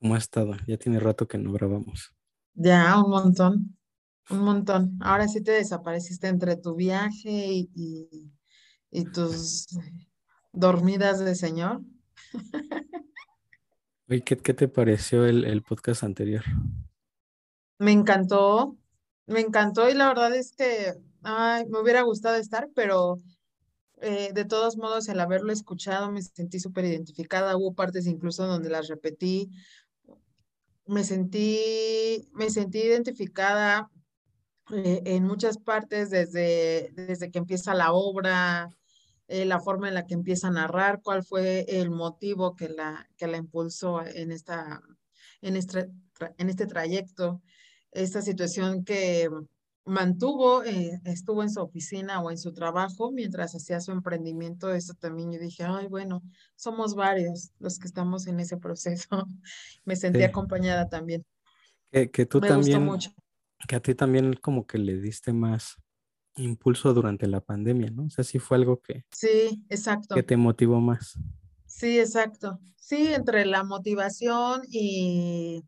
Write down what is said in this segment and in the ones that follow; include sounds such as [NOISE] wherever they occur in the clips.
¿Cómo ha estado? Ya tiene rato que no grabamos. Ya, un montón, un montón. Ahora sí te desapareciste entre tu viaje y, y- y tus dormidas de señor. [LAUGHS] Oye, ¿qué, qué te pareció el, el podcast anterior? Me encantó, me encantó y la verdad es que ay, me hubiera gustado estar, pero eh, de todos modos el haberlo escuchado me sentí súper identificada. Hubo partes incluso donde las repetí. Me sentí, me sentí identificada eh, en muchas partes desde, desde que empieza la obra, eh, la forma en la que empieza a narrar, cuál fue el motivo que la, que la impulsó en esta, en este, en este trayecto, esta situación que mantuvo, eh, estuvo en su oficina o en su trabajo mientras hacía su emprendimiento, eso también yo dije, ay, bueno, somos varios los que estamos en ese proceso. [LAUGHS] Me sentí Sí, acompañada también. que, que tú Me gustó también, mucho. que a ti también como que le diste más impulso durante la pandemia, ¿no? O sea, sí fue algo que, Sí, que exacto. te motivó más. Sí, exacto. Sí, entre la motivación y,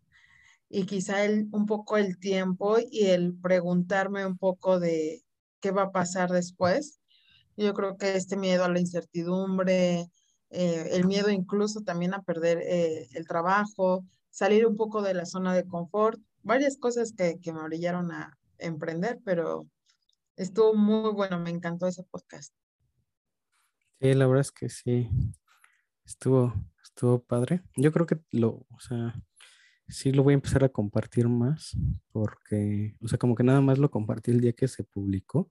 y quizá el, un poco el tiempo y el preguntarme un poco de qué va a pasar después. Yo creo que este miedo a la incertidumbre, eh, el miedo incluso también a perder eh, el trabajo, salir un poco de la zona de confort, varias cosas que, que me orillaron a emprender, pero estuvo muy bueno, me encantó ese podcast. Sí, la verdad es que sí, estuvo, estuvo padre. Yo creo que lo, o sea, sí lo voy a empezar a compartir más porque, o sea, como que nada más lo compartí el día que se publicó,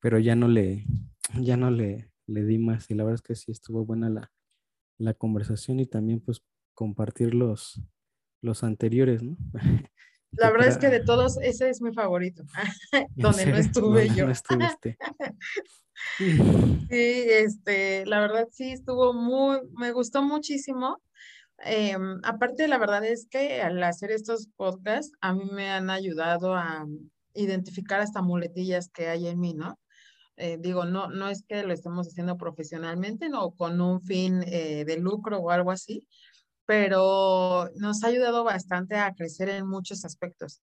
pero ya no le, [TSK] ya no le, le di más y la verdad es que sí estuvo buena la, la conversación y también pues compartir los, los anteriores, ¿no? [LAUGHS] La verdad es que de todos, ese es mi favorito, [LAUGHS] donde no no, estuve no yo. estuviste. [LAUGHS] Sí, este, la verdad sí estuvo muy, me gustó muchísimo. Em, aparte, la verdad es que al hacer estos podcasts, a mí me han ayudado a identificar hasta muletillas que hay en mí, ¿no? Eh, digo, no, no es que lo estemos haciendo profesionalmente, no con un fin eh, de lucro o algo así, pero nos ha ayudado bastante a crecer en muchos aspectos.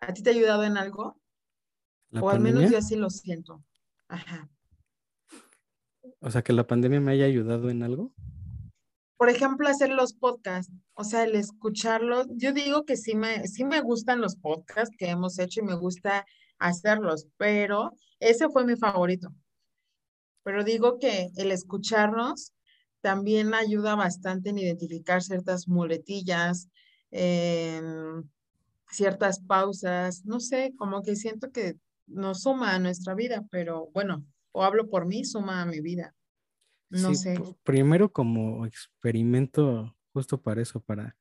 ¿A ti te ha ayudado en algo? O al menos yo así lo siento. Ajá. o sea, que la pandemia me haya ayudado en algo. Por ejemplo, hacer los podcasts, o sea, el escucharlos. Yo digo que sí me, sí me gustan los podcasts que hemos hecho y me gusta hacerlos, pero ese fue mi favorito. Pero digo que el escucharnos también ayuda bastante en identificar ciertas muletillas, ciertas pausas, no sé, como que siento que nos suma a nuestra vida, pero bueno, o hablo por mí, suma a mi vida, no Sí, sé. primero como experimento justo para eso, para,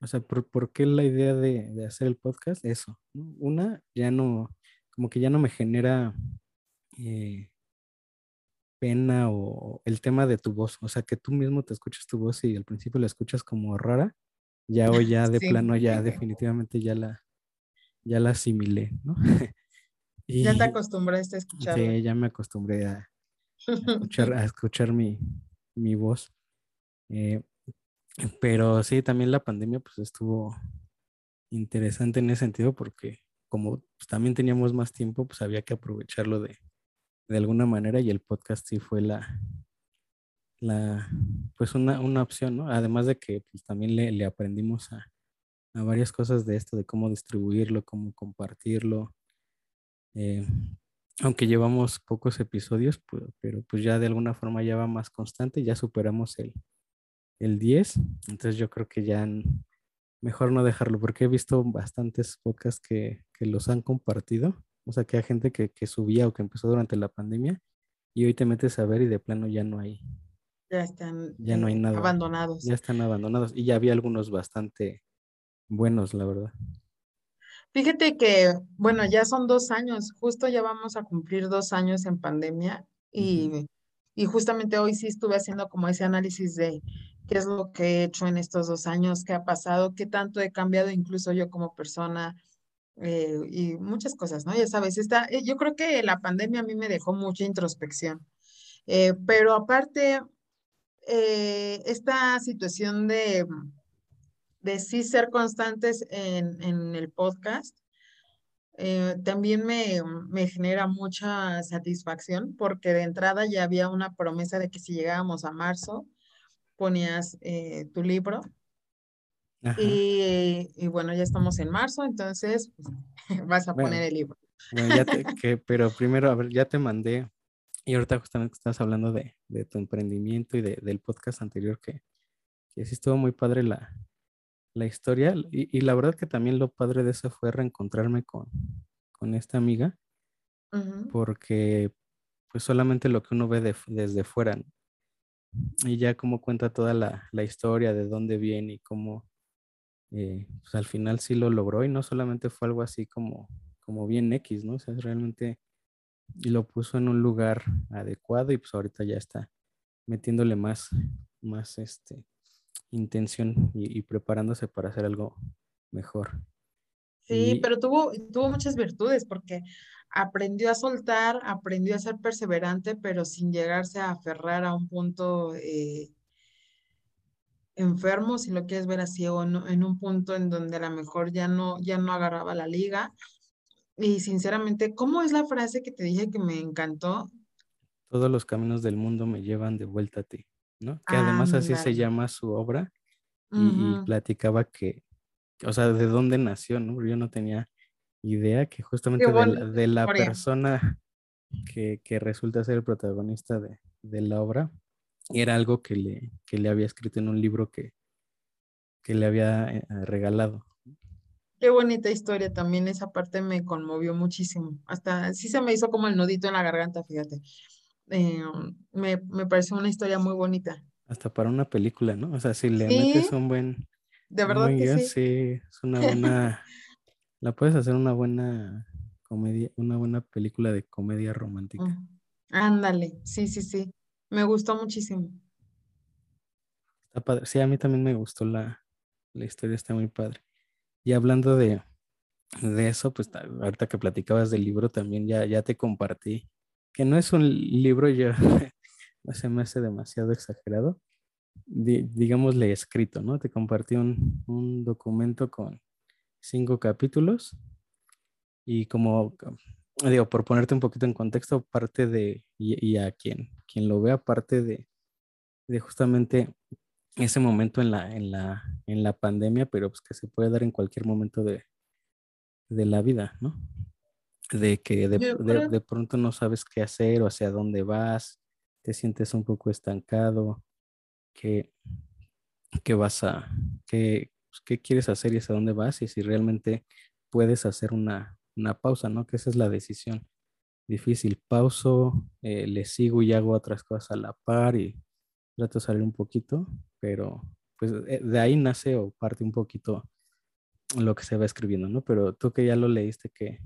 o sea, ¿por, por qué la idea de, de hacer el podcast? Eso, ¿no? Una, ya no, como que ya no me genera eh, pena o el tema de tu voz, o sea, que tú mismo te escuchas tu voz y al principio la escuchas como rara, ya hoy ya [LAUGHS] de Sí, plano ya [LAUGHS] definitivamente ya la, ya la asimilé, ¿no? [LAUGHS] ya te acostumbraste a escucharla. sí, ya me acostumbré a, a escuchar, a escuchar mi, mi voz. Eh, pero sí, también la pandemia pues estuvo interesante en ese sentido porque como pues, también teníamos más tiempo, pues había que aprovecharlo de, de alguna manera y el podcast sí fue la, la pues una, una opción, ¿no? Además de que pues también le, le aprendimos a, a varias cosas de esto, de cómo distribuirlo, cómo compartirlo. eh, aunque llevamos pocos episodios, pues, pero pues ya de alguna forma ya va más constante, ya superamos el, el 10, entonces yo creo que ya mejor no dejarlo, porque he visto bastantes podcasts que, que los han compartido, o sea que hay gente que, que subía o que empezó durante la pandemia y hoy te metes a ver y de plano ya no hay, Ya están ya no hay eh, nada, abandonados. ya están abandonados y ya había algunos bastante buenos, la verdad. Fíjate que, bueno, ya son dos años, justo ya vamos a cumplir dos años en pandemia y, y justamente hoy sí estuve haciendo como ese análisis de qué es lo que he hecho en estos dos años, qué ha pasado, qué tanto he cambiado incluso yo como persona eh, y muchas cosas, ¿no? Ya sabes, esta, eh, yo creo que la pandemia a mí me dejó mucha introspección, eh, pero aparte, eh, esta situación de de sí ser constantes en, en el podcast, eh, también me, me, genera mucha satisfacción porque de entrada ya había una promesa de que si llegábamos a marzo, ponías eh, tu libro. Y, y, bueno, ya estamos en marzo, entonces pues, [LAUGHS] vas a poner el libro. Bueno, ya te, que, pero primero, a ver, ya te mandé, y ahorita justamente estás hablando de, de tu emprendimiento y de, del podcast anterior que, que sí estuvo muy padre la, la historia. Y, y, la verdad que también lo padre de eso fue reencontrarme con, con esta amiga, porque pues solamente lo que uno ve de, desde fuera. Y ya como cuenta toda la, la, historia de dónde viene y cómo eh, pues al final sí lo logró y no solamente fue algo así como, como bien X, ¿no? O sea, realmente lo puso en un lugar adecuado y pues ahorita ya está metiéndole más, más este, intención y, preparándose para hacer algo mejor. Sí, pero tuvo, tuvo muchas virtudes porque aprendió a soltar, aprendió a ser perseverante, pero sin llegarse a aferrar a un punto eh, enfermo, si lo quieres ver así, o en un punto en donde a lo mejor ya no, ya no agarraba la liga. Y sinceramente, ¿cómo es la frase que te dije que me encantó? Todos los caminos del mundo me llevan de vuelta a ti. Que además así se llama su obra y, platicaba que, o sea, de dónde nació, ¿no? Yo no tenía idea que justamente de la, persona que, resulta ser el protagonista de, la obra era algo que le, que le había escrito en un libro que, que le había eh, regalado. Qué bonita historia, también esa parte me conmovió muchísimo. Hasta sí se me hizo como el nudito en la garganta, fíjate. Eh, me, me pareció una historia muy bonita. Hasta para una película, ¿no? O sea, si le metes un buen... De verdad que sí. sí. es una [LAUGHS] buena... la puedes hacer una buena comedia, una buena película de comedia romántica. Ándale, sí, sí, sí. Me gustó muchísimo. Está padre. Sí, a mí también me gustó la, la historia, está muy padre. Y hablando de, de eso, pues ahorita que platicabas del libro también ya, ya te compartí que no es un libro ya, [LAUGHS] se me hace demasiado exagerado, digámosle escrito, ¿no? Te compartí un, un, documento con cinco capítulos y como, digo, por ponerte un poquito en contexto, parte de, y, a quien, quien lo vea, parte de, de justamente ese momento en la, en la, en la pandemia, pero pues que se puede dar en cualquier momento de, de la vida, ¿no? De que de, pronto no sabes qué hacer o hacia dónde vas, te sientes un poco estancado, qué, qué vas a, qué, pues, qué quieres hacer y hacia dónde vas y si realmente puedes hacer una, una pausa, ¿no? Que esa es la decisión difícil. Pauso, eh, le sigo y hago otras cosas a la par y trato de salir un poquito, pero pues eh, de ahí nace o parte un poquito lo que se va escribiendo, ¿no? Pero tú que ya lo leíste, ¿qué,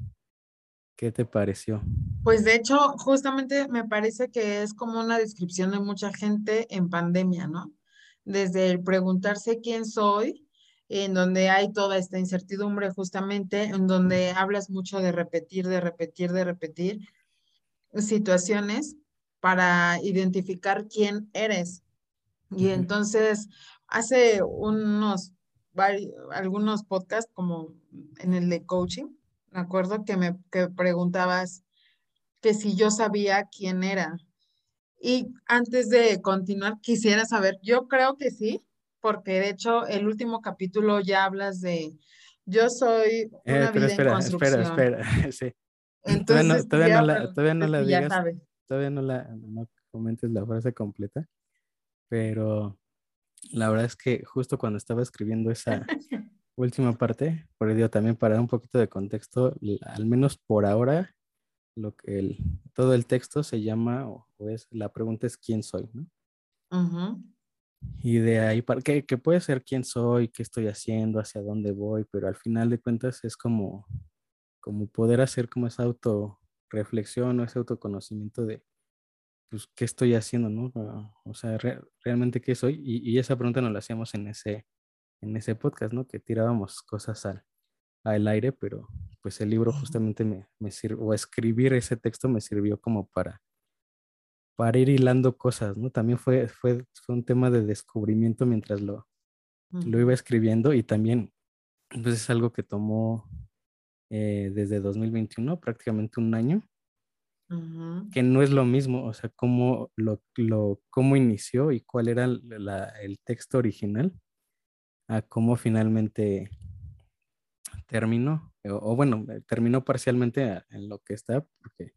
¿Qué te pareció? Pues de hecho, justamente me parece que es como una descripción de mucha gente en pandemia, ¿no? Desde el preguntarse quién soy, en donde hay toda esta incertidumbre justamente, en donde hablas mucho de repetir, de repetir, de repetir situaciones para identificar quién eres. Y entonces, hace unos, algunos podcasts como en el de coaching, me acuerdo que me preguntabas que si yo sabía quién era. Y antes de continuar, quisiera saber, yo creo que sí, porque de hecho el último capítulo ya hablas de, yo soy eh, una vida en construcción. Espera, espera, [LAUGHS] sí. Entonces, todavía, no, la, todavía no la digas, todavía no la no comentes la frase completa, pero la verdad es que justo cuando estaba escribiendo esa, [LAUGHS] última parte, por ello también para dar un poquito de contexto, al menos por ahora, lo que el, todo el texto se llama, o, es, la pregunta es quién soy, ¿no? Y de ahí, para, que, que, puede ser quién soy, qué estoy haciendo, hacia dónde voy, pero al final de cuentas es como, como poder hacer como esa autorreflexión o ese autoconocimiento de, pues, qué estoy haciendo, ¿no? O sea, realmente qué soy. Y, y, esa pregunta nos la hacíamos en ese, en ese podcast, ¿no? Que tirábamos cosas al, al aire, pero pues el libro justamente me, me sirvió, o escribir ese texto me sirvió como para, para ir hilando cosas, ¿no? También fue, fue, fue un tema de descubrimiento mientras lo, lo iba escribiendo y también pues es algo que tomó eh, desde 2021, prácticamente un año, que no es lo mismo, o sea, cómo, lo, lo, cómo inició y cuál era el texto original, a cómo finalmente terminó, o, bueno, terminó parcialmente en lo que está, porque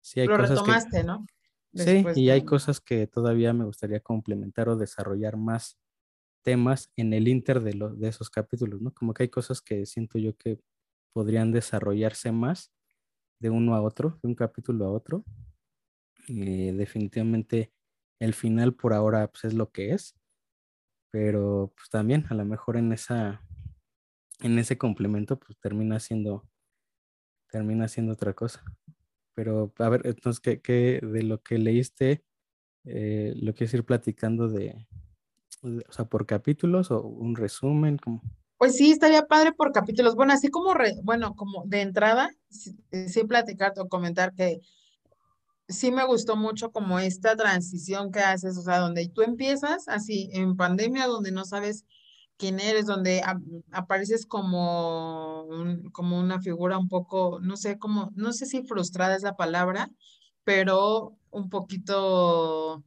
sí hay lo cosas retomaste, ¿no? sí, y hay cosas que todavía me gustaría complementar o desarrollar más temas en el inter de, de esos capítulos, ¿no? Como que hay cosas que siento yo que podrían desarrollarse más de uno a otro, de un capítulo a otro. Eh, definitivamente el final por ahora pues, es lo que es, pero pues también a lo mejor en esa en ese complemento pues termina siendo termina siendo otra cosa. Pero a ver, entonces ¿qué, de lo que leíste eh, lo quieres ir platicando de, o sea, por capítulos o un resumen como pues sí, estaría padre por capítulos. Bueno, así como, bueno, como de entrada, sí, sí platicar o comentar que sí me gustó mucho como esta transición que haces, o sea, donde tú empiezas así en pandemia, donde no sabes quién eres, donde apareces como, como una figura un poco, no sé cómo, no sé si frustrada es la palabra, pero un poquito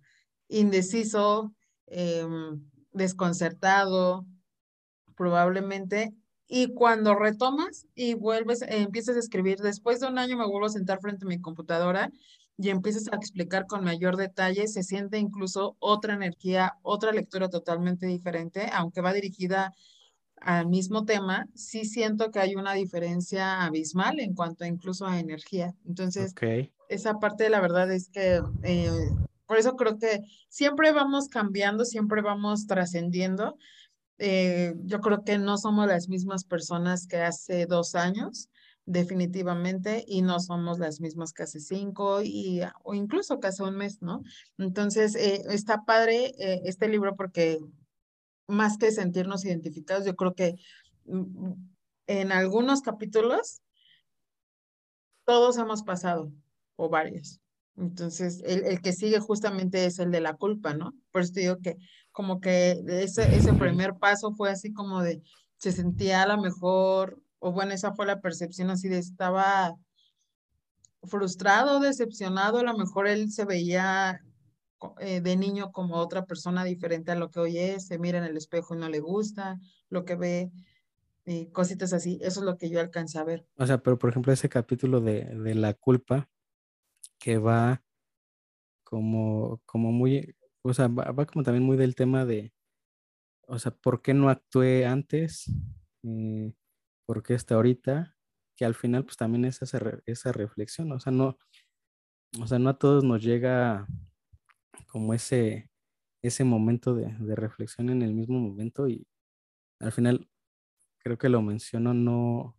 indeciso, em, desconcertado, probablemente. Y cuando retomas y vuelves, eh, empiezas a escribir, después de un año me vuelvo a sentar frente a mi computadora y empiezas a explicar con mayor detalle, se siente incluso otra energía, otra lectura totalmente diferente, aunque va dirigida al mismo tema, sí siento que hay una diferencia abismal en cuanto incluso a energía. Entonces, esa parte de la verdad es que eh, por eso creo que siempre vamos cambiando, siempre vamos trascendiendo, eh, yo creo que no somos las mismas personas que hace dos años, definitivamente, y no somos las mismas que hace cinco y, o incluso que hace un mes, ¿no? Entonces, eh, está padre eh, este libro porque más que sentirnos identificados, yo creo que mm, en algunos capítulos todos hemos pasado, o varios. Entonces, el, el, que sigue justamente es el de la culpa, ¿no? Por eso te digo que como que ese, ese primer paso fue así como de, se sentía a lo mejor, o bueno, esa fue la percepción así de estaba frustrado, decepcionado, a lo mejor él se veía eh, de niño como otra persona diferente a lo que hoy es, se mira en el espejo y no le gusta, lo que ve, y cositas así, eso es lo que yo alcancé a ver. O sea, pero por ejemplo ese capítulo de, de la culpa que va como, como muy, o sea, va, como también muy del tema de, o sea, ¿por qué no actué antes? Eh, ¿Por qué hasta ahorita? Que al final pues también es esa, esa reflexión, o sea, no, o sea, no a todos nos llega como ese, ese momento de, de reflexión en el mismo momento y al final creo que lo menciono, no,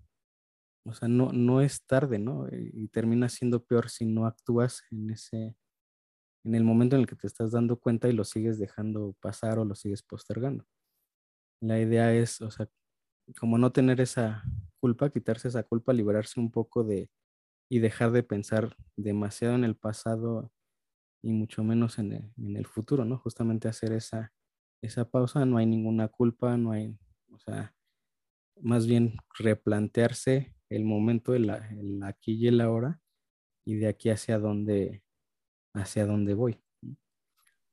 o sea, no, no es tarde, ¿no? Y termina siendo peor si no actúas en ese, en el momento en el que te estás dando cuenta y lo sigues dejando pasar o lo sigues postergando. La idea es, o sea, como no tener esa culpa, quitarse esa culpa, liberarse un poco de y dejar de pensar demasiado en el pasado y mucho menos en el, en el futuro, ¿no? Justamente hacer esa, esa pausa, no hay ninguna culpa, no hay, o sea, más bien replantearse el momento, el, el aquí y el ahora, y de aquí hacia dónde, hacia dónde voy.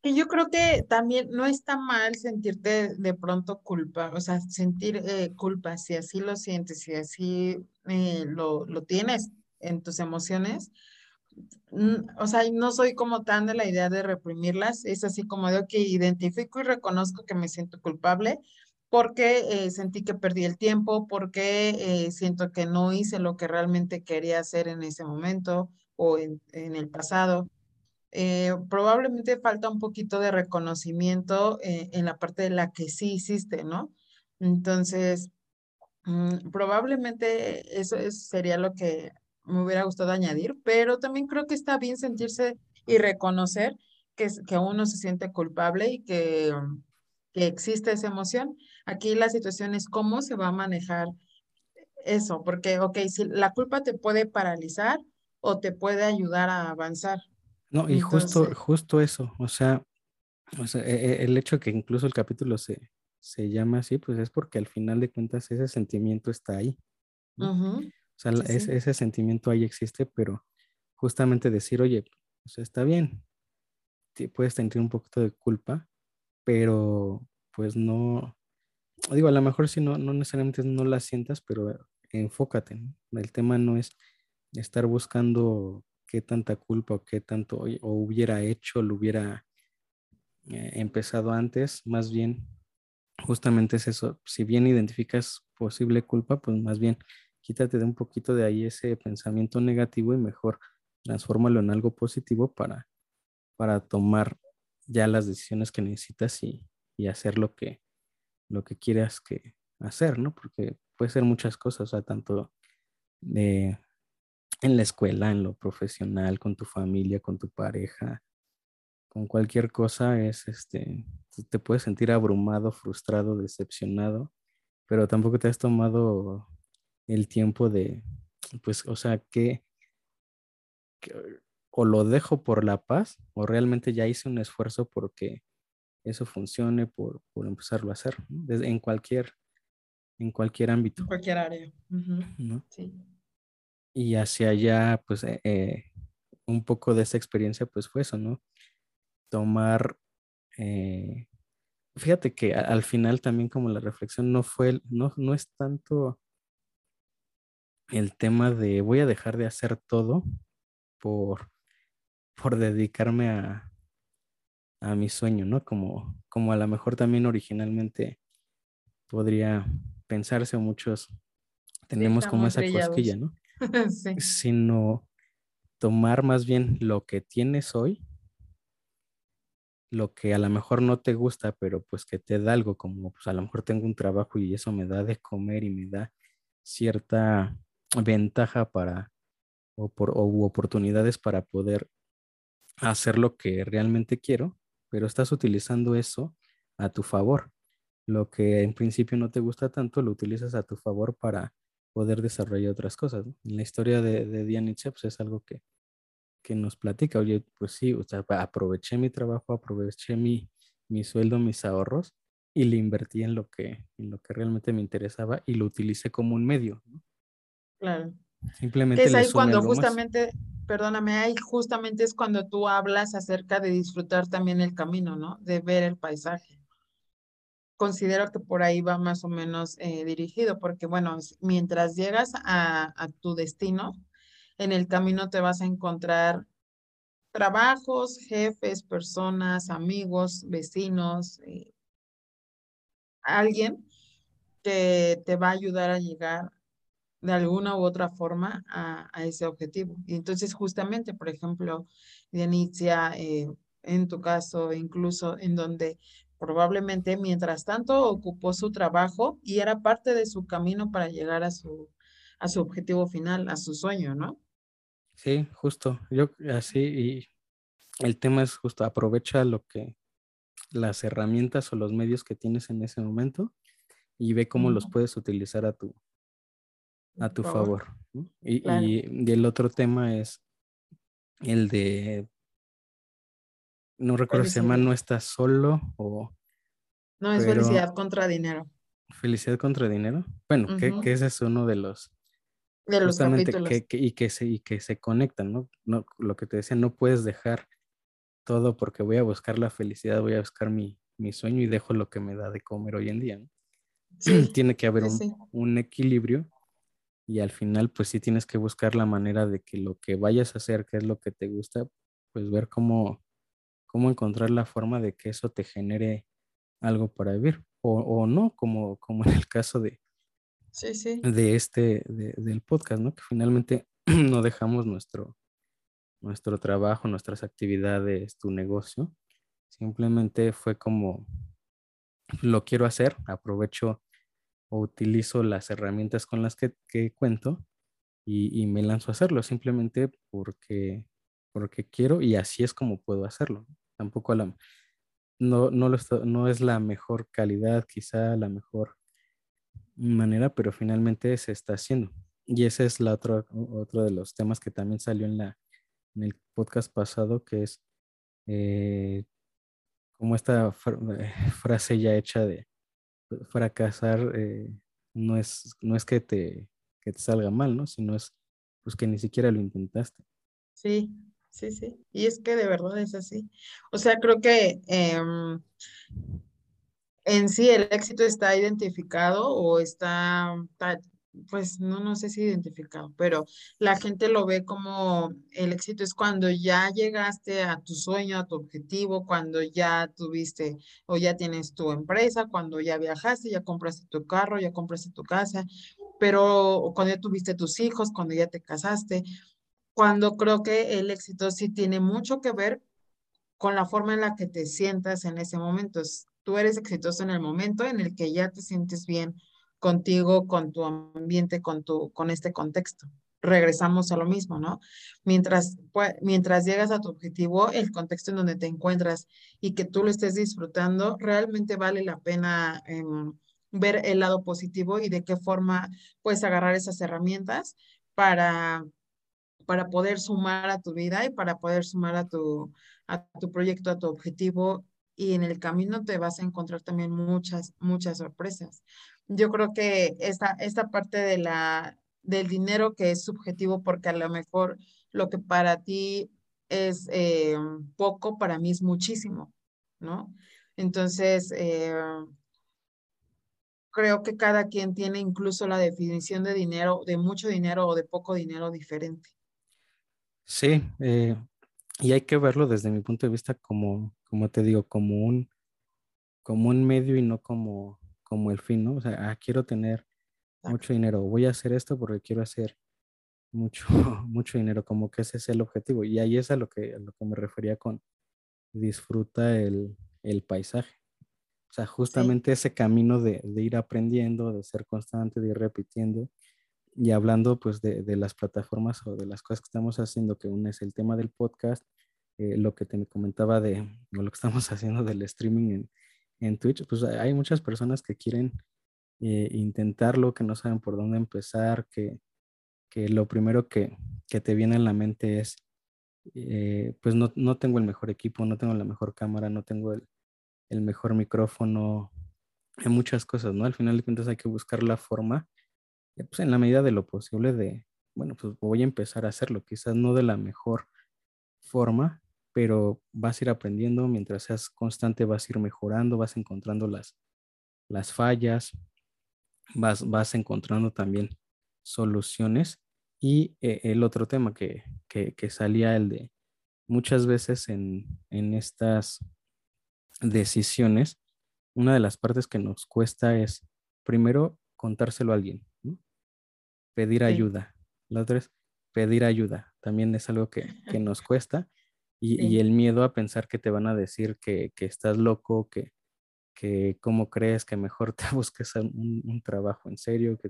Y yo creo que también no está mal sentirte de pronto culpa, o sea, sentir eh, culpa, si así lo sientes, si así eh, lo, lo tienes en tus emociones, mm, o sea, no soy como tan de la idea de reprimirlas, es así como de, que identifico y reconozco que me siento culpable porque eh, sentí que perdí el tiempo, porque siento que no hice lo que realmente quería hacer en ese momento o en, en el pasado. Eh, probablemente falta un poquito de reconocimiento eh, en la parte de la que sí hiciste, ¿no? Entonces, mm, probablemente eso, sería lo que me hubiera gustado añadir, pero también creo que está bien sentirse y reconocer que, que uno se siente culpable y que, que existe esa emoción. Aquí la situación es cómo se va a manejar eso, porque, ok, si la culpa te puede paralizar o te puede ayudar a avanzar. No, y justo, justo eso, o sea, o sea, e, e, el hecho que incluso el capítulo se, se llama así, pues es porque al final de cuentas ese sentimiento está ahí. O sea, ese, sentimiento ahí existe, pero justamente decir, oye, está bien, puedes tener un poquito de culpa, pero pues no, digo, a lo mejor si no, no necesariamente no la sientas, pero enfócate. El tema no es estar buscando qué tanta culpa o qué tanto o hubiera hecho, lo hubiera eh, empezado antes, más bien justamente es eso. Si bien identificas posible culpa, pues más bien quítate de un poquito de ahí ese pensamiento negativo y mejor transfórmalo en algo positivo para, para tomar ya las decisiones que necesitas y, y hacer lo que, lo que quieras que hacer, ¿no? Porque puede ser muchas cosas, o sea, tanto de, en la escuela, en lo profesional, con tu familia, con tu pareja, con cualquier cosa, es este, te puedes sentir abrumado, frustrado, decepcionado, pero tampoco te has tomado el tiempo de, pues, o sea, que, o lo dejo por la paz, o realmente ya hice un esfuerzo porque eso funcione, por, por empezarlo a hacer, Desde, en cualquier en cualquier ámbito. En cualquier área. Sí. Y hacia allá, pues, eh, eh, un poco de esa experiencia, pues fue eso, ¿no? Tomar, eh, fíjate que al final también como la reflexión no fue, no, no es tanto el tema de voy a dejar de hacer todo por, por dedicarme a, a mi sueño, ¿no? Como, como a lo mejor también originalmente podría pensarse o muchos tenemos como esa cosquilla, ¿no? [LAUGHS] Sino tomar más bien lo que tienes hoy, lo que a lo mejor no te gusta, pero pues que te da algo, como pues a lo mejor tengo un trabajo y eso me da de comer y me da cierta ventaja para o, por, o oportunidades para poder hacer lo que realmente quiero, pero estás utilizando eso a tu favor. Lo que en principio no te gusta tanto, lo utilizas a tu favor para poder desarrollar otras cosas. En la historia de, de Diane pues, es algo que, que nos platica, oye, pues sí, o sea, aproveché mi trabajo, aproveché mi, mi sueldo, mis ahorros y le invertí en lo que, en lo que realmente me interesaba y lo utilicé como un medio. Claro. Simplemente. es ahí cuando justamente, perdóname, ahí justamente es cuando tú hablas acerca de disfrutar también el camino, ¿no? De ver el paisaje considero que por ahí va más o menos eh, dirigido, porque bueno, mientras llegas a, tu destino, en el camino te vas a encontrar trabajos, jefes, personas, amigos, vecinos, eh, alguien que te va a ayudar a llegar de alguna u otra forma a, ese objetivo. Y entonces justamente, por ejemplo, Dianicia, eh, en tu caso, incluso en donde probablemente mientras tanto ocupó su trabajo y era parte de su camino para llegar a su, a su objetivo final, a su sueño, ¿no? Sí, justo. Yo así, y el tema es justo, aprovecha lo que, las herramientas o los medios que tienes en ese momento y ve cómo los puedes utilizar a tu, a tu favor. Y, y, el otro tema es el de no recuerdo si se llama No estás solo o... No, es felicidad contra dinero. Felicidad contra dinero. Bueno, que, ese es uno de los... De los capítulos. Que, y, que se, y que se conectan, ¿no? ¿no? Lo que te decía, no puedes dejar todo porque voy a buscar la felicidad, voy a buscar mi, mi sueño y dejo lo que me da de comer hoy en día. ¿no? [CLEARS THROAT] Tiene que haber un, un, equilibrio y al final pues sí tienes que buscar la manera de que lo que vayas a hacer, que es lo que te gusta, pues ver cómo, cómo encontrar la forma de que eso te genere algo para vivir o, no, como, como en el caso de, de este, del podcast, ¿no? Que finalmente [CLEARS THROAT] no dejamos nuestro, nuestro trabajo, nuestras actividades, tu negocio. Simplemente fue como, lo quiero hacer, aprovecho o utilizo las herramientas con las que, cuento y, y, me lanzo a hacerlo, simplemente porque, porque quiero y así es como puedo hacerlo tampoco la, no, no, lo no es la mejor calidad, quizá la mejor manera, pero finalmente se está haciendo. Y ese es la otra, otro de los temas que también salió en, la, en el podcast pasado, que es eh, como esta eh, frase ya hecha de fracasar eh, no, es, no es que te, que te salga mal, ¿no? Sino es pues que ni siquiera lo intentaste. Sí, sí, sí. Y es que de verdad es así. O sea, creo que em, en sí el éxito está identificado o está, pues no, no sé si identificado, pero la gente lo ve como el éxito es cuando ya llegaste a tu sueño, a tu objetivo, cuando ya tuviste o ya tienes tu empresa, cuando ya viajaste, ya compraste tu carro, ya compraste tu casa, pero cuando ya tuviste tus hijos, cuando ya te casaste, cuando creo que el éxito sí tiene mucho que ver con la forma en la que te sientas en ese momento. Tú eres exitoso en el momento en el que ya te sientes bien contigo, con tu ambiente, con, tu, con este contexto. Regresamos a lo mismo, ¿no? Mientras, pues, mientras llegas a tu objetivo, el contexto en donde te encuentras y que tú lo estés disfrutando, realmente vale la pena em, ver el lado positivo y de qué forma puedes agarrar esas herramientas para, para poder sumar a tu vida y para poder sumar a tu, a tu proyecto, a tu objetivo y en el camino te vas a encontrar también muchas, muchas sorpresas. Yo creo que esta, esta parte de la, del dinero que es subjetivo, porque a lo mejor lo que para ti es eh, poco, para mí es muchísimo, ¿no? Entonces, eh, creo que cada quien tiene incluso la definición de dinero, de mucho dinero o de poco dinero diferente. Sí, eh, y hay que verlo desde mi punto de vista como, como te digo, como un, como un medio y no como, como el fin, ¿no? O sea, ah, quiero tener mucho dinero, voy a hacer esto porque quiero hacer mucho, [LAUGHS] mucho dinero, como que ese es el objetivo. Y ahí es a lo que, a lo que me refería con disfruta el, el paisaje. O sea, justamente ese camino de, de, ir aprendiendo, de ser constante, de ir repitiendo, y hablando pues de, de, las plataformas o de las cosas que estamos haciendo, que uno es el tema del podcast, eh, lo que te comentaba de lo que estamos [LAUGHS] haciendo del streaming en, en Twitch, pues hay muchas personas que quieren eh, intentarlo, que no saben por dónde empezar, que, que lo primero que, que, te viene en la mente es, eh, pues no, no, tengo el mejor equipo, no tengo la mejor cámara, no tengo el, el mejor micrófono, hay muchas cosas, ¿no? Al final de cuentas hay que buscar la forma pues en la medida de lo posible de, bueno, pues voy a empezar a hacerlo, quizás no de la mejor forma, pero vas a ir aprendiendo, mientras seas constante vas a ir mejorando, vas encontrando las, las fallas, vas, vas encontrando también soluciones. Y eh, el otro tema que, que, que, salía, el de muchas veces en, en estas decisiones, una de las partes que nos cuesta es, primero, contárselo a alguien pedir ayuda. La otra es pedir ayuda. También es algo que, que nos cuesta. Y, sí. y, el miedo a pensar que te van a decir que, que estás loco, que, que cómo crees que mejor [LAUGHS] te busques un, un trabajo en serio. Que,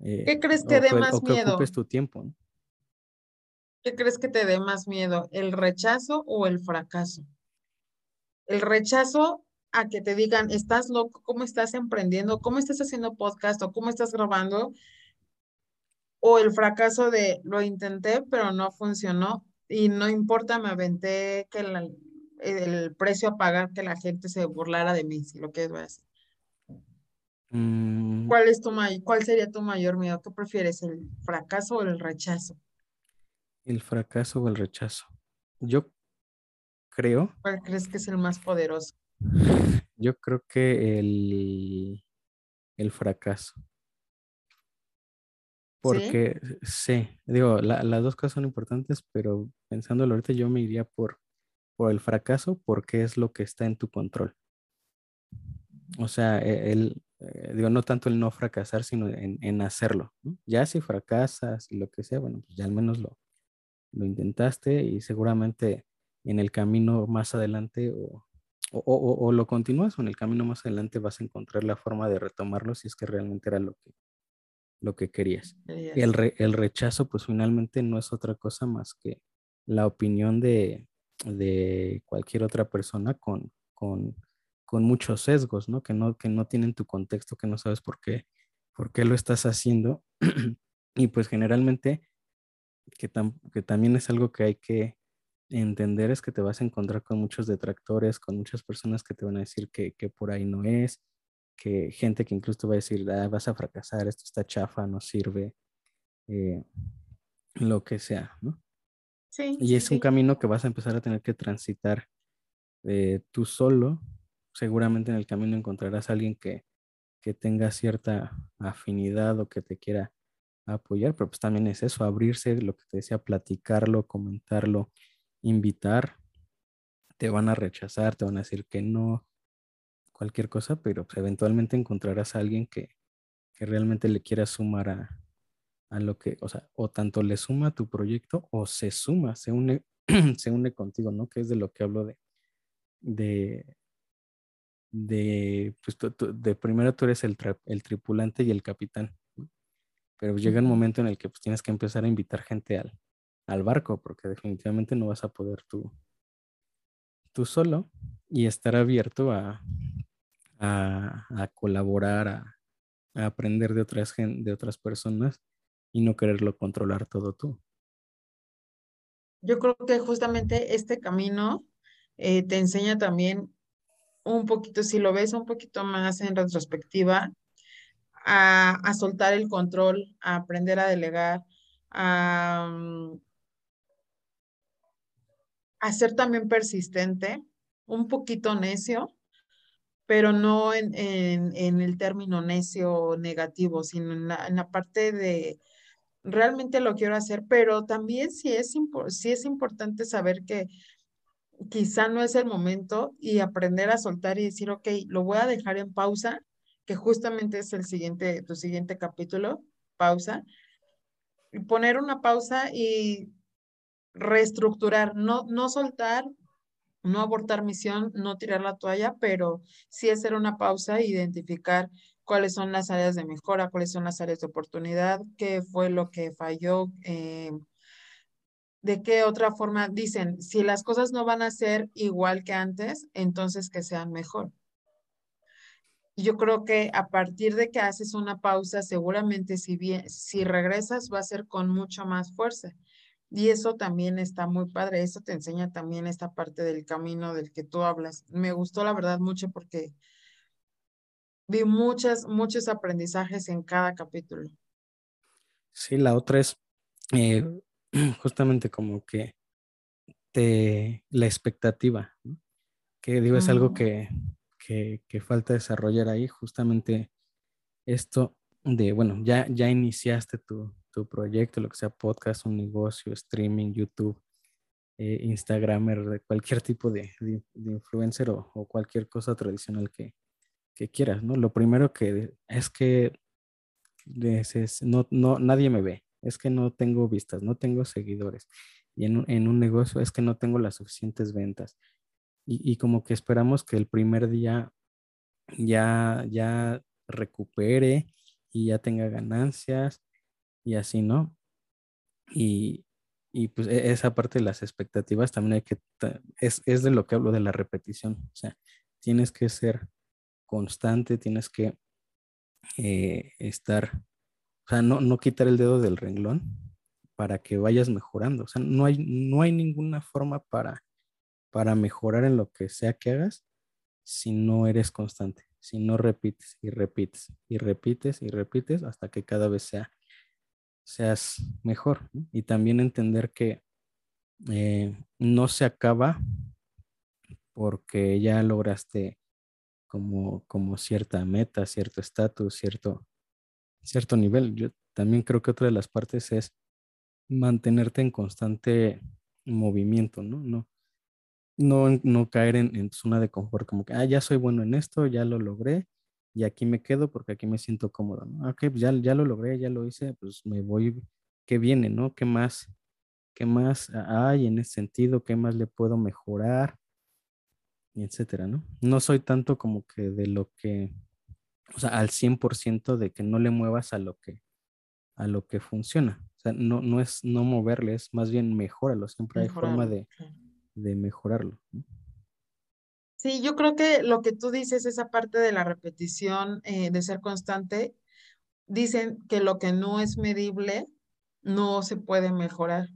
eh, ¿Qué crees que dé más o que miedo? ocupes tu tiempo. ¿no? ¿Qué crees que te dé más miedo? ¿El rechazo o el fracaso? El rechazo a que te digan, estás loco, ¿cómo estás emprendiendo? ¿Cómo estás haciendo podcast o cómo estás grabando? O el fracaso de lo intenté, pero no funcionó y no importa, me aventé que la, el precio a pagar que la gente se burlara de mí, si lo que es así. Mm. ¿Cuál, es tu ¿Cuál sería tu mayor miedo? ¿Qué prefieres, el fracaso o el rechazo? El fracaso o el rechazo. Yo creo. ¿Cuál crees que es el más poderoso? Yo creo que el, el fracaso. Porque ¿Sí? sí, digo, la, las dos cosas son importantes, pero pensándolo ahorita yo me iría por, por el fracaso porque es lo que está en tu control. O sea, e, el, eh, digo, no tanto el no fracasar, sino en, en hacerlo. Ya si fracasas y lo que sea, bueno, pues ya al menos lo, lo intentaste y seguramente en el camino más adelante o, o, o, o, lo continúas o en el camino más adelante vas a encontrar la forma de retomarlo si es que realmente era lo que, lo que querías. El, re, el, rechazo, pues finalmente no es otra cosa más que la opinión de, de cualquier otra persona con, con, con, muchos sesgos, ¿no? Que, ¿no? que no tienen tu contexto, que no sabes por qué, por qué lo estás haciendo. [CLEARS THROAT] y pues generalmente, que, tam, que también es algo que hay que entender, es que te vas a encontrar con muchos detractores, con muchas personas que te van a decir que, que por ahí no es, que gente que incluso te va a decir, ah, vas a fracasar, esto está chafa, no sirve, eh, lo que sea, ¿no? Sí. Y es un camino que vas a empezar a tener que transitar eh, tú solo. Seguramente en el camino encontrarás a alguien que, que tenga cierta afinidad o que te quiera apoyar, pero pues también es eso, abrirse, lo que te decía, platicarlo, comentarlo, invitar. Te van a rechazar, te van a decir que no, cualquier cosa, pero pues, eventualmente encontrarás a alguien que, que realmente le quiera sumar a, a, lo que, o sea, o tanto le suma a tu proyecto o se suma, se une, [CLEARS THROAT] se une contigo, ¿no? Que es de lo que hablo de, de, de, pues, de primero tú eres el, el tripulante y el capitán, pero llega un momento en el que pues, tienes que empezar a invitar gente al, al barco, porque definitivamente no vas a poder tú, tú solo y estar abierto a, a, colaborar, a, aprender de otras, de otras personas y no quererlo controlar todo tú. Yo creo que justamente este camino eh, te enseña también un poquito, si lo ves un poquito más en retrospectiva, a, soltar el control, a aprender a delegar, a, mm, a ser también persistente, un poquito necio, pero no en, en, el término necio negativo, sino en la, en la, parte de realmente lo quiero hacer, pero también sí es, sí es importante saber que quizá no es el momento y aprender a soltar y decir, ok, lo voy a dejar en pausa, que justamente es el siguiente, tu siguiente capítulo, pausa, y poner una pausa y reestructurar, no, no soltar, no abortar misión, no tirar la toalla, pero sí hacer una pausa e identificar cuáles son las áreas de mejora, cuáles son las áreas de oportunidad, qué fue lo que falló, eh, de qué otra forma dicen, si las cosas no van a ser igual que antes, entonces que sean mejor. Yo creo que a partir de que haces una pausa, seguramente si bien, si regresas va a ser con mucho más fuerza. Y eso también está muy padre. Eso te enseña también esta parte del camino del que tú hablas. Me gustó la verdad mucho porque vi muchas, muchos aprendizajes en cada capítulo. Sí, la otra es eh, [CLEARS THROAT] justamente como que te, la expectativa, que digo, es algo que, que, que, falta desarrollar ahí, justamente esto de, bueno, ya, ya iniciaste tu, tu proyecto, lo que sea podcast, un negocio, streaming, YouTube, eh, Instagramer, cualquier tipo de, de, influencer o, o, cualquier cosa tradicional que, que, quieras, ¿no? Lo primero que es que no, no, nadie me ve, es que no tengo vistas, no tengo seguidores. Y en, en un negocio es que no tengo las suficientes ventas. Y, y, como que esperamos que el primer día ya, ya recupere y ya tenga ganancias y así, ¿no? Y, y pues e, esa parte de las expectativas también hay que, es, es de lo que hablo de la repetición. O sea, tienes que ser constante, tienes que eh, estar o sea, no, no quitar el dedo del renglón para que vayas mejorando. O sea, no hay, no hay ninguna forma para, para mejorar en lo que sea que hagas si no eres constante, si no repites y repites y repites y repites hasta que cada vez sea, seas mejor. Y también entender que eh, no se acaba porque ya lograste como, como cierta meta, cierto estatus, cierto, cierto nivel. Yo también creo que otra de las partes es mantenerte en constante movimiento, ¿no? No, no, no caer en, en zona de confort, como que, ah, ya soy bueno en esto, ya lo logré y aquí me quedo porque aquí me siento cómodo, ¿no? Ok, pues ya, ya lo logré, ya lo hice, pues me voy, ¿qué viene, no? ¿Qué más, qué más hay en ese sentido? ¿Qué más le puedo mejorar? Y etcétera, ¿no? No soy tanto como que de lo que o sea, al 100% de que no le muevas a lo que, a lo que funciona. O sea, no, no es no moverle, es más bien mejorarlo. Siempre hay forma de, de mejorarlo. Sí, yo creo que lo que tú dices, esa parte de la repetición, eh, de ser constante, dicen que lo que no es medible no se puede mejorar.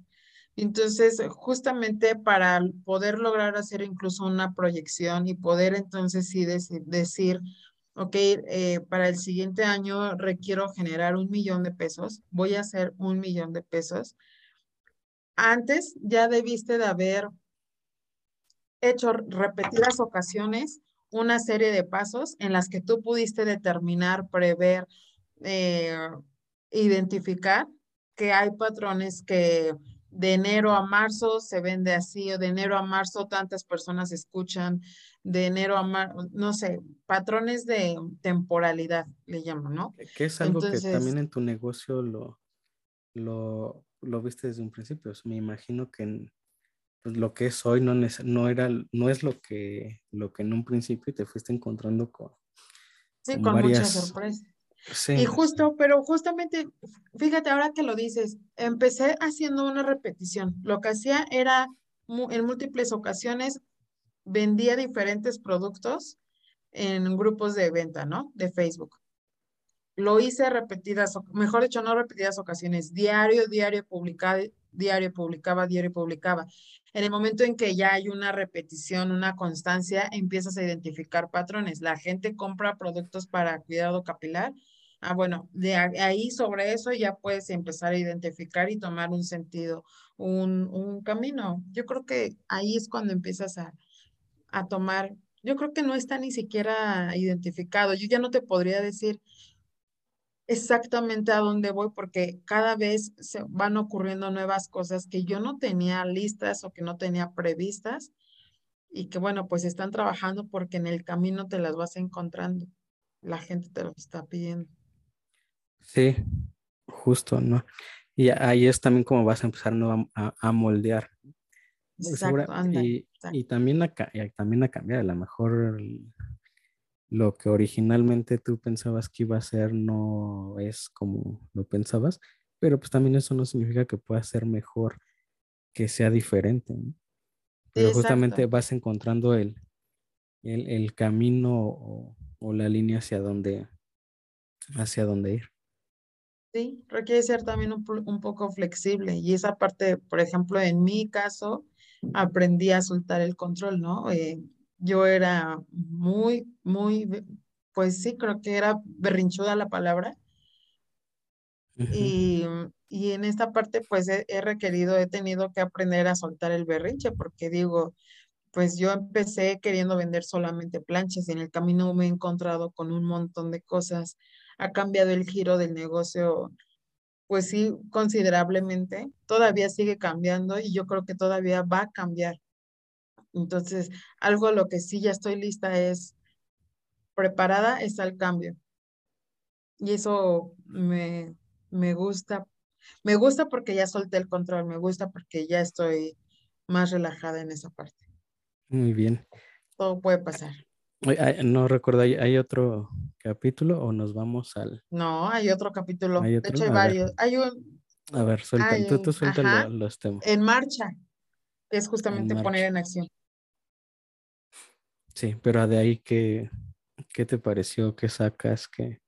Entonces, justamente para poder lograr hacer incluso una proyección y poder entonces sí decir, ok, eh, para el siguiente año requiero generar un millón de pesos, voy a hacer un millón de pesos. Antes ya debiste de haber hecho repetidas ocasiones una serie de pasos en las que tú pudiste determinar, prever, eh, identificar que hay patrones que de enero a marzo se vende así, o de enero a marzo tantas personas escuchan, de enero a marzo, no sé, patrones de temporalidad le llaman, ¿no? Que es algo que también en tu negocio lo, lo, lo viste desde un principio. me imagino que pues, lo que es hoy no, no, era, no es lo que, lo que en un principio te fuiste encontrando con, sí, con, muchas sorpresas. Y justo, pero justamente, fíjate ahora que lo dices, empecé haciendo una repetición. Lo que hacía era, en múltiples ocasiones, vendía diferentes productos en grupos de venta, ¿no? De Facebook. Lo hice repetidas, mejor dicho, no repetidas ocasiones, diario, diario publicaba, diario publicaba, diario publicaba. En el momento en que ya hay una repetición, una constancia, empiezas a identificar patrones. La gente compra productos para cuidado capilar Ah, bueno, ahí sobre eso ya puedes empezar a identificar y tomar un sentido, un, un camino. Yo creo que ahí es cuando empiezas a, a tomar, yo creo que no está ni siquiera identificado. Yo ya no te podría decir exactamente a dónde voy porque cada vez se van ocurriendo nuevas cosas que yo no tenía listas o que no tenía previstas y que bueno, pues están trabajando porque en el camino te las vas encontrando. La gente te lo está pidiendo. Sí, justo, ¿no? Y ahí es también como vas a empezar a, moldear. Exacto, y, también a, también a cambiar. A lo mejor lo que originalmente tú pensabas que iba a ser no es como lo pensabas, pero pues también eso no significa que pueda ser mejor, que sea diferente. ¿no? Pero justamente vas encontrando el, el, camino o, o, la línea hacia dónde, hacia dónde ir. Sí, requiere ser también un, poco flexible y esa parte, por ejemplo, en mi caso, aprendí a soltar el control, ¿no? Eh, yo era muy, muy, pues sí, creo que era berrinchuda la palabra. Y, y, en esta parte, pues he, he, requerido, he tenido que aprender a soltar el berrinche, porque digo, pues yo empecé queriendo vender solamente planchas y en el camino me he encontrado con un montón de cosas ha cambiado el giro del negocio, pues sí, considerablemente. Todavía sigue cambiando y yo creo que todavía va a cambiar. Entonces, algo a lo que sí ya estoy lista es preparada está el cambio. Y eso me, me gusta. Me gusta porque ya solté el control, me gusta porque ya estoy más relajada en esa parte. Muy bien. Todo puede pasar. No recuerdo, ¿hay otro capítulo o nos vamos al...? No, hay otro capítulo. De hecho, hay varios. Hay un... A ver, suelta, tú, tú suelta los temas. En marcha, es justamente poner en acción. Sí, pero de ahí, ¿qué, qué te pareció? ¿Qué sacas? ¿Qué...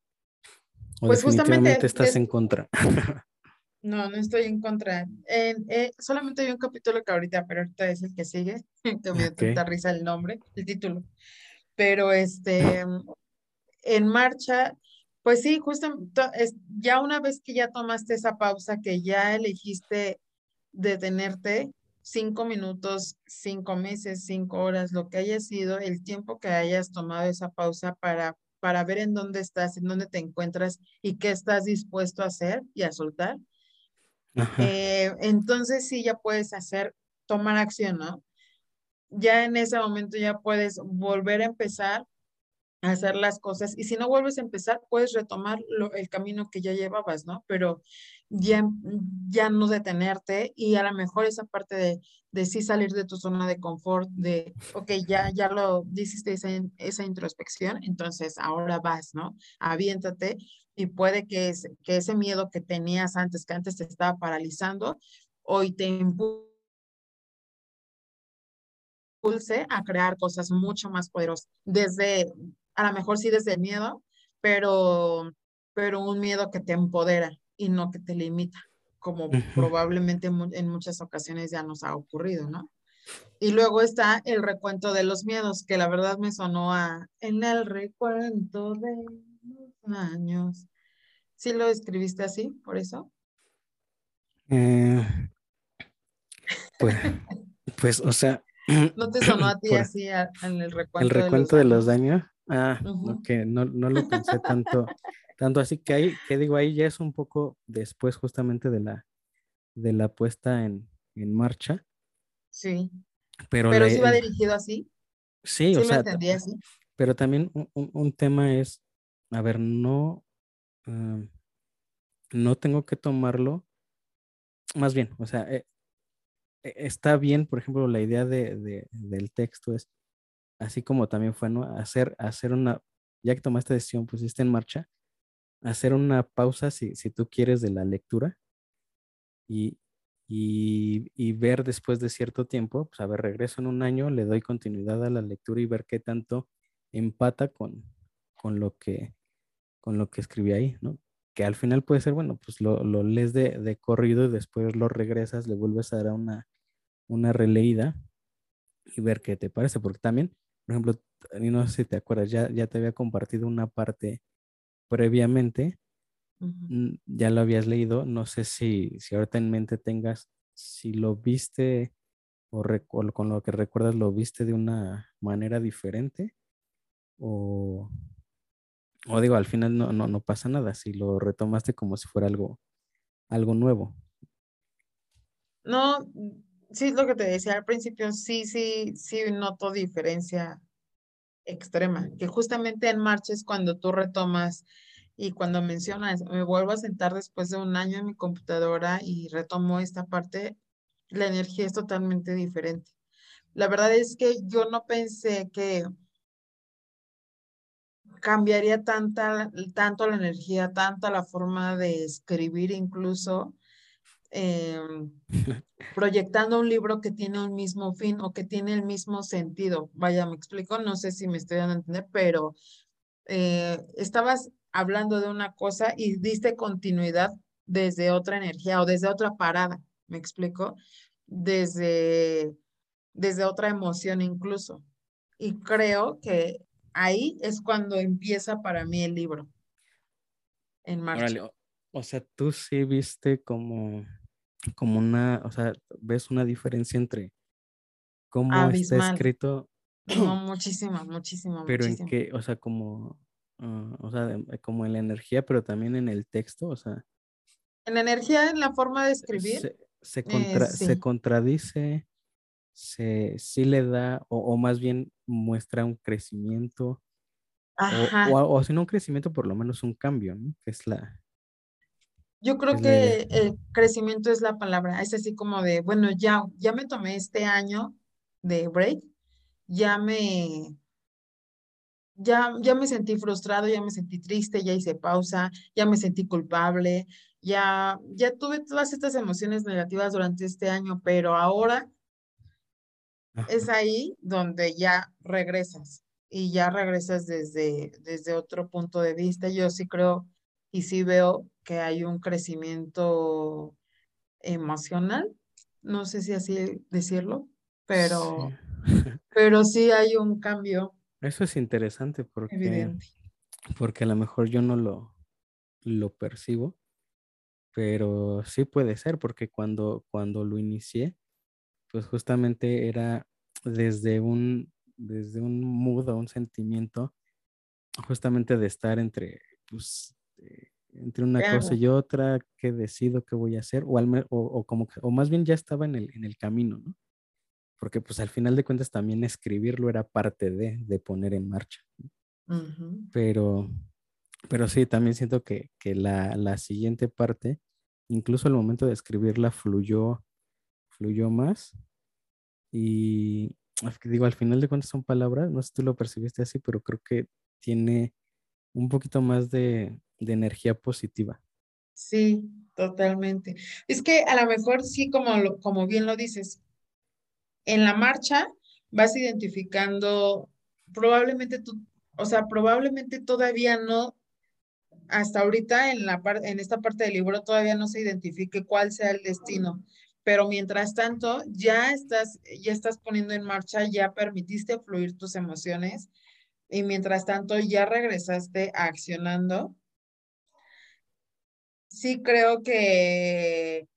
¿O pues definitivamente estás en contra? [LAUGHS] No, no estoy en contra. Eh, solamente hay un capítulo que ahorita, pero ahorita es el que sigue, [LAUGHS] que me da risa el nombre, el título pero este, en marcha, pues sí, justo ya una vez que ya tomaste esa pausa, que ya elegiste detenerte cinco minutos, cinco meses, cinco horas, lo que haya sido, el tiempo que hayas tomado esa pausa para, para ver en dónde estás, en dónde te encuentras y qué estás dispuesto a hacer y a soltar. Eh, entonces sí, ya puedes hacer, tomar acción, ¿no? ya en ese momento ya puedes volver a empezar hacer las cosas y si no vuelves a empezar, puedes retomar el camino que ya llevabas, ¿no? Pero ya, ya no detenerte y a lo mejor esa parte de, de sí salir de tu zona de confort, de, ok, ya, ya lo hiciste esa, esa introspección, entonces ahora vas, ¿no? Aviéntate y puede que, que ese miedo que tenías antes, que antes te estaba paralizando, hoy te impulsa a crear cosas mucho más poderosas. Desde, a lo mejor sí desde miedo, pero, pero un miedo que te empodera y no que te limita, como probablemente en muchas ocasiones ya nos ha ocurrido, ¿no? Y luego está el recuento de los miedos, que la verdad me sonó a en el recuento de los años. ¿Sí lo escribiste así, por eso? Eh, pues, pues, o sea. ¿No te sonó a [COUGHS] ti así en el recuento? El recuento de los, daños. Ah, ok, no, no lo pensé tanto, [LAUGHS] tanto así que ahí, que digo, ahí ya es un poco después justamente de la, de la puesta en, en marcha. Sí. Pero, pero sí va dirigido así. Sí, o sea, pero también un, un, tema es, a ver, no, no tengo que tomarlo, más bien, o sea, eh, e, está bien, por ejemplo, la idea de, de, del texto es, así como también fue, ¿no? Hacer, hacer una, ya que tomaste decisión, pusiste en marcha, hacer una pausa si, si tú quieres de la lectura y, y, ver después de cierto tiempo, pues a ver, regreso en un año, le doy continuidad a la lectura y ver qué tanto empata con, con, lo, que, con lo que escribí ahí, ¿no? Que al final puede ser, bueno, pues lo, lo lees de, de, corrido y después lo regresas, le vuelves a dar una, una releída y ver qué te parece, porque también, por ejemplo, no sé si te acuerdas, ya, ya te había compartido una parte previamente ya lo habías leído, no sé si, si ahorita en mente tengas, si lo viste o, con lo que recuerdas lo viste de una manera diferente o, o digo, al final no, no, no pasa nada, si lo retomaste como si fuera algo, algo nuevo. No, sí, lo que te decía al principio, sí, sí, sí noto diferencia extrema, que justamente en marcha es cuando tú retomas y cuando mencionas, me vuelvo a sentar después de un año en mi computadora y retomo esta parte, la energía es totalmente diferente. La verdad es que yo no pensé que cambiaría tanta, tanto la energía, tanta la forma de escribir incluso, em, proyectando un libro que tiene un mismo fin o que tiene el mismo sentido. Vaya, me explico, no sé si me estoy dando a entender, pero eh, estabas hablando de una cosa y diste continuidad desde otra energía o desde otra parada, ¿me explico? Desde, desde otra emoción incluso. Y creo que ahí es cuando empieza para mí el libro en marcha. o, sea, tú sí viste como, como una, o sea, ves una diferencia entre cómo está escrito. No, [CLEARS THROAT] muchísimo, muchísimo. Pero en qué, o sea, como Ah, o sea, como en la energía, pero también en el texto, o sea. En la energía, en la forma de escribir. Se, se, eh, se contradice, se, sí le da, o, más bien muestra un crecimiento, Ajá. O, o, si no un crecimiento, por lo menos un cambio, ¿no? Que es la... Yo creo que el crecimiento es la palabra, es así como de, bueno, ya, ya me tomé este año de break, ya me, ya, ya me sentí frustrado, ya me sentí triste, ya hice pausa, ya me sentí culpable, ya, ya tuve todas estas emociones negativas durante este año, pero ahora es ahí donde ya regresas y ya regresas desde, desde otro punto de vista. Yo sí creo y sí veo que hay un crecimiento emocional, no sé si así decirlo, pero, [LAUGHS] pero sí hay un cambio eso es interesante porque, porque a lo mejor yo no lo, lo percibo, pero sí puede ser porque cuando, cuando lo inicié, pues justamente era desde un, desde un mood o un sentimiento, justamente de estar entre, pues, eh, entre una cosa y otra, qué decido, qué voy a hacer, o, al, o, o, como, o más bien ya estaba en el, en el camino, ¿no? porque pues al final de cuentas también escribirlo era parte de, de poner en marcha. Pero, pero sí, también siento que, que la, la, siguiente parte, incluso el momento de escribirla fluyó, fluyó más. Y digo, al final de cuentas son palabras, no sé si tú lo percibiste así, pero creo que tiene un poquito más de, de energía positiva. Sí, totalmente. Es que a lo mejor sí, como, como bien lo dices, en la marcha vas identificando, probablemente tú, o sea, probablemente todavía no, hasta ahorita en, la en esta parte del libro todavía no se identifique cuál sea el destino, pero mientras tanto ya estás, ya estás poniendo en marcha, ya permitiste fluir tus emociones y mientras tanto ya regresaste accionando. Sí creo que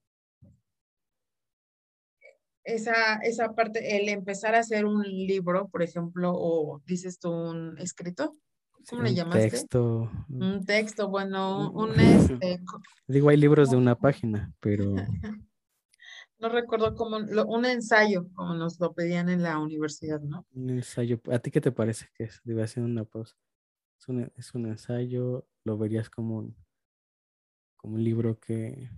esa, esa parte, el empezar a hacer un libro, por ejemplo, o dices tú un escrito, ¿cómo le llamaste? Texto. Un texto, bueno, un [LAUGHS] este. Digo, hay libros de una página, pero. [LAUGHS] no recuerdo cómo, un ensayo, como nos lo pedían en la universidad, ¿no? Un ensayo. ¿A ti qué te parece que es? Debe hacer una pausa. Es un, es un ensayo, lo verías como un, como un libro que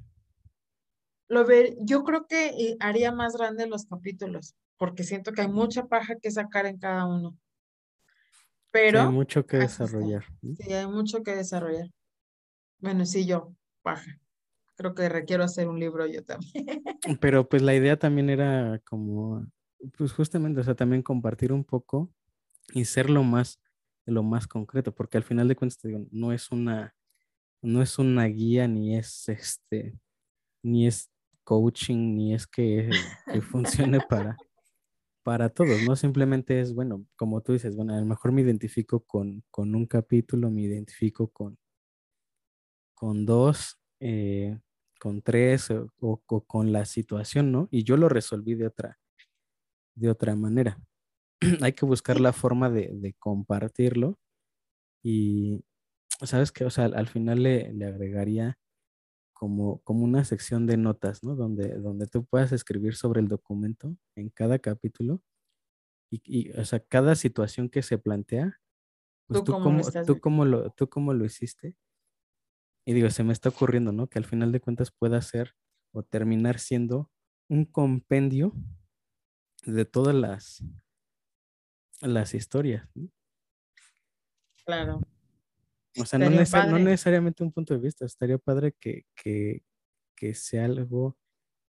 lo ver, yo creo que eh, haría más grande los capítulos, porque siento que hay mucha paja que sacar en cada uno. Pero hay mucho que desarrollar. Sí, hay mucho que desarrollar. Bueno, sí, yo, paja. Creo que requiero hacer un libro yo también. [LAUGHS] Pero pues la idea también era como, pues justamente, o sea, también compartir un poco y ser lo más, lo más concreto, porque al final de cuentas, te digo, no es una, no es una guía ni es este, ni es coaching ni es que, funcione [LAUGHS] para, para todos, ¿no? Simplemente es, bueno, como tú dices, bueno, a lo mejor me identifico con, con un capítulo, me identifico con, con dos, eh, con tres o, con la situación, ¿no? Y yo lo resolví de otra, de otra manera. [CLEARS THROAT] Hay que buscar la forma de, de compartirlo y, ¿sabes qué? O sea, al, final le, le agregaría como, como una sección de notas, ¿no? Donde, donde tú puedas escribir sobre el documento en cada capítulo y, y o sea, cada situación que se plantea, pues tú, cómo, tú, cómo lo, tú cómo lo hiciste. Y digo, se me está ocurriendo, ¿no? Que al final de cuentas pueda ser o terminar siendo un compendio de todas las, las historias. Claro. O sea, no, necesariamente un punto de vista, estaría padre que, sea algo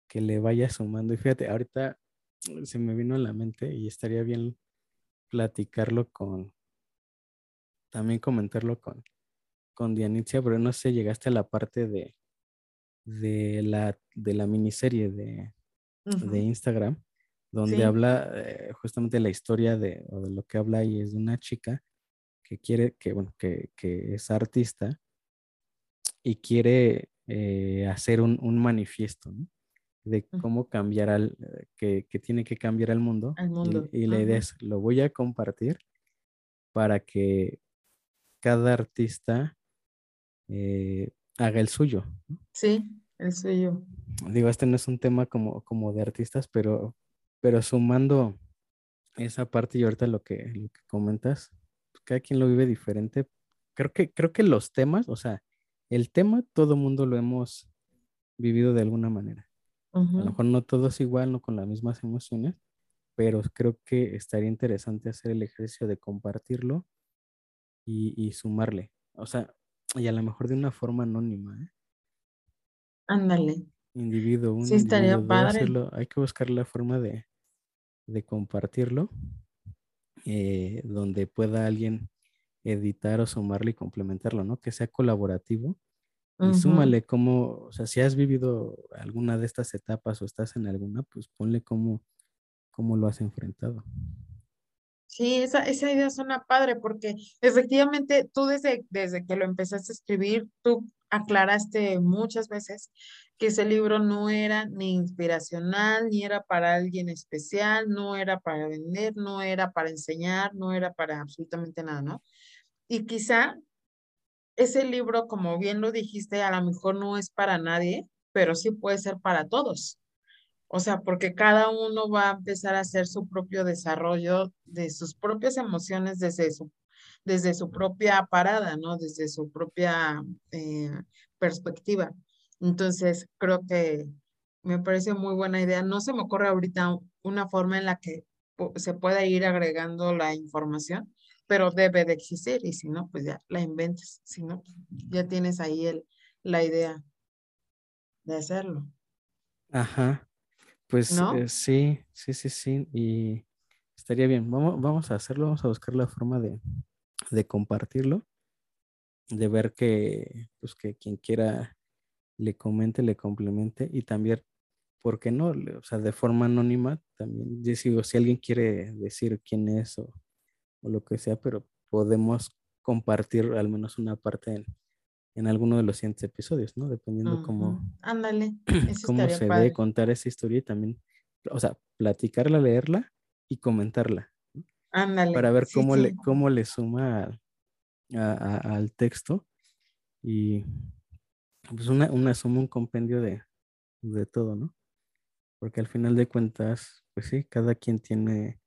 que le vaya sumando. Y fíjate, ahorita se me vino a la mente y estaría bien platicarlo con, también comentarlo con, con Dianitzia, pero no sé, llegaste a la parte de, de, la, de la miniserie de, de Instagram, donde habla eh, justamente la historia de, o de lo que habla y es de una chica que quiere, que, bueno, que, es artista y quiere eh, hacer un, manifiesto de cómo cambiar al, que, tiene que cambiar el mundo. Y, la idea es, lo voy a compartir para que cada artista eh, haga el suyo. Sí, el suyo. Digo, este no es un tema como, como de artistas, pero, pero sumando esa parte y ahorita lo que, lo que comentas, cada quien lo vive diferente. Creo que, creo que los temas, o sea, el tema todo mundo lo hemos vivido de alguna manera. A lo mejor no todos igual, no con las mismas emociones, pero creo que estaría interesante hacer el ejercicio de compartirlo y, sumarle. O sea, y a lo mejor de una forma anónima. ¿eh? Ándale. Individuo, un sí, estaría padre. hay que buscar la forma de, de compartirlo eh, donde pueda alguien editar o sumarle y complementarlo, ¿no? Que sea colaborativo. Y súmale cómo, o sea, si has vivido alguna de estas etapas o estás en alguna, pues ponle cómo, cómo lo has enfrentado. Sí, esa, esa idea suena padre porque efectivamente tú desde, desde que lo empezaste a escribir, tú aclaraste muchas veces que ese libro no era ni inspiracional, ni era para alguien especial, no era para vender, no era para enseñar, no era para absolutamente nada, ¿no? Y quizá ese libro, como bien lo dijiste, a lo mejor no es para nadie, pero sí puede ser para todos. O sea, porque cada uno va a empezar a hacer su propio desarrollo de sus propias emociones desde su, desde su propia parada, ¿no? Desde su propia eh, perspectiva. Entonces, creo que me parece muy buena idea. No se me ocurre ahorita una forma en la que se pueda ir agregando la información, pero debe de existir y si no, pues ya la inventes. Si no, ya tienes ahí el, la idea de hacerlo. Ajá. Pues eh, sí, sí, sí, sí. Y estaría bien. Vamos, vamos a hacerlo, vamos a buscar la forma de, de compartirlo, de ver que, pues que quien quiera le comente, le complemente y también, ¿por qué no? O sea, de forma anónima también. Digo, si alguien quiere decir quién es o, o lo que sea, pero podemos compartir al menos una parte en, en alguno de los siguientes episodios, ¿no? Dependiendo cómo, Ándale, [CLEARS THROAT] cómo se debe contar esa historia y también, o sea, platicarla, leerla y comentarla. Ándale. Para ver cómo, Le, cómo le suma al texto y pues una, una suma, un compendio de, de todo, ¿no? Porque al final de cuentas, pues sí, cada quien tiene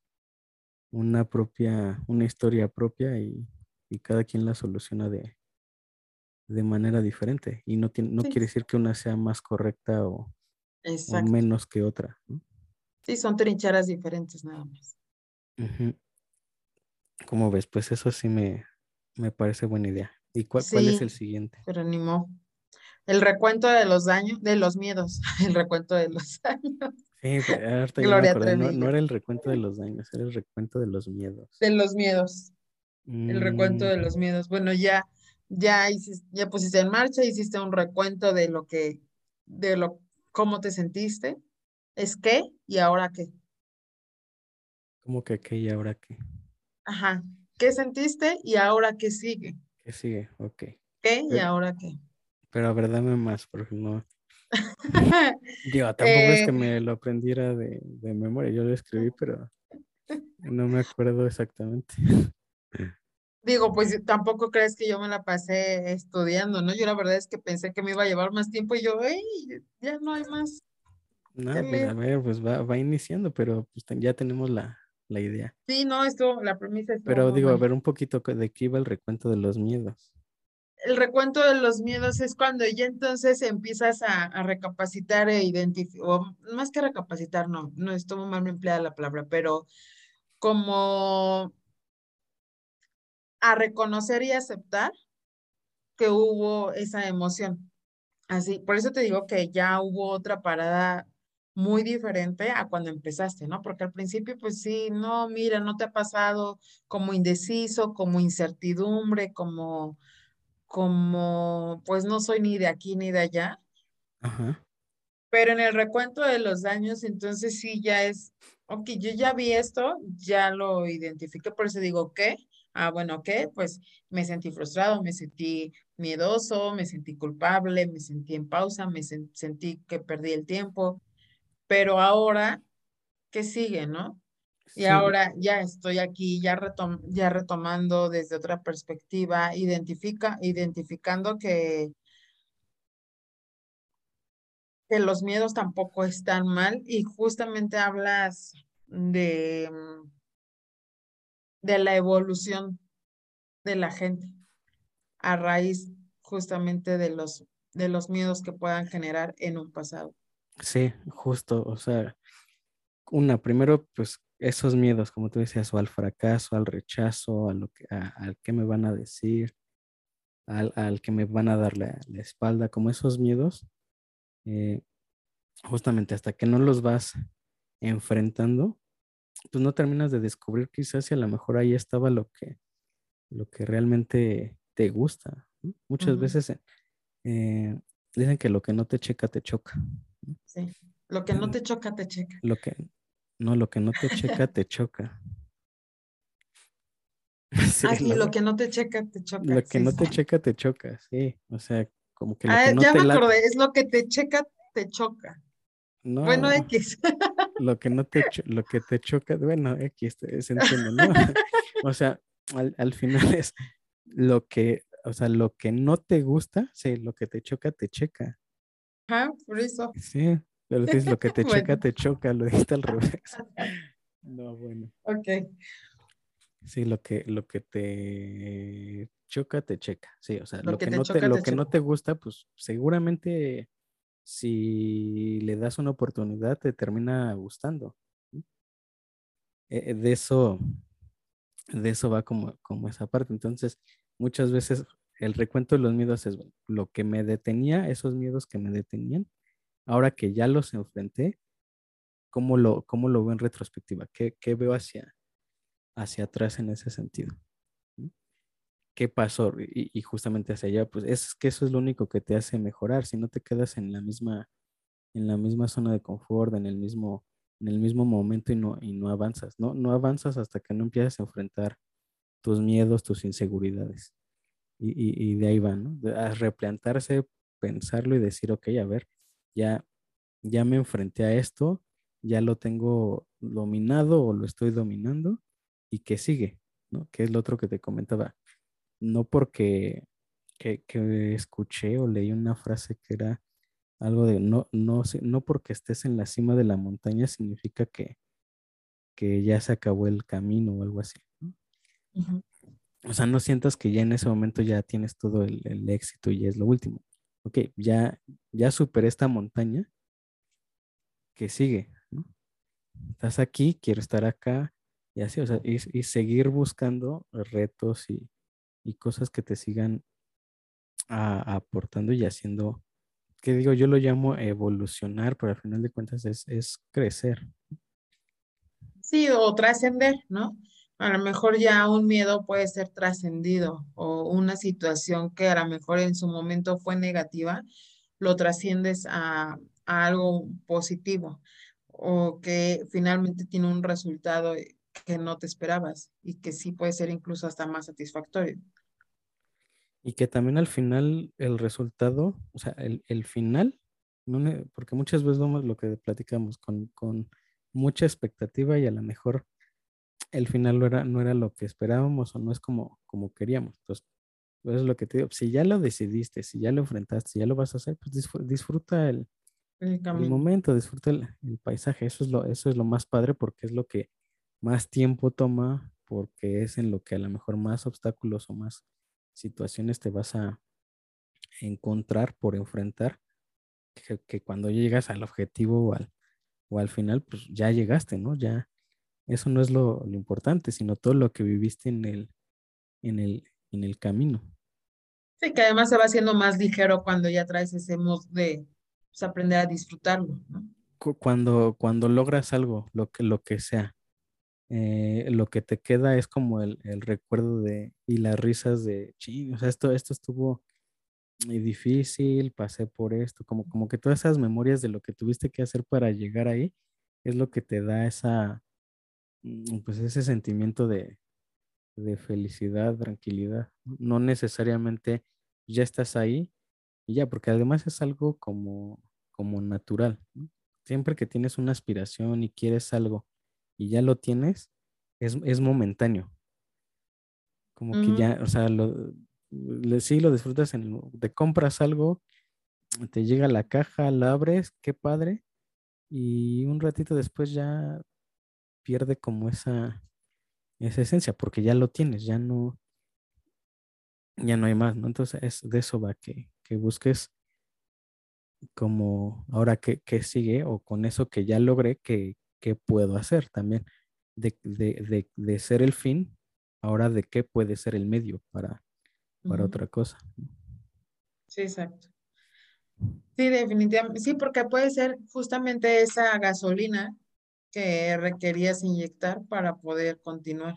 una propia, una historia propia y, y cada quien la soluciona de, de manera diferente y no, tiene, no quiere decir que una sea más correcta o, menos que otra. Sí, son trincheras diferentes nada más. Como ves, pues eso sí me, me parece buena idea. ¿Y cuál, cuál es el siguiente? Pero ni El recuento de los daños, de los miedos, [LAUGHS] el recuento de los [LAUGHS] daños. Sí, ahorita Gloria no, no, era el recuento de los daños, era el recuento de los miedos. De los miedos. El recuento de mm. los miedos. Bueno, ya ya, hiciste, ya pusiste en marcha, hiciste un recuento de lo que, de lo, cómo te sentiste, es qué y ahora qué. ¿Cómo que qué y ahora qué? Ajá, ¿qué sentiste y ahora qué sigue? ¿Qué sigue? Ok. ¿Qué y ahora qué? Pero a ver, dame más, porque [LAUGHS] no. Digo, tampoco es que eh. me lo aprendiera de, de memoria, yo lo escribí, pero no me acuerdo exactamente. Digo, pues tampoco crees que yo me la pasé estudiando, ¿no? Yo la verdad es que pensé que me iba a llevar más tiempo y yo, ¡ay! Ya no hay más. No, pues a ver, pues va, va iniciando, pero pues ya tenemos la, la idea. Sí, no, esto, la premisa es. Pero digo, a ver un poquito de qué iba el recuento de los miedos. El recuento de los miedos es cuando ya entonces empiezas a, a recapacitar e identificar, o más que recapacitar, no, no estuvo mal empleada la palabra, pero como a reconocer y aceptar que hubo esa emoción. Así, por eso te digo que ya hubo otra parada muy diferente a cuando empezaste, ¿no? Porque al principio, pues sí, no, mira, no te ha pasado como indeciso, como incertidumbre, como, como, pues no soy ni de aquí ni de allá. Ajá. Pero en el recuento de los daños, entonces sí ya es, ok, yo ya vi esto, ya lo identifiqué, por eso digo, ¿qué? Ah, bueno, ¿qué? Pues me sentí frustrado, me sentí miedoso, me sentí culpable, me sentí en pausa, me sentí que perdí el tiempo, pero ahora, ¿qué sigue, no? Y ahora ya estoy aquí, ya, ya retomando desde otra perspectiva, identifica, identificando que, que los miedos tampoco están mal y justamente hablas de de la evolución de la gente a raíz justamente de los, de los miedos que puedan generar en un pasado. Sí, justo, o sea, una, primero, pues esos miedos, como tú decías, o al fracaso, al rechazo, a lo que, al que me van a decir, al, al que me van a dar la, espalda, como esos miedos, eh, justamente hasta que no los vas enfrentando, pues no terminas de descubrir quizás si a lo mejor ahí estaba lo que, lo que realmente te gusta. Muchas veces eh, dicen que lo que no te checa, te choca. Sí, lo que no te choca, te checa. Lo que, no, lo que no te checa, te choca. [LAUGHS] Sí, ah, lo, que no te checa, te choca. Lo que no te checa, te choca, sí. O sea, como que lo ah, que no ya me acordé, es lo que te checa, te choca. No, bueno, X. [LAUGHS] Lo que no te, lo que te choca, bueno, X, se entiende, ¿no? [LAUGHS] o sea, al, final es lo que, o sea, lo que no te gusta, sí, lo que te choca, te checa. Ajá, por eso. Sí, pero lo que [LAUGHS] te choca, te choca, lo dijiste al revés. [LAUGHS] No, bueno. Ok. Sí, lo que, lo que te choca, te checa. Sí, o sea, lo, que, no, te, lo que no te gusta, pues seguramente si le das una oportunidad, te termina gustando. E, e, de eso, de eso va como, como esa parte. Entonces, muchas veces el recuento de los miedos es lo que me detenía, esos miedos que me detenían, ahora que ya los enfrenté, ¿cómo lo, cómo lo veo en retrospectiva? ¿Qué, qué veo hacia, hacia atrás en ese sentido? qué pasó y, justamente hacia allá, pues es que eso es lo único que te hace mejorar, si no te quedas en la misma en la misma zona de confort, en el mismo, en el mismo momento y no, y no avanzas, ¿no? No avanzas hasta que no empiezas a enfrentar tus miedos, tus inseguridades. Y, de ahí va, ¿no? A replantarse, pensarlo y decir, ok, a ver, ya, ya me enfrenté a esto, ya lo tengo dominado o lo estoy dominando y que sigue, ¿no? Que es lo otro que te comentaba. No porque que, escuché o leí una frase que era algo de no, no, no porque estés en la cima de la montaña significa que, que ya se acabó el camino o algo así. O sea, no sientas que ya en ese momento ya tienes todo el, éxito y es lo último. Ok, ya, ya superé esta montaña, que sigue, ¿no? Estás aquí, quiero estar acá, y así, o sea, y, y seguir buscando retos y, y, cosas que te sigan a, aportando y haciendo que digo, yo lo llamo evolucionar, pero al final de cuentas es, es crecer. Sí, o trascender, ¿no? A lo mejor ya un miedo puede ser trascendido o una situación que a lo mejor en su momento fue negativa, lo trasciendes a, algo positivo o que finalmente tiene un resultado que no te esperabas y que sí puede ser incluso hasta más satisfactorio. Y que también al final el resultado, o sea, el, el final, porque muchas veces vemos lo que platicamos con, con, mucha expectativa y a lo mejor el final no era, no era lo que esperábamos o no es como, como queríamos. Entonces, eso es lo que te digo. Si ya lo decidiste, si ya lo enfrentaste, si ya lo vas a hacer, pues disfruta el, el, el momento, disfruta el, el, paisaje. Eso es, lo, eso es lo más padre porque es lo que más tiempo toma, porque es en lo que a lo mejor más obstáculos o más situaciones te vas a encontrar por enfrentar que, cuando llegas al objetivo o al, o al final, pues ya llegaste, ¿no? Ya eso no es lo, importante, sino todo lo que viviste en el, en el, en el camino. Sí, que además se va haciendo más ligero cuando ya traes ese mod de pues, aprender a disfrutarlo, ¿no? Cuando, cuando logras algo, lo que, lo que sea, eh, lo que te queda es como el, el, recuerdo de y las risas de, ching, o sea, esto, esto estuvo difícil, pasé por esto, como, como que todas esas memorias de lo que tuviste que hacer para llegar ahí es lo que te da esa, pues ese sentimiento de, de felicidad, tranquilidad. No necesariamente ya estás ahí y ya, porque además es algo como, como natural. Siempre que tienes una aspiración y quieres algo y ya lo tienes, es, es momentáneo. Como que ya, o sea, lo, sí lo disfrutas, en, te compras algo, te llega la caja, la abres, qué padre, y un ratito después ya pierde como esa, esa esencia, porque ya lo tienes, ya no, ya no hay más, ¿no? Entonces es de eso va que, que busques como ahora que, que, sigue o con eso que ya logré, que, qué puedo hacer también, de, de, de, ser el fin, ahora de qué puede ser el medio para, para otra cosa. Sí, exacto. Sí, definitivamente. Sí, porque puede ser justamente esa gasolina que requerías inyectar para poder continuar.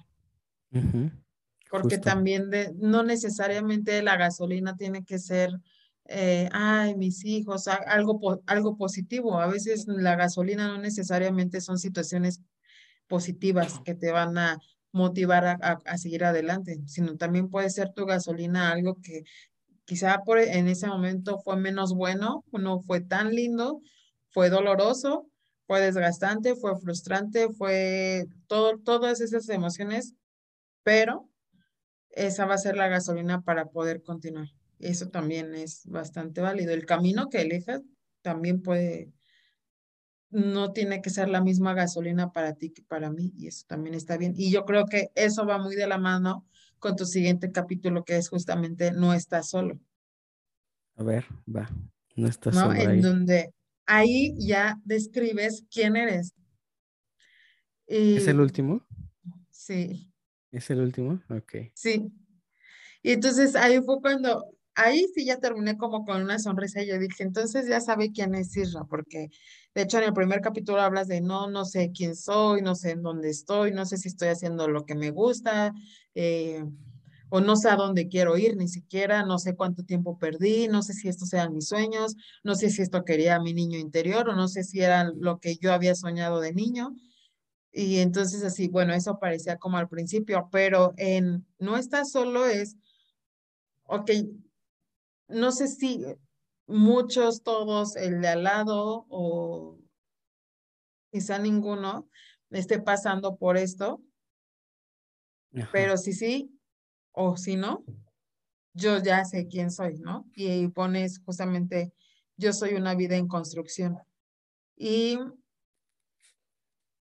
Porque también de, no necesariamente la gasolina tiene que ser eh, ay, mis hijos, algo, algo positivo. A veces la gasolina no necesariamente son situaciones positivas que te van a motivar a, seguir adelante, sino también puede ser tu gasolina algo que quizá por, en ese momento fue menos bueno, no fue tan lindo, fue doloroso, fue desgastante, fue frustrante, fue todo, todas esas emociones, pero esa va a ser la gasolina para poder continuar. Eso también es bastante válido. El camino que elijas también puede, no tiene que ser la misma gasolina para ti que para mí, y eso también está bien. Y yo creo que eso va muy de la mano con tu siguiente capítulo, que es justamente No estás solo. A ver, va, no estás solo. En donde ahí ya describes quién eres. ¿Es el último? Sí. ¿Es el último? Ok. Sí. Y entonces ahí fue cuando ahí sí ya terminé como con una sonrisa y yo dije, entonces ya sabe quién es Isra, porque de hecho en el primer capítulo hablas de no, no sé quién soy, no sé en dónde estoy, no sé si estoy haciendo lo que me gusta, eh, o no sé a dónde quiero ir, ni siquiera, no sé cuánto tiempo perdí, no sé si estos eran mis sueños, no sé si esto quería mi niño interior o no sé si era lo que yo había soñado de niño. Y entonces así, bueno, eso parecía como al principio, pero en no estás solo es, ok, no sé si muchos, todos, el de al lado o quizá ninguno esté pasando por esto, pero si sí o si no, yo ya sé quién soy, ¿no? Y pones justamente, yo soy una vida en construcción. Y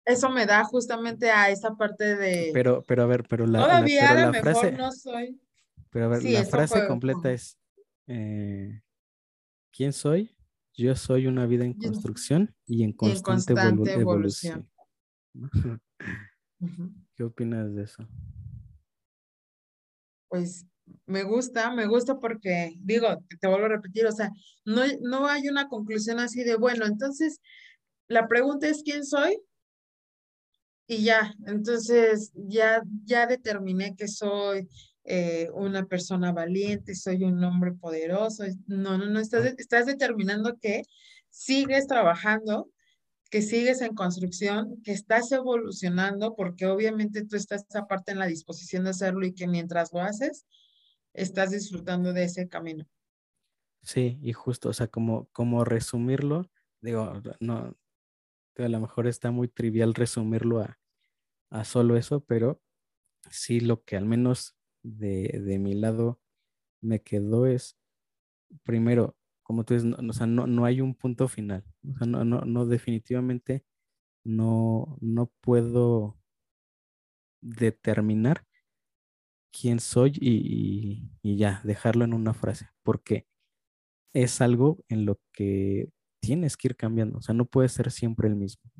eso me da justamente a esa parte de... Pero, pero a ver, pero la, todavía la, a lo mejor frase, no soy. pero a ver, Sí, la frase fue completa es, eh, ¿quién soy? Yo soy una vida en construcción y en en constante, evolu- constante evolución. [LAUGHS] ¿Qué opinas de eso? Pues me gusta, me gusta porque, digo, te, te vuelvo a repetir, o sea, no, no hay una conclusión así de, bueno, entonces la pregunta es quién soy y ya, entonces ya, ya determiné que soy eh, una persona valiente, soy un hombre poderoso. No, no, no, estás, de- estás determinando que sigues trabajando, que sigues en construcción, que estás evolucionando, porque obviamente tú estás aparte en la disposición de hacerlo y que mientras lo haces, estás disfrutando de ese camino. Sí, y justo, o sea, como, como resumirlo, digo, no, a lo mejor está muy trivial resumirlo a, a solo eso, pero sí lo que al menos de, de mi lado me quedó es, primero, como tú dices, no, o sea, no, no hay un punto final, no, no, no definitivamente no, no puedo determinar quién soy y, y- y ya, dejarlo en una frase, porque es algo en lo que tienes que ir cambiando, o sea, no puedes ser siempre el mismo.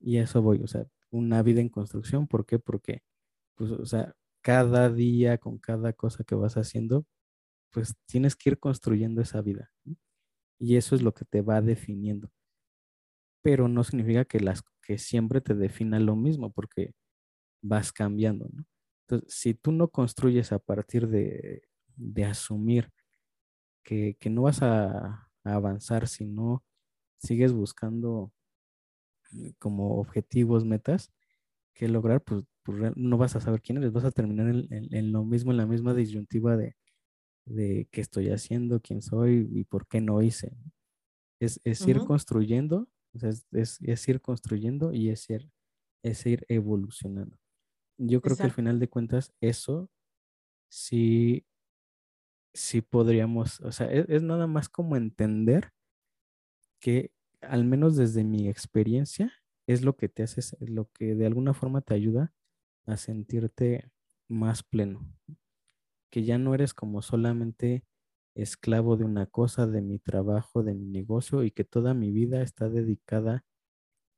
Y eso voy, o sea, una vida en construcción, ¿por qué? Porque, pues, o sea, cada día con cada cosa que vas haciendo, pues tienes que ir construyendo esa vida. Y eso es lo que te va definiendo. Pero no significa que las que siempre te defina lo mismo, porque vas cambiando. Entonces, si tú no construyes a partir de, de asumir que, que no vas a, avanzar si no sigues buscando eh, como objetivos, metas que lograr, pues, pues, no vas a saber quién eres, vas a terminar en lo mismo, en la misma disyuntiva de, de qué estoy haciendo, quién soy y por qué no hice. Es, es ir construyendo, es, es- es ir construyendo y es ir, es ir evolucionando. Yo creo que al final de cuentas eso sí, sí podríamos, o sea, es, es nada más como entender que al menos desde mi experiencia es lo que te hace, es lo que de alguna forma te ayuda a sentirte más pleno, que ya no eres como solamente esclavo de una cosa, de mi trabajo, de mi negocio y que toda mi vida está dedicada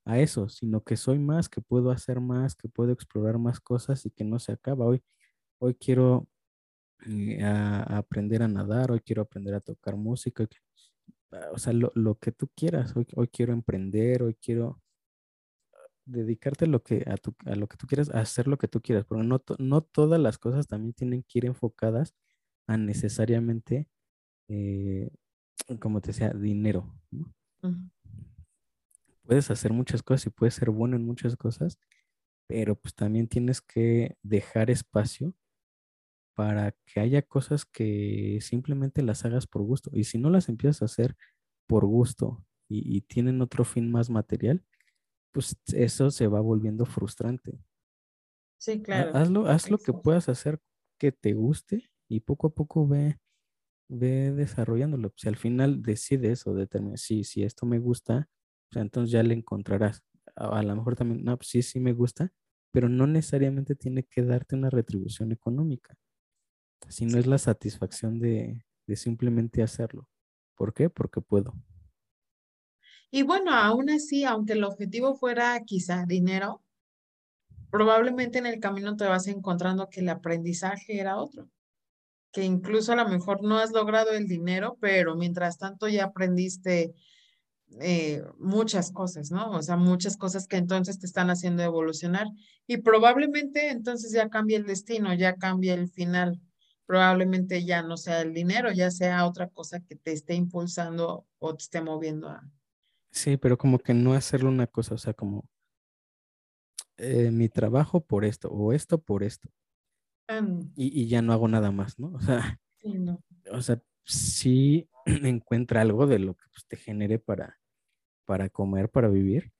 a eso, sino que soy más, que puedo hacer más, que puedo explorar más cosas y que no se acaba. Hoy, hoy quiero eh, aprender a nadar, hoy quiero aprender a tocar música, o sea, lo, lo que tú quieras, hoy quiero emprender, hoy quiero dedicarte a lo que, a, tu- a lo que tú quieras, a hacer lo que tú quieras, porque no, to- no todas las cosas también tienen que ir enfocadas a necesariamente, eh, como te decía, dinero. Puedes hacer muchas cosas y puedes ser bueno en muchas cosas, pero pues también tienes que dejar espacio para que haya cosas que simplemente las hagas por gusto. Y si no las empiezas a hacer por gusto y, y tienen otro fin más material, pues eso se va volviendo frustrante. Sí, claro. Hazlo, haz lo que puedas hacer que te guste y poco a poco ve, ve desarrollándolo. Si al final decides o determinas, sí, si esto me gusta, pues entonces ya le encontrarás. A, a lo mejor también, no, pues sí, sí me gusta, pero no necesariamente tiene que darte una retribución económica, sino es la satisfacción de, de simplemente hacerlo. ¿Por qué? Porque puedo. Y bueno, aún así, aunque el objetivo fuera quizá dinero, probablemente en el camino te vas encontrando que el aprendizaje era otro, que incluso a lo mejor no has logrado el dinero, pero mientras tanto ya aprendiste eh, muchas cosas, ¿no? O sea, muchas cosas que entonces te están haciendo evolucionar y probablemente entonces ya cambie el destino, ya cambie el final. Probablemente ya no sea el dinero, ya sea otra cosa que te esté impulsando o te esté moviendo a... Sí, pero como que no hacerlo una cosa, o sea, como eh, mi trabajo por esto o esto por esto. y, y, ya no hago nada más, ¿no? [LAUGHS] O sea, sí, no. o sea, sí [CLEARS THROAT] encuentra algo de lo que pues, te genere para, para comer, para vivir,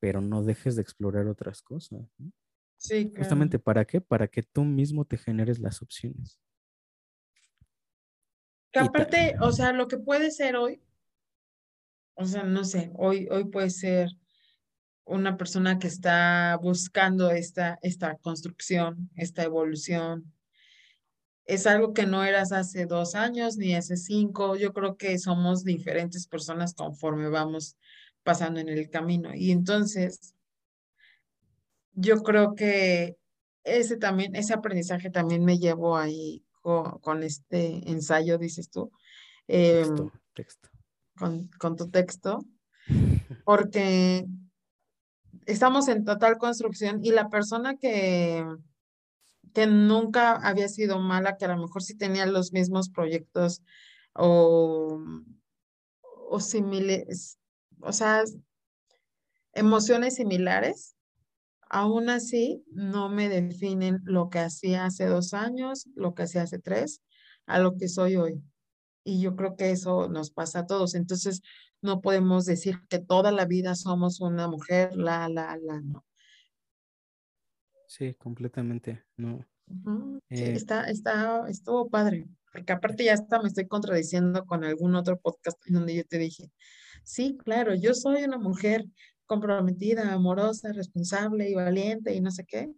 pero no dejes de explorar otras cosas. Sí, Justamente, ¿para qué? Para que tú mismo te generes las opciones. Que aparte, o sea, lo que puede ser hoy, o sea, no sé, hoy, hoy puede ser una persona que está buscando esta, esta construcción, esta evolución, es algo que no eras hace dos años ni hace cinco. Yo creo que somos diferentes personas conforme vamos pasando en el camino. Y entonces, yo creo que ese también, ese aprendizaje también me llevó ahí con, este ensayo, dices tú. texto, em, texto. Con, tu texto, porque estamos en total construcción y la persona que que nunca había sido mala, que a lo mejor sí tenía los mismos proyectos o, o similares, o sea, emociones similares, aún así no me definen lo que hacía hace dos años, lo que hacía hace tres, a lo que soy hoy. Y yo creo que eso nos pasa a todos. Entonces, no podemos decir que toda la vida somos una mujer, la, la, la, no. Sí, completamente, no. sí, eh, está, está, estuvo padre, porque aparte ya hasta me estoy contradiciendo con algún otro podcast en donde yo te dije, sí, claro, yo soy una mujer comprometida, amorosa, responsable y valiente y no sé qué,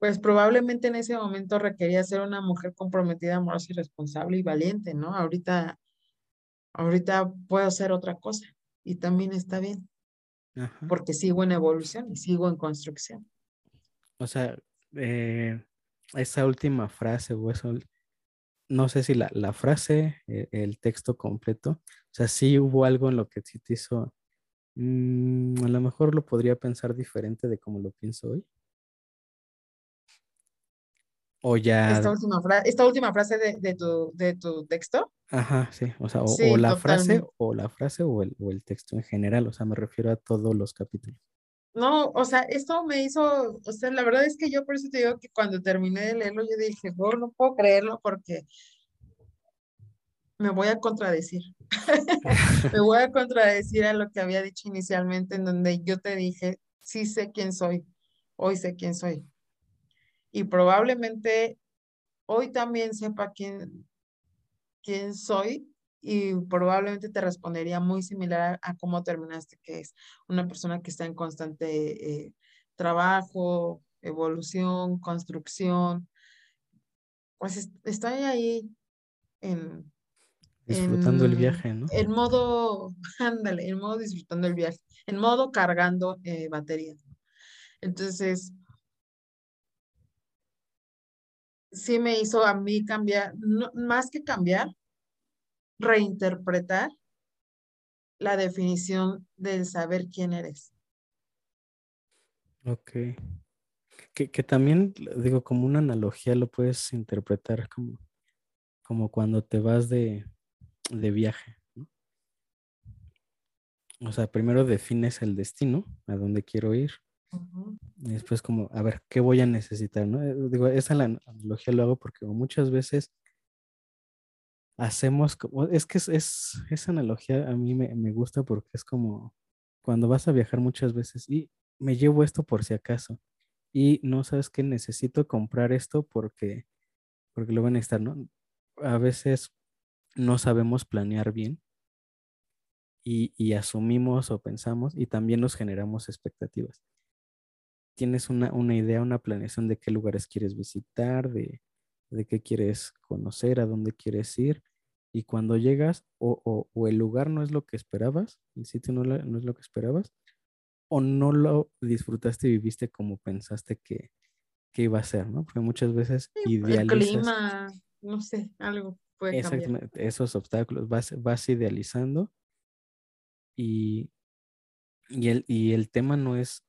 pues probablemente en ese momento requería ser una mujer comprometida, amorosa y responsable y valiente, ¿no? Ahorita, ahorita puedo ser otra cosa y también está bien, porque sigo en evolución y sigo en construcción. O sea, eh, esa última frase o eso, no sé si la, la frase, eh, el texto completo, o sea, sí hubo algo en lo que sí te hizo, mm, a lo mejor lo podría pensar diferente de como lo pienso hoy. O ya. Esta última, frase, esta última frase de, de, tu, de tu texto. Ajá, sí. O sea, o, la frase, o la frase, o el, o el texto en general. O sea, me refiero a todos los capítulos. No, o sea, esto me hizo, o sea, la verdad es que yo por eso te digo que cuando terminé de leerlo, yo dije, oh, no puedo creerlo porque me voy a contradecir. [LAUGHS] me voy a contradecir a lo que había dicho inicialmente, en donde yo te dije, sí sé quién soy, hoy sé quién soy. Y probablemente hoy también sepa quién, quién soy, y probablemente te respondería muy similar a, cómo terminaste, que es una persona que está en constante eh, trabajo, evolución, construcción. Pues estoy ahí en... Disfrutando el viaje, ¿no? En modo, [LAUGHS] ándale, en modo disfrutando el viaje, en modo cargando eh, baterías. Entonces, sí me hizo a mí cambiar, más que cambiar, reinterpretar la definición del saber quién eres. Ok. Que, también, digo, como una analogía lo puedes interpretar como, como cuando te vas de, viaje. O sea, primero defines el destino, a dónde quiero ir. Y después como, a ver, ¿qué voy a necesitar? ¿no? Eh, digo, esa analogía lo hago porque muchas veces hacemos, como, es que es, esa analogía a mí me, gusta porque es como cuando vas a viajar muchas veces y me llevo esto por si acaso y no sabes que necesito comprar esto porque, porque lo van a necesitar, ¿no? A veces no sabemos planear bien y, y, asumimos o pensamos y también nos generamos expectativas. Tienes una, una idea, una planeación de qué lugares quieres visitar, de, de qué quieres conocer, a dónde quieres ir y cuando llegas o, el lugar no es lo que esperabas, el sitio no, no, es lo que esperabas, o no lo disfrutaste y viviste como pensaste que, iba a ser, ¿no? Porque muchas veces idealizas... El clima, no sé, algo puede Exactamente, esos obstáculos, vas, vas idealizando Y, y, el, y el tema no es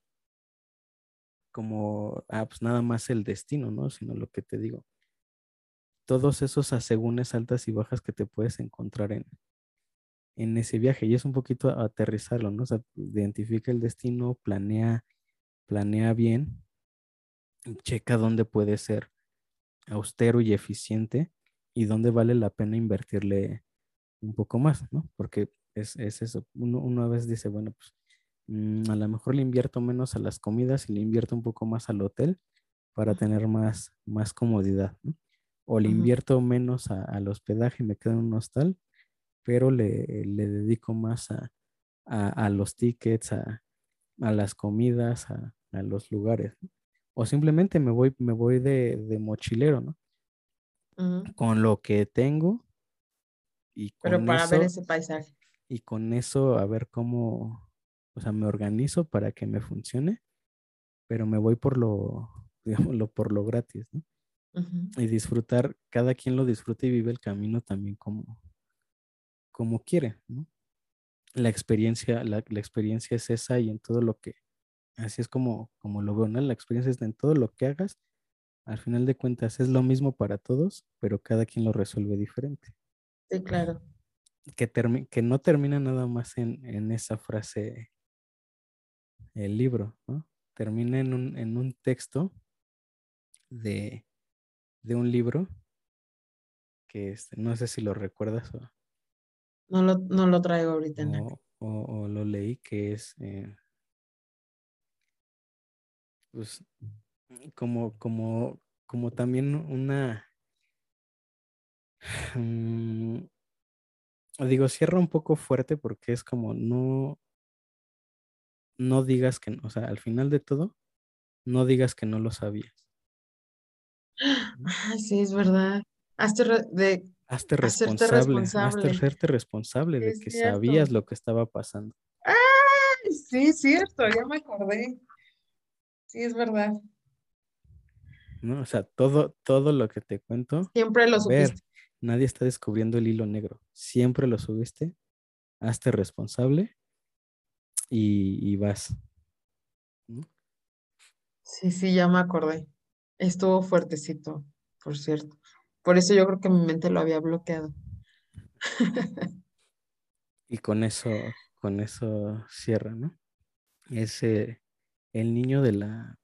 como, ah, pues nada más el destino, ¿no? Sino lo que te digo. Todos esos asegúnes altas y bajas que te puedes encontrar en, en ese viaje. Y es un poquito aterrizarlo, ¿no? O sea, identifica el destino, planea, planea bien, checa dónde puede ser austero y eficiente y dónde vale la pena invertirle un poco más, ¿no? Porque es, eso. Uno, uno, dice, bueno, pues a lo mejor le invierto menos a las comidas y le invierto un poco más al hotel para tener más, más comodidad, ¿no? O le invierto menos al hospedaje y me quedo en un hostal, pero le, dedico más a, los tickets, a, las comidas, a, los lugares. O simplemente me voy, me voy de, de mochilero, ¿no? Con lo que tengo y con Pero para ver ese paisaje. Y con eso a ver cómo, o sea, me organizo para que me funcione, pero me voy por lo, [LAUGHS] digámoslo, por lo gratis, ¿no? Y disfrutar, cada quien lo disfruta y vive el camino también como, como quiere, ¿no? La experiencia, la, la, experiencia es esa y en todo lo que, así es como, como lo veo, ¿no? La experiencia es en todo lo que hagas, al final de cuentas es lo mismo para todos, pero cada quien lo resuelve diferente. Sí, claro. Que, que no termina nada más en, esa frase el libro, ¿no? Termina en un, en un texto de, un libro que este, no sé si lo recuerdas o... No lo, no lo traigo ahorita. O, lo leí que es... Eh, pues como, como, como también una [SIGHS] Mm, digo, cierra un poco fuerte porque es como no, no digas que, o sea, al final de todo, no digas que no lo sabías. Ah, sí, es verdad. Hazte, de, hazte responsable, responsable. Hazte responsable de que sabías lo que estaba pasando. ¡Ay! Sí, cierto, ya me acordé. Sí, es verdad. ¿no? O sea, todo, todo lo que te cuento. Siempre lo supiste. Nadie está descubriendo el hilo negro. Siempre lo subiste, hazte responsable y, vas. Sí, sí, ya me acordé. Estuvo fuertecito, por cierto. Por eso yo creo que mi mente lo había bloqueado. [LAUGHS] y con eso, con eso cierra, ¿no? Ese, el niño de la,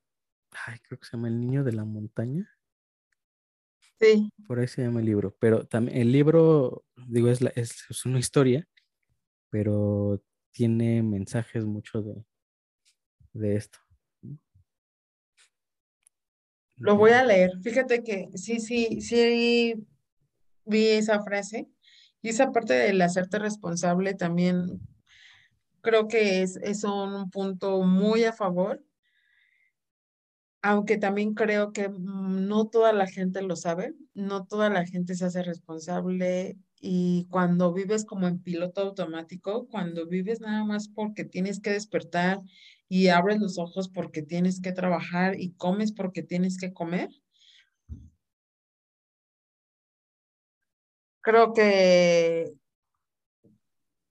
ay, creo que se llama el niño de la montaña. Sí. Por ahí se llama el libro. Pero también el libro, digo, es, es, una historia, pero tiene mensajes mucho de, de esto. Lo voy a leer. Fíjate que sí, sí, sí vi esa frase. Y esa parte del hacerte responsable también creo que es, es un punto muy a favor aunque también creo que mm, no toda la gente lo sabe, no toda la gente se hace responsable y cuando vives como en piloto automático, cuando vives nada más porque tienes que despertar y abres los ojos porque tienes que trabajar y comes porque tienes que comer, creo que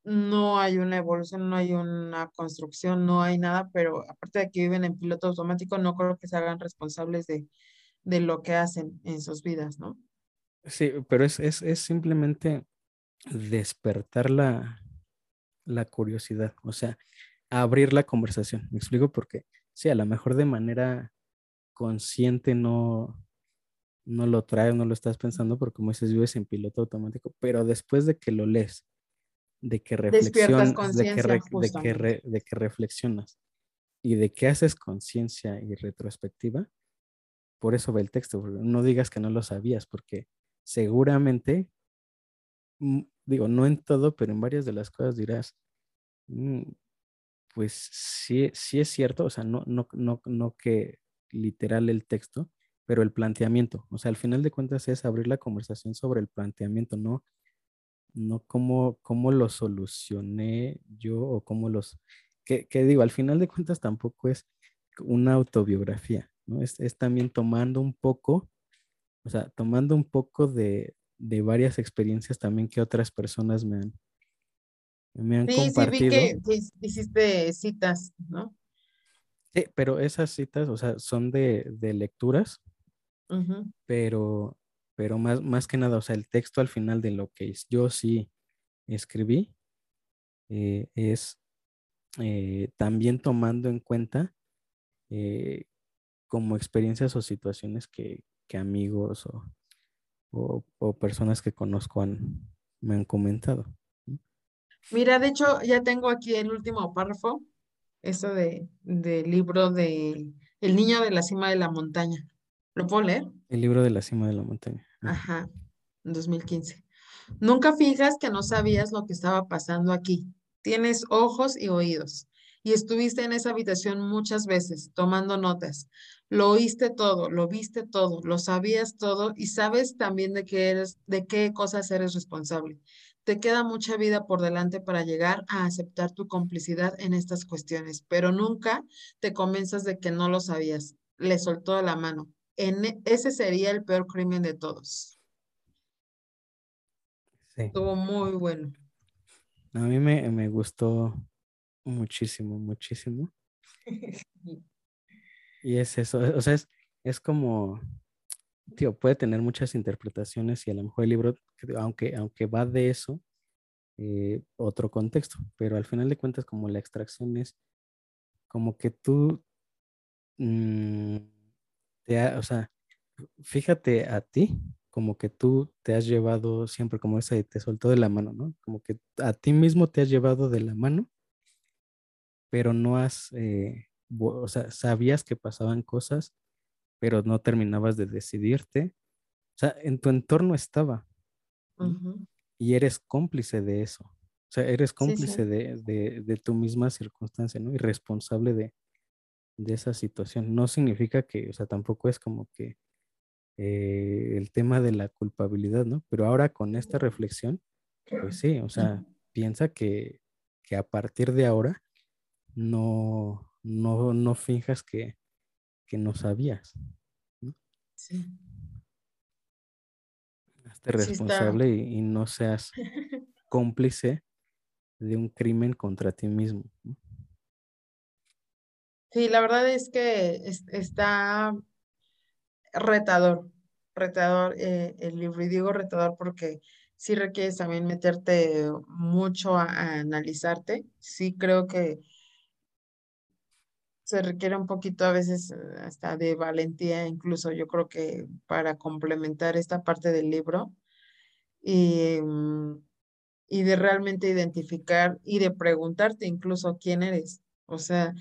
no hay una evolución, no hay una construcción, no hay nada, pero aparte de que viven en piloto automático, no creo que se hagan responsables de, lo que hacen en sus vidas, ¿no? Sí, pero es, simplemente despertar la, la curiosidad, o sea, abrir la conversación. Me explico porque, sí, a lo mejor de manera consciente no, no lo traes, no lo estás pensando, porque como dices, vives en piloto automático, pero después de que lo lees, de que reflexionas, de que, de, que reflexionas y de que haces conciencia y retrospectiva, por eso ve el texto, no digas que no lo sabías, porque seguramente, mm, digo, no en todo, pero en varias de las cosas dirás, mm, pues sí, sí es cierto, o sea, no, no, no, no que literal el texto, pero el planteamiento, o sea, al final de cuentas es abrir la conversación sobre el planteamiento, no no cómo, cómo lo solucioné yo o cómo los, que, digo, al final de cuentas tampoco es una autobiografía, ¿no? Es, también tomando un poco, o sea, tomando un poco de, varias experiencias también que otras personas me han, Me han Sí, sí, vi compartido. que, hiciste citas, ¿no? Sí, pero esas citas, o sea, son de, de lecturas, pero, pero más, más que nada, o sea, el texto al final de lo que yo sí escribí eh, es eh, también tomando en cuenta eh, como experiencias o situaciones que, que amigos o, o- o personas que conozco han, me han comentado. Mira, de hecho, ya tengo aquí el último párrafo, eso de, del libro de El niño de la cima de la montaña. ¿Lo puedo leer? El libro de la cima de la montaña. Ajá. Ajá, en 2015. Nunca fijas que no sabías lo que estaba pasando aquí. Tienes ojos y oídos. Y estuviste en esa habitación muchas veces, tomando notas. Lo oíste todo, lo viste todo, lo sabías todo y sabes también de qué eres, de qué cosas eres responsable. Te queda mucha vida por delante para llegar a aceptar tu complicidad en estas cuestiones, pero nunca te convenzas de que no lo sabías. Le soltó la mano. En e- ese sería el peor crimen de todos. Sí. Estuvo muy bueno. A mí me, me gustó muchísimo, muchísimo. Y es eso, o sea, es, es como, tío, puede tener muchas interpretaciones y a lo mejor el libro, aunque, aunque va de eso, eh, otro contexto, pero al final de cuentas como la extracción es como que tú, mm, te ha- o sea, fíjate a ti, como que tú te has llevado siempre como ese, te soltó de la mano, ¿no? Como que a ti mismo te has llevado de la mano, pero no has, eh, o sea, sabías que pasaban cosas, pero no terminabas de decidirte. O sea, en tu entorno estaba y eres cómplice de eso. O sea, eres cómplice sí. de, de- de tu misma circunstancia, ¿no? Y responsable de, de esa situación. No significa que, o sea, tampoco es como que eh, el tema de la culpabilidad, ¿no? Pero ahora con esta reflexión, pues sí, o sea, piensa que, que a partir de ahora no, no, no finjas que, que no sabías. Sí. Hazte Sí está. responsable y, y no seas [LAUGHS] cómplice de un crimen contra ti mismo. ¿no? Sí, la verdad es que es- está retador, retador eh, el libro, y digo retador porque sí requieres también meterte mucho a, a analizarte. Sí creo que se requiere un poquito a veces eh, hasta de valentía, incluso yo creo que para complementar esta parte del libro y, mm, y de realmente identificar y de preguntarte incluso quién eres. O sea,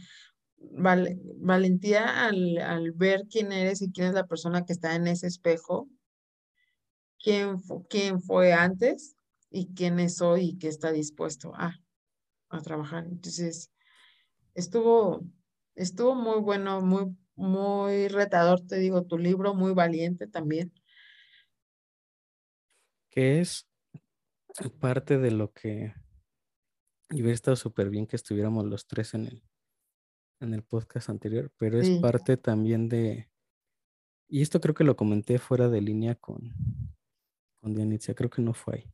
val- valentía al, al ver quién eres y quién es la persona que está en ese espejo, quién, quién fue antes y quién es hoy y que está dispuesto a, a trabajar. Entonces, estuvo, estuvo muy bueno, muy, muy retador, te digo, tu libro, muy valiente también. Que es parte de lo que y hubiera estado súper bien que estuviéramos los tres en el, en el podcast anterior, pero es Sí. parte también de, y esto creo que lo comenté fuera de línea con, con Dianitzia, creo que no fue ahí,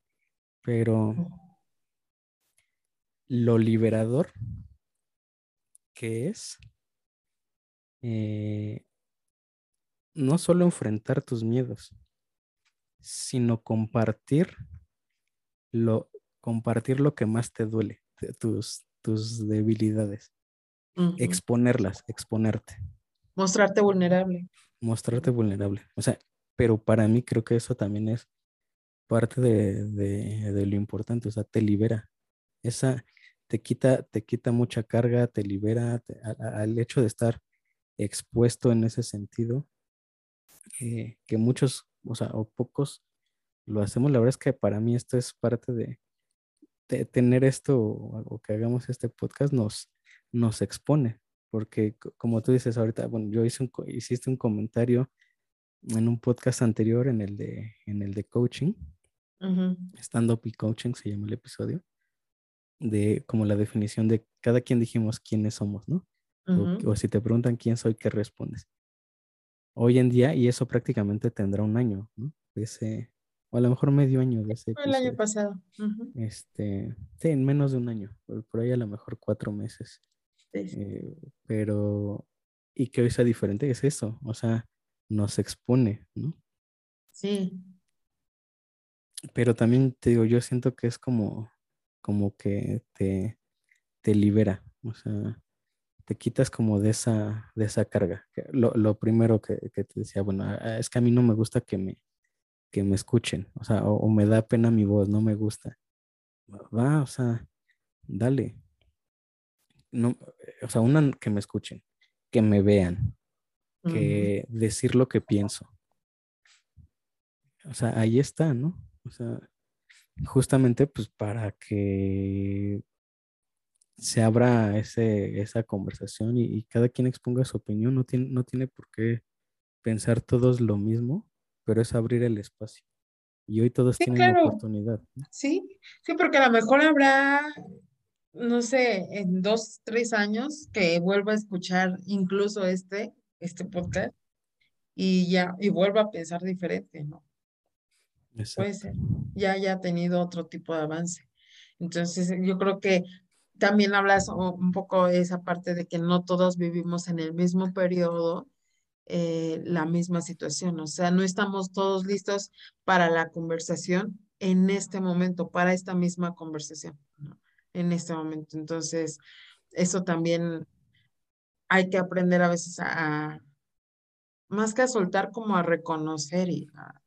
pero lo liberador que es eh, no solo enfrentar tus miedos, sino compartir lo, compartir lo que más te duele, tus, tus debilidades, exponerlas, exponerte, Mostrarte vulnerable. mostrarte vulnerable. O sea, pero para mí creo que eso también es parte de, de- de lo importante, o sea, te libera. Esa te quita, te quita mucha carga, te libera te- a- a- al hecho de estar expuesto en ese sentido, eh, que muchos, o sea, o pocos lo hacemos. La verdad es que para mí esto es parte de, de tener esto o, o que hagamos este podcast nos, nos expone, porque co- como tú dices ahorita, bueno, yo hice un, hiciste un comentario en un podcast anterior, en el de, en el de coaching, Ujú. stand up y coaching se llama el episodio, de como la definición de cada quien dijimos quiénes somos, ¿no? O, si te preguntan quién soy, ¿qué respondes? Hoy en día, y eso prácticamente tendrá un año, ¿no? Ese, o a lo mejor medio año de ese El año pasado. Este, sí, en menos de un año, por, ahí a lo mejor cuatro meses. Eh, pero, y que hoy sea diferente es eso, o sea, nos expone, ¿no? Sí. Pero también te digo, yo siento que es como, como que te, te libera, o sea, te quitas como de esa, de esa carga. Lo, lo primero que, que, te decía, bueno, es que a mí no me gusta que me, que me escuchen, o sea, o, me da pena mi voz, no me gusta. Va, o sea, dale. No, o sea, una que me escuchen, que me vean, que decir lo que pienso. O sea, ahí está, ¿no? O sea, justamente pues para que se abra ese, esa conversación y, cada quien exponga su opinión, no tiene, no tiene por qué pensar todos lo mismo, pero es abrir el espacio. Y hoy todos tienen la oportunidad. Sí, sí, porque a lo mejor habrá, no sé, en dos, tres años que vuelva a escuchar incluso este, este podcast y ya, y vuelva a pensar diferente, ¿no? Puede ser. Ya haya tenido otro tipo de avance. Entonces, yo creo que también hablas un poco de esa parte de que no todos vivimos en el mismo periodo eh, la misma situación, o sea, no estamos todos listos para la conversación en este momento, para esta misma conversación, en este momento. Entonces, eso también hay que aprender a veces a, más que a soltar, como a reconocer y a,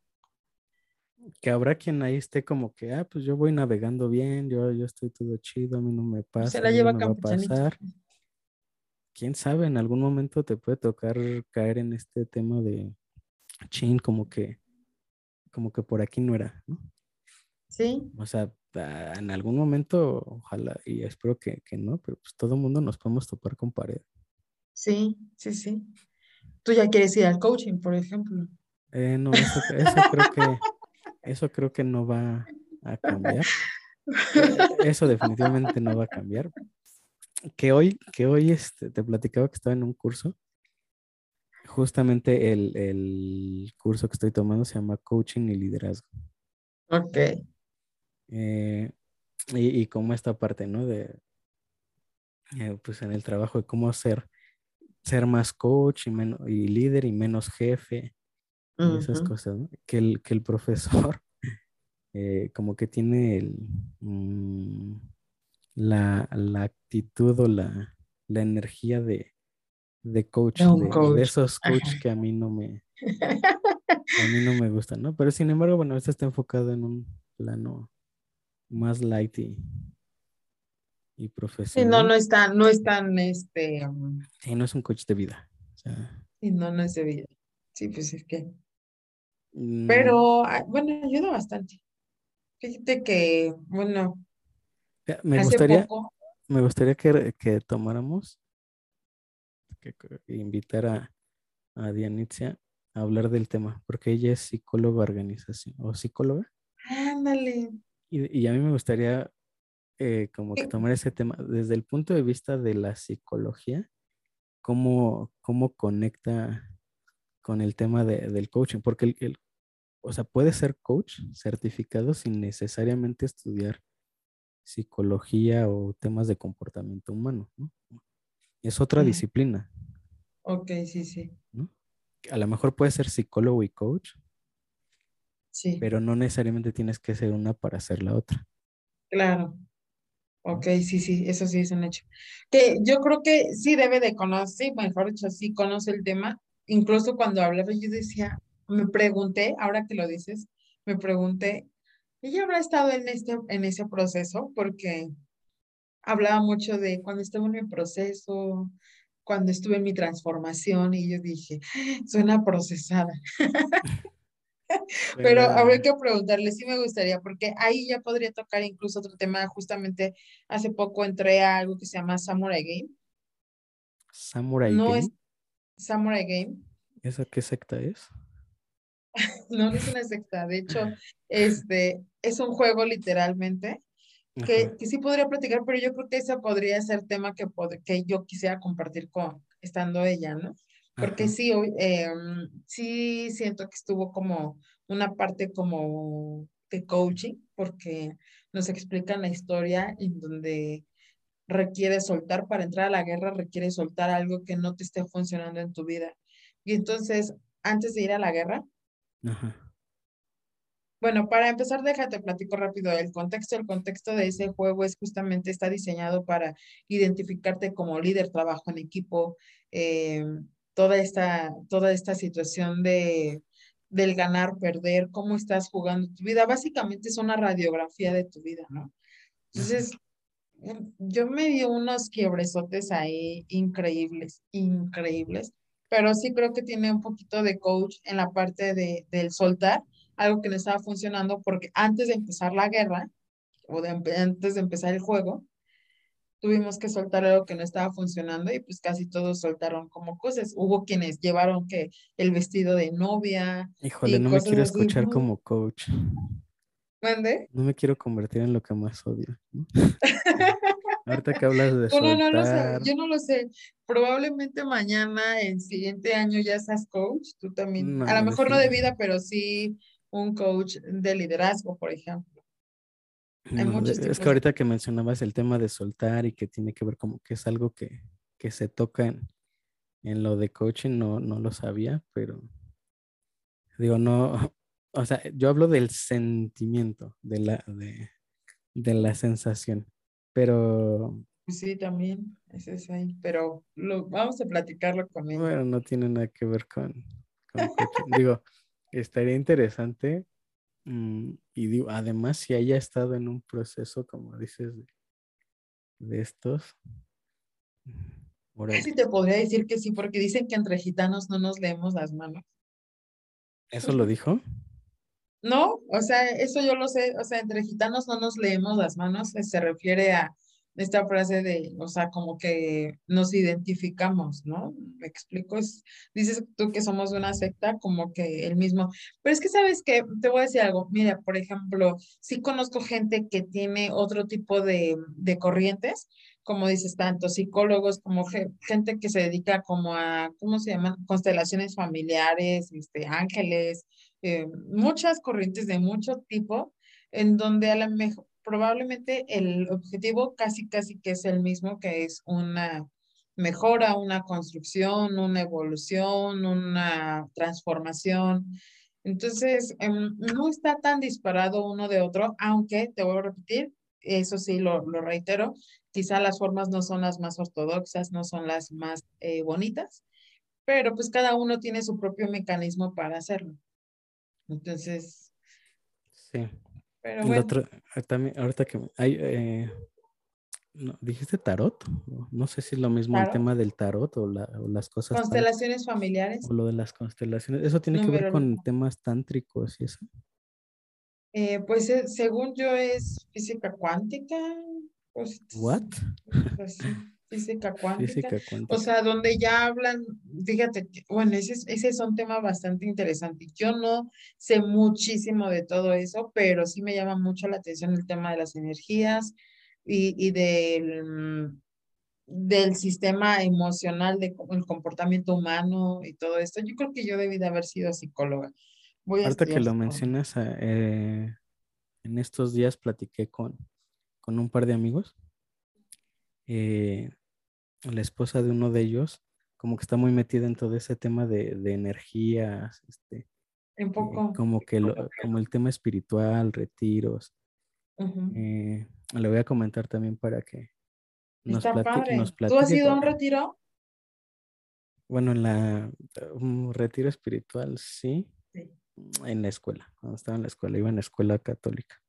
que habrá quien ahí esté como que, ah, pues yo voy navegando bien, yo, yo estoy todo chido, a mí no me pasa. Se la lleva no me va a pasar. Quién sabe, en algún momento te puede tocar caer en este tema de chin, como que, como que por aquí no era, ¿no? Sí. O sea, ah, en algún momento, ojalá, y espero que, que no, pero pues todo el mundo nos podemos topar con pared. Sí, sí, sí. Tú ya quieres ir al coaching, por ejemplo. Eh, no, eso creo que eso creo que no va a cambiar. [LAUGHS] Eso definitivamente no va a cambiar. Que hoy, que hoy este, te platicaba que estaba en un curso. Justamente el, curso que estoy tomando se llama Coaching y Liderazgo. Ok. Eh, y, como esta parte, ¿no? De, eh, pues en el trabajo de cómo ser, ser más coach y, menos, y líder y menos jefe esas cosas, ¿no? que, el, que el profesor [LAUGHS] eh, como que tiene el, mm, la, actitud o la, energía de, coach, de, esos coaches que a mí no me [LAUGHS] a mí no me gustan, ¿no? Pero sin embargo, bueno, este está enfocado en un plano más light y, y profesional. Sí, no, no es tan, no es tan, este... Um, sí, no es un coach de vida. sí, no, no es de vida. Sí, pues es que. Pero, ah, bueno, ayuda bastante. Fíjate que, bueno, me gustaría, me gustaría que, que tomáramos, que, invitar a, a Dianitzia a hablar del tema, porque ella es psicóloga organización o psicóloga. Ándale. Y, y a mí me gustaría eh, como que tomar ese tema desde el punto de vista de la psicología, cómo, cómo conecta con el tema de, del coaching, porque el, el, o sea, puede ser coach certificado sin necesariamente estudiar psicología o temas de comportamiento humano, ¿no? Es otra disciplina. Ok, sí, sí. A lo mejor puede ser psicólogo y coach. Sí. Pero no necesariamente tienes que ser una para ser la otra. Claro. Ok, sí, sí, eso sí es un hecho. Que yo creo que sí debe de conocer, mejor dicho, sí conoce el tema. Incluso cuando hablaba yo decía, me pregunté, ahora que lo dices, me pregunté, ¿ella habrá estado en, este, en ese proceso? Porque hablaba mucho de cuando estuve en mi proceso, cuando estuve en mi transformación y yo dije, suena procesada. [LAUGHS] Pero habría que preguntarle, sí me gustaría, porque ahí ya podría tocar incluso otro tema. Justamente hace poco entré a algo que se llama Samurai Game. Samurai no Es Samurai Game. ¿Esa qué secta es? [LAUGHS] no, no es una secta, de hecho, este, es un juego literalmente, que, que, sí podría platicar, pero yo creo que ese podría ser tema que, que yo quisiera compartir con, estando ella, ¿no? Porque sí, eh, sí siento que estuvo como una parte como de coaching, porque nos explican la historia en donde requiere soltar, para entrar a la guerra requiere soltar algo que no te esté funcionando en tu vida. Y entonces, antes de ir a la guerra, bueno, para empezar, déjate platico rápido el contexto. El contexto de ese juego es justamente, está diseñado para identificarte como líder, trabajo en equipo, eh, toda, esta, toda esta situación de, del ganar, perder, cómo estás jugando tu vida. Básicamente es una radiografía de tu vida, ¿no? Entonces, yo me di unos quiebresotes ahí increíbles, increíbles, pero sí creo que tiene un poquito de coach en la parte de, del soltar, algo que no estaba funcionando porque antes de empezar la guerra o de, antes de empezar el juego, tuvimos que soltar algo que no estaba funcionando y pues casi todos soltaron como cosas. Hubo quienes llevaron que el vestido de novia. Híjole, no me quiero escuchar como coach. ¿Mande? No me quiero convertir en lo que más odio. [LAUGHS] Ahorita que hablas de soltar. No, no lo sé, yo no lo sé. Probablemente mañana, el siguiente año ya seas coach, tú también. a lo mejor no de vida, pero sí un coach de liderazgo, por ejemplo. Hay es que ahorita que mencionabas el tema de soltar y que tiene que ver como que es algo que, que se toca en, en lo de coaching, no, no lo sabía, pero digo, no, [LAUGHS] o sea, yo hablo del sentimiento, de la, de, de la sensación, pero... Sí, también, ese es ahí, pero lo, vamos a platicarlo con él. Bueno, no tiene nada que ver con, [LAUGHS] digo, estaría interesante mm, y digo, además si haya estado en un proceso, como dices, de, estos. Casi te podría decir que sí, porque dicen que entre gitanos no nos leemos las manos. ¿Eso lo dijo? No, o sea, eso yo lo sé, o sea, entre gitanos no nos leemos las manos, se refiere a esta frase de, o sea, como que nos identificamos, ¿no? Me explico, es, dices tú que somos de una secta, como que el mismo, pero es que sabes que, te voy a decir algo, mira, por ejemplo, sí conozco gente que tiene otro tipo de, de corrientes, como dices, tanto psicólogos como gente que se dedica como a, ¿cómo se llaman? Constelaciones familiares, este, ángeles, eh, muchas corrientes de mucho tipo, en donde a lo mejor probablemente el objetivo casi casi que es el mismo, que es una mejora, una construcción, una evolución, una transformación. Entonces, em, no está tan disparado uno de otro, aunque te voy a repetir, eso sí lo, lo reitero, quizá las formas no son las más ortodoxas, no son las más eh, bonitas, pero pues cada uno tiene su propio mecanismo para hacerlo. Entonces. Sí. Pero bueno. Otro, ah, también, ahorita que hay, eh, ¿dijiste tarot? No sé si es lo mismo el tema del tarot o, las cosas. Constelaciones familiares. O lo de las constelaciones. ¿Eso tiene que ver con temas tántricos y eso? Eh, pues eh, según yo es física cuántica. Pues, ¿What? Pues, [LAUGHS] física cuántica. O sea, donde ya hablan, fíjate, bueno, ese, ese es un tema bastante interesante. Yo no sé muchísimo de todo eso, pero sí me llama mucho la atención el tema de las energías y, y del, del sistema emocional, del comportamiento humano y todo esto. Yo creo que yo debí de haber sido psicóloga. Voy Ahorita que lo mencionas, eh, en estos días platiqué con, con un par de amigos. Eh, la esposa de uno de ellos, como que está muy metida en todo ese tema de, de energías, este, un poco. como que como el tema espiritual, retiros. Eh, le voy a comentar también para que nos, platique, ¿Tú has ido a un retiro? Bueno, en la un retiro espiritual, sí. sí. En la escuela, cuando estaba en la escuela, iba en la escuela católica.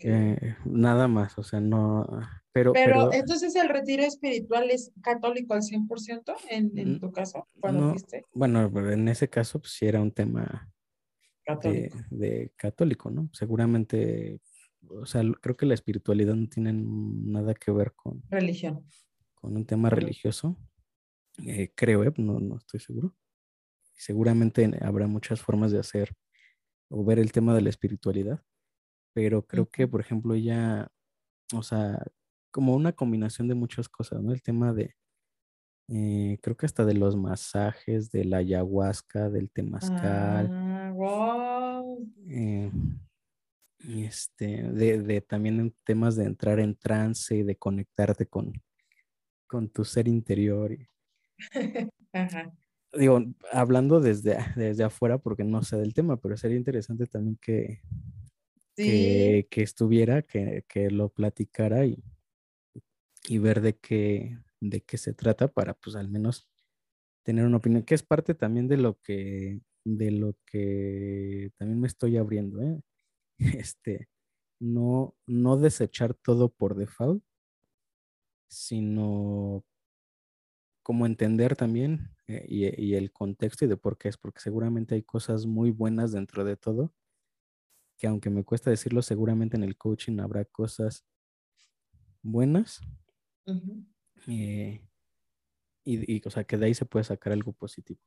Eh, nada más, o sea, no. Pero, pero, entonces el retiro espiritual es católico al 100% en, en tu caso, cuando fuiste. Bueno, en ese caso, pues sí era un tema católico. De, católico, ¿no? Seguramente, o sea, creo que la espiritualidad no tiene nada que ver con. Religión. Con un tema religioso. Eh, creo, ¿eh? no, no estoy seguro. Seguramente habrá muchas formas de hacer o ver el tema de la espiritualidad pero creo que, por ejemplo, ella, o sea, como una combinación de muchas cosas, ¿no? El tema de, eh, creo que hasta de los masajes, de la ayahuasca, del temazcal. Ah, Eh, este, de, de, también en temas de entrar en trance y de conectarte con, con tu ser interior. [LAUGHS] Digo, hablando desde, desde afuera, porque no sé del tema, pero sería interesante también que, que, estuviera, que, que, lo platicara y, y ver de qué, de qué se trata para pues al menos tener una opinión, que es parte también de lo que, de lo que también me estoy abriendo, ¿eh? [LAUGHS] Este, no, no desechar todo por default, sino como entender también eh, y, y, el contexto y de por qué es, porque seguramente hay cosas muy buenas dentro de todo, que aunque me cuesta decirlo, seguramente en el coaching habrá cosas buenas. Eh, y, y, o sea, que de ahí se puede sacar algo positivo.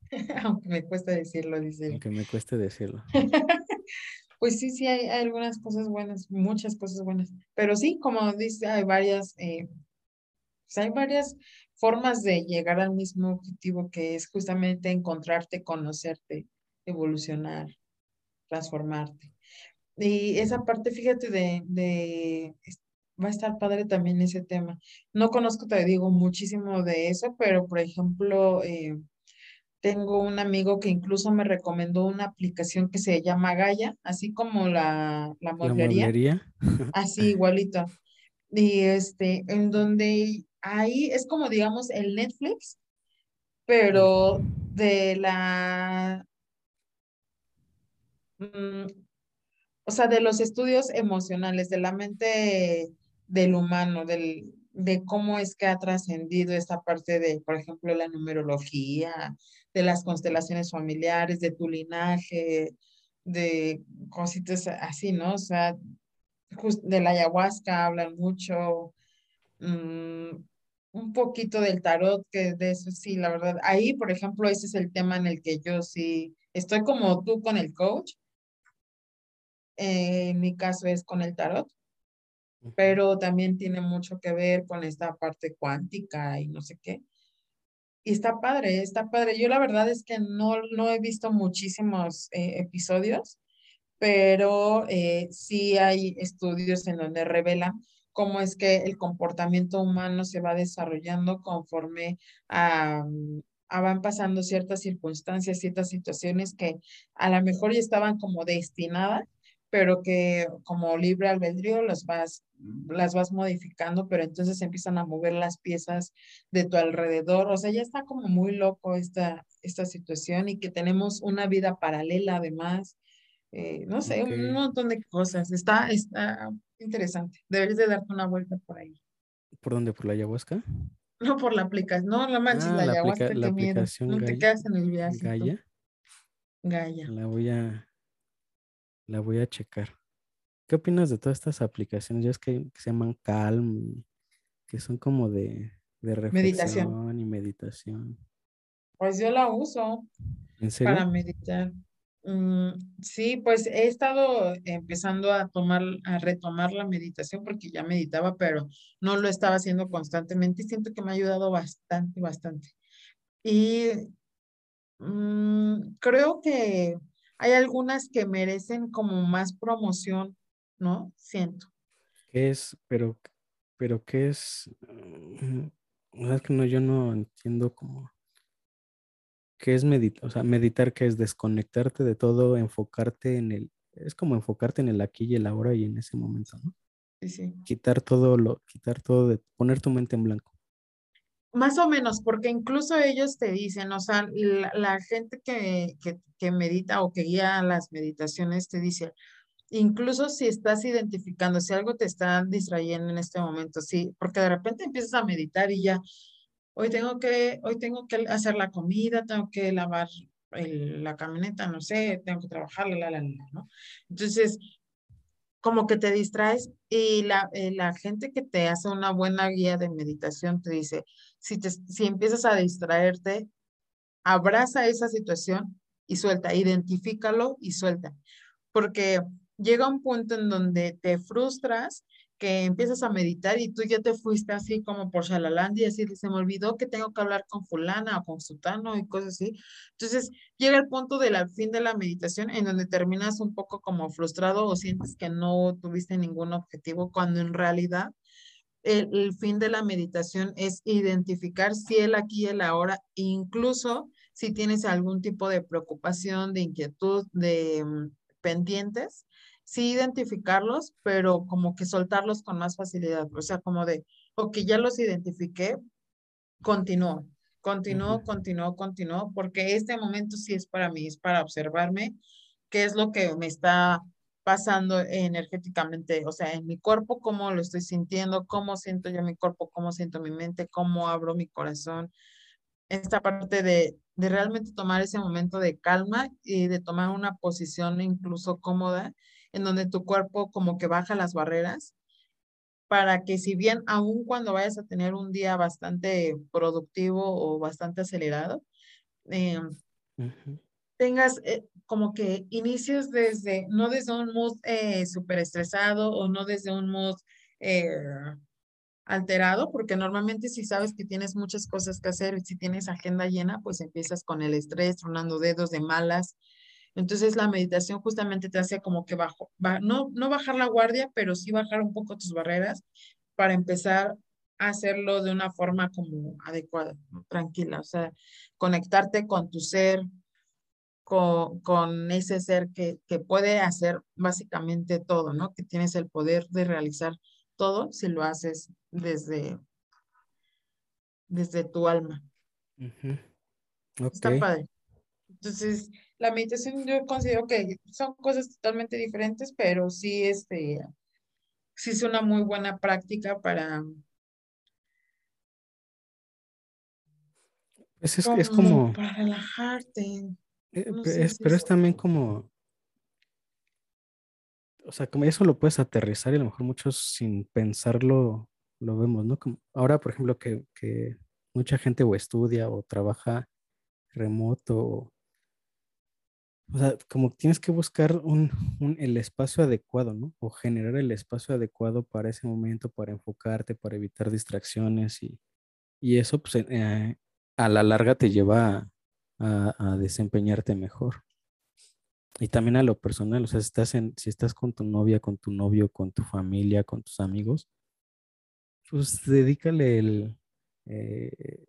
aunque me cuesta decirlo, dice. Aunque me cueste decirlo. [LAUGHS] pues sí, sí, hay, algunas cosas buenas, muchas cosas buenas. Pero sí, como dice, hay varias, eh, pues hay varias formas de llegar al mismo objetivo que es justamente encontrarte, conocerte, evolucionar, transformarte. Y esa parte, fíjate, de, de, va a estar padre también ese tema. No conozco, te digo, muchísimo de eso, pero por ejemplo, eh, tengo un amigo que incluso me recomendó una aplicación que se llama Gaia, así como la, la mueblería. Así [LAUGHS] igualito. Y este, en donde ahí es como, digamos, el Netflix, pero de la, mm, o sea, de los estudios emocionales, de la mente del humano, del, de cómo es que ha trascendido esta parte de, por ejemplo, la numerología, de las constelaciones familiares, de tu linaje, de cositas así, ¿no? O sea, de la ayahuasca hablan mucho, mm, un poquito del tarot, que de eso sí, la verdad, ahí, por ejemplo, ese es el tema en el que yo sí estoy como tú con el coach. Eh, en mi caso es con el tarot, pero también tiene mucho que ver con esta parte cuántica y no sé qué. Y está padre, está padre. Yo la verdad es que no, no he visto muchísimos eh, episodios, pero eh, sí hay estudios en donde revelan cómo es que el comportamiento humano se va desarrollando conforme a, a, van pasando ciertas circunstancias, ciertas situaciones que a lo mejor ya estaban como destinadas, pero que como libre albedrío las vas, las vas modificando, pero entonces empiezan a mover las piezas de tu alrededor. O sea, ya está como muy loco esta, esta situación y que tenemos una vida paralela además. Eh, no sé, un montón de cosas. Está, está interesante. Deberías de darte una vuelta por ahí. ¿Por dónde? ¿Por la ayahuasca? No, por la aplicación. No, la manches, ah, la, ayahuasca. la aplicación No te quedas en el viaje. Gaia. Gaia. La voy a, la voy a checar. ¿Qué opinas de todas estas aplicaciones? Ya es que, se llaman Calm, que son como de, de reflexión meditación. y meditación. Pues yo la uso para meditar. Mm, sí, pues he estado empezando a tomar, a retomar la meditación porque ya meditaba, pero no lo estaba haciendo constantemente y siento que me ha ayudado bastante, bastante. Y mm, creo que hay algunas que merecen como más promoción, ¿no? Siento. ¿Qué es? Pero, pero ¿qué es? Mm, es que no, yo no entiendo cómo. ¿Qué es meditar? O sea, meditar, ¿qué es? Desconectarte de todo, enfocarte en el. Es como enfocarte en el aquí y el ahora y en ese momento, ¿no? Sí, sí. Quitar todo lo, quitar todo de, poner tu mente en blanco. Más o menos, porque incluso ellos te dicen, o sea, la, gente que, que, medita o que guía las meditaciones te dice, incluso si estás identificando, si algo te está distrayendo en este momento, sí, porque de repente empiezas a meditar y ya, hoy tengo que, hoy tengo que hacer la comida, tengo que lavar la camioneta, no sé, tengo que trabajar, la, la, la, ¿no? Entonces, como que te distraes y la, eh, la gente que te hace una buena guía de meditación te dice, si, te, si empiezas a distraerte, abraza esa situación y suelta, identifícalo y suelta, porque llega un punto en donde te frustras que empiezas a meditar y tú ya te fuiste así como por y así se me olvidó que tengo que hablar con fulana o con sutano y cosas así. Entonces llega el punto del fin de la meditación en donde terminas un poco como frustrado o sientes que no tuviste ningún objetivo cuando en realidad el, el fin de la meditación es identificar si el aquí y el ahora, incluso si tienes algún tipo de preocupación, de inquietud, de mm, pendientes, sí identificarlos, pero como que soltarlos con más facilidad. O sea, como de, ok, ya los identifiqué, continúo, continúo, continúo, continúo, porque este momento sí es para mí, es para observarme qué es lo que me está pasando energéticamente, o sea, en mi cuerpo, cómo lo estoy sintiendo, cómo siento yo mi cuerpo, cómo siento mi mente, cómo abro mi corazón. Esta parte de, de realmente tomar ese momento de calma y de tomar una posición incluso cómoda en donde tu cuerpo como que baja las barreras para que si bien aún cuando vayas a tener un día bastante productivo o bastante acelerado, eh, tengas eh, como que inicios desde, no desde un mood eh, súper estresado o no desde un mood alterado, porque normalmente si sabes que tienes muchas cosas que hacer y si tienes agenda llena, pues empiezas con el estrés, tronando dedos de malas, entonces la meditación justamente te hace como que bajo, no, no bajar la guardia, pero sí bajar un poco tus barreras para empezar a hacerlo de una forma como adecuada, tranquila, o sea, conectarte con tu ser, con, con ese ser que, que, puede hacer básicamente todo, ¿no? Que tienes el poder de realizar todo si lo haces desde, desde tu alma. Está padre. Entonces, la meditación yo considero que son cosas totalmente diferentes, pero sí, este, sí es una muy buena práctica para... Pues es, como... Para relajarte. Eh, pero es también como... O sea, como eso lo puedes aterrizar y a lo mejor muchos sin pensarlo lo vemos, ¿no? Como ahora, por ejemplo, que, que mucha gente o estudia o trabaja remoto o sea, como tienes que buscar un, el espacio adecuado, ¿no? O generar el espacio adecuado para ese momento, para enfocarte, para evitar distracciones y, eso, pues, eh, a la larga te lleva a, desempeñarte mejor. Y también a lo personal, o sea, si estás, en, si estás con tu novia, con tu novio, con tu familia, con tus amigos, pues dedícale el, eh,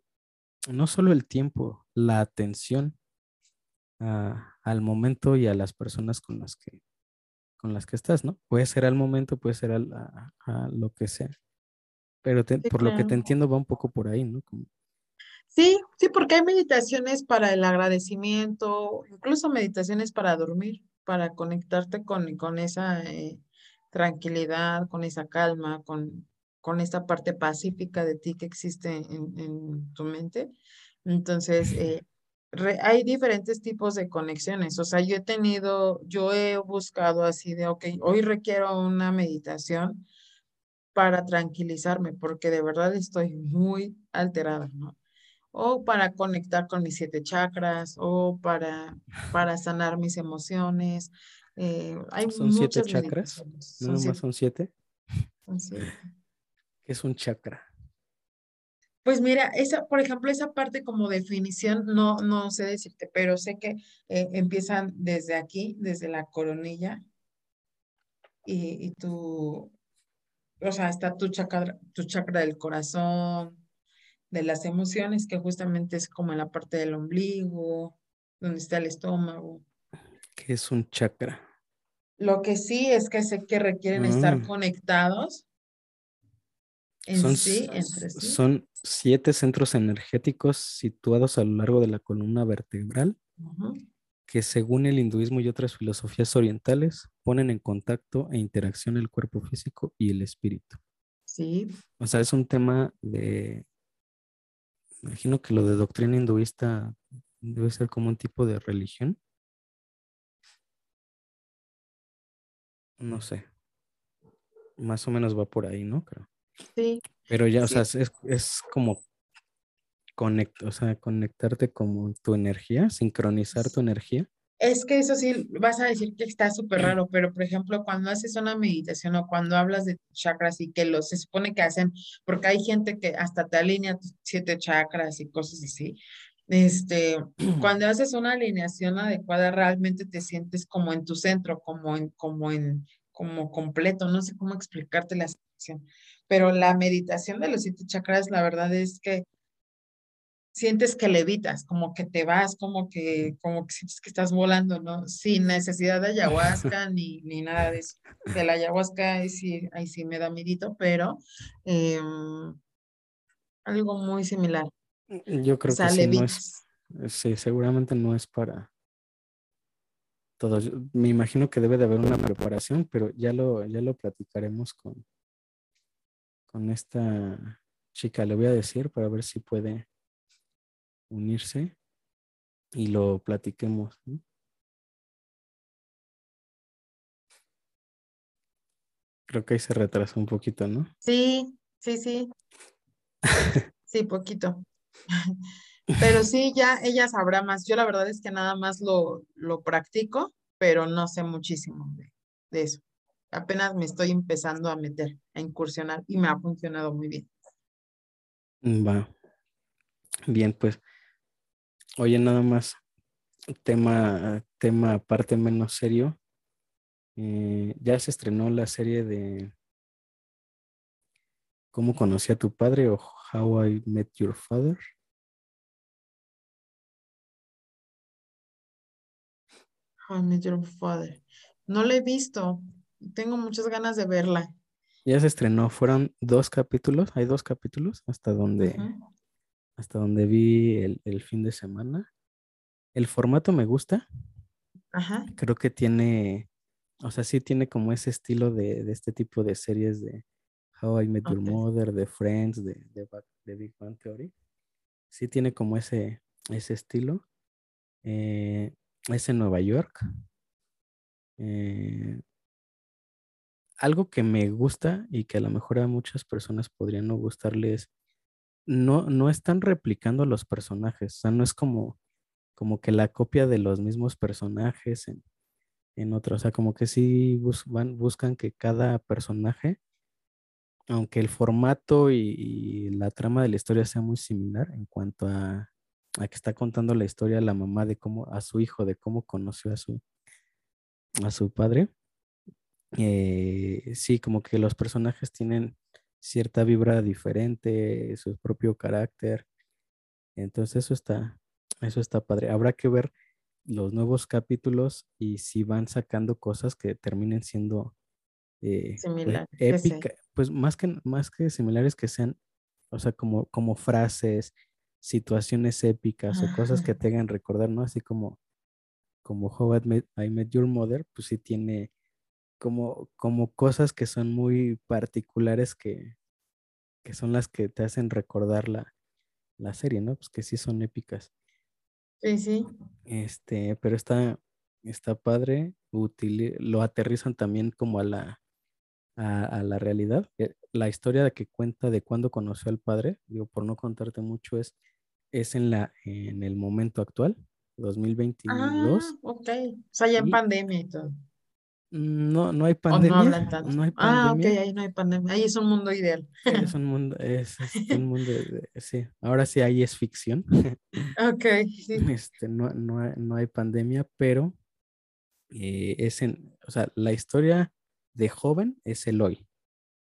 no solo el tiempo, la atención al momento y a las personas con las que con las que estás, ¿no? Puede ser al momento, puede ser a, lo que sea. Pero por lo que te entiendo va un poco por ahí, ¿no? Sí, sí, porque hay meditaciones para el agradecimiento, incluso meditaciones para dormir, para conectarte con, con esa eh, tranquilidad, con esa calma, con, con esta parte pacífica de ti que existe en, en tu mente. Entonces, eh, hay diferentes tipos de conexiones. O sea, yo he tenido, yo he buscado así de, ok, hoy requiero una meditación para tranquilizarme, porque de verdad estoy muy alterada, ¿no? O para conectar con mis siete chakras, o para, para sanar mis emociones. Eh, hay ¿Son siete chakras? ¿No más son siete? Son siete. [LAUGHS] ¿Qué es un chakra? Pues mira, esa, por ejemplo, esa parte como definición no, no sé decirte, pero sé que eh, empiezan desde aquí, desde la coronilla, y, y tu, o sea, está tu chakra, tu chakra del corazón, de las emociones, que justamente es como en la parte del ombligo, donde está el estómago. ¿Qué es un chakra? Lo que sí es que sé que requieren estar mm. conectados son, Son siete centros energéticos situados a lo largo de la columna vertebral que según el hinduismo y otras filosofías orientales ponen en contacto e interacción el cuerpo físico y el espíritu. Sí. O sea, es un tema de... Imagino que lo de doctrina hinduista debe ser como un tipo de religión. No sé. Más o menos va por ahí, ¿no? Creo. Sí. Pero ya, o sea, es, es como conect, o sea, conectarte como tu energía, sincronizar tu energía. Es que eso sí, vas a decir que está súper raro, pero por ejemplo, cuando haces una meditación o cuando hablas de chakras y que los se supone que hacen, porque hay gente que hasta te alinea siete chakras y cosas así. Este, [CLEARS THROAT] cuando haces una alineación adecuada, realmente te sientes como en tu centro, como en, como en, como completo. No sé cómo explicarte la sensación, pero la meditación de los siete chakras, la verdad es que sientes que levitas, como que te vas, como que, como que sientes que estás volando, ¿no? Sin necesidad de ayahuasca [LAUGHS] ni, ni nada de eso. De la ayahuasca ahí sí, ahí sí me da midito, pero em, algo muy similar. Yo creo que sí, no es, sí, seguramente no es para todos. Me imagino que debe de haber una preparación, pero ya lo, ya lo platicaremos con, con esta chica. Le voy a decir para ver si puede unirse y lo platiquemos. Creo que ahí se retrasó un poquito, ¿no? Sí, sí, sí. [LAUGHS] sí, poquito. Pero sí, ya ella sabrá más. Yo la verdad es que nada más lo, lo practico, pero no sé muchísimo de, de eso. Apenas me estoy empezando a meter, a incursionar y me ha funcionado muy bien. Va. Bien, pues Oye, nada más, tema, tema aparte menos serio. Eh, ya se estrenó la serie de ¿Cómo conocí a tu padre? o How I Met Your Father. How I Met Your Father. No la he visto. Tengo muchas ganas de verla. Ya se estrenó. Fueron dos capítulos. Hay dos capítulos hasta donde hasta donde vi el, fin de semana. El formato me gusta. Ajá. Creo que tiene, o sea, sí tiene como ese estilo de, este tipo de series de How I Met Your Mother, de Friends, de, de, Big Bang Theory. Sí tiene como ese, ese estilo. Eh, es en Nueva York. Eh, algo que me gusta y que a lo mejor a muchas personas podrían no gustarles no, no están replicando los personajes, o sea, no es como, como que la copia de los mismos personajes en, en otro, o sea, como que sí buscan que cada personaje, aunque el formato y, la trama de la historia sea muy similar en cuanto a, a, que está contando la historia la mamá de cómo, a su hijo, de cómo conoció a su, a su padre, eh, sí, como que los personajes tienen cierta vibra diferente, su propio carácter. Entonces eso está, eso está padre. Habrá que ver los nuevos capítulos y si van sacando cosas que terminen siendo eh, pues, épicas, pues más que, más que similares que sean, o sea, como, como frases, situaciones épicas o cosas que te hagan recordar, ¿no? Así como, como How I Met Your Mother, pues sí tiene como, como cosas que son muy particulares que, que son las que te hacen recordar la, la serie, ¿no? Pues que sí son épicas. Sí, sí. Este, pero está, está padre, lo aterrizan también como a la, a, la realidad. Eh, la historia que cuenta de cuando conoció al padre, digo, por no contarte mucho, es, es en, la, en el momento actual, 2022. Ah, ok. O sea, ya en pandemia y todo. No, no hay pandemia. no, hay pandemia. Ah, ok, ahí no hay pandemia. Ahí es un mundo ideal. es un mundo, es, un mundo, de, sí. Ahora sí ahí es ficción. [LAUGHS] Ok, sí. [LAUGHS] Este, no, no, hay pandemia, pero eh, es en, o sea, la historia de joven es el hoy.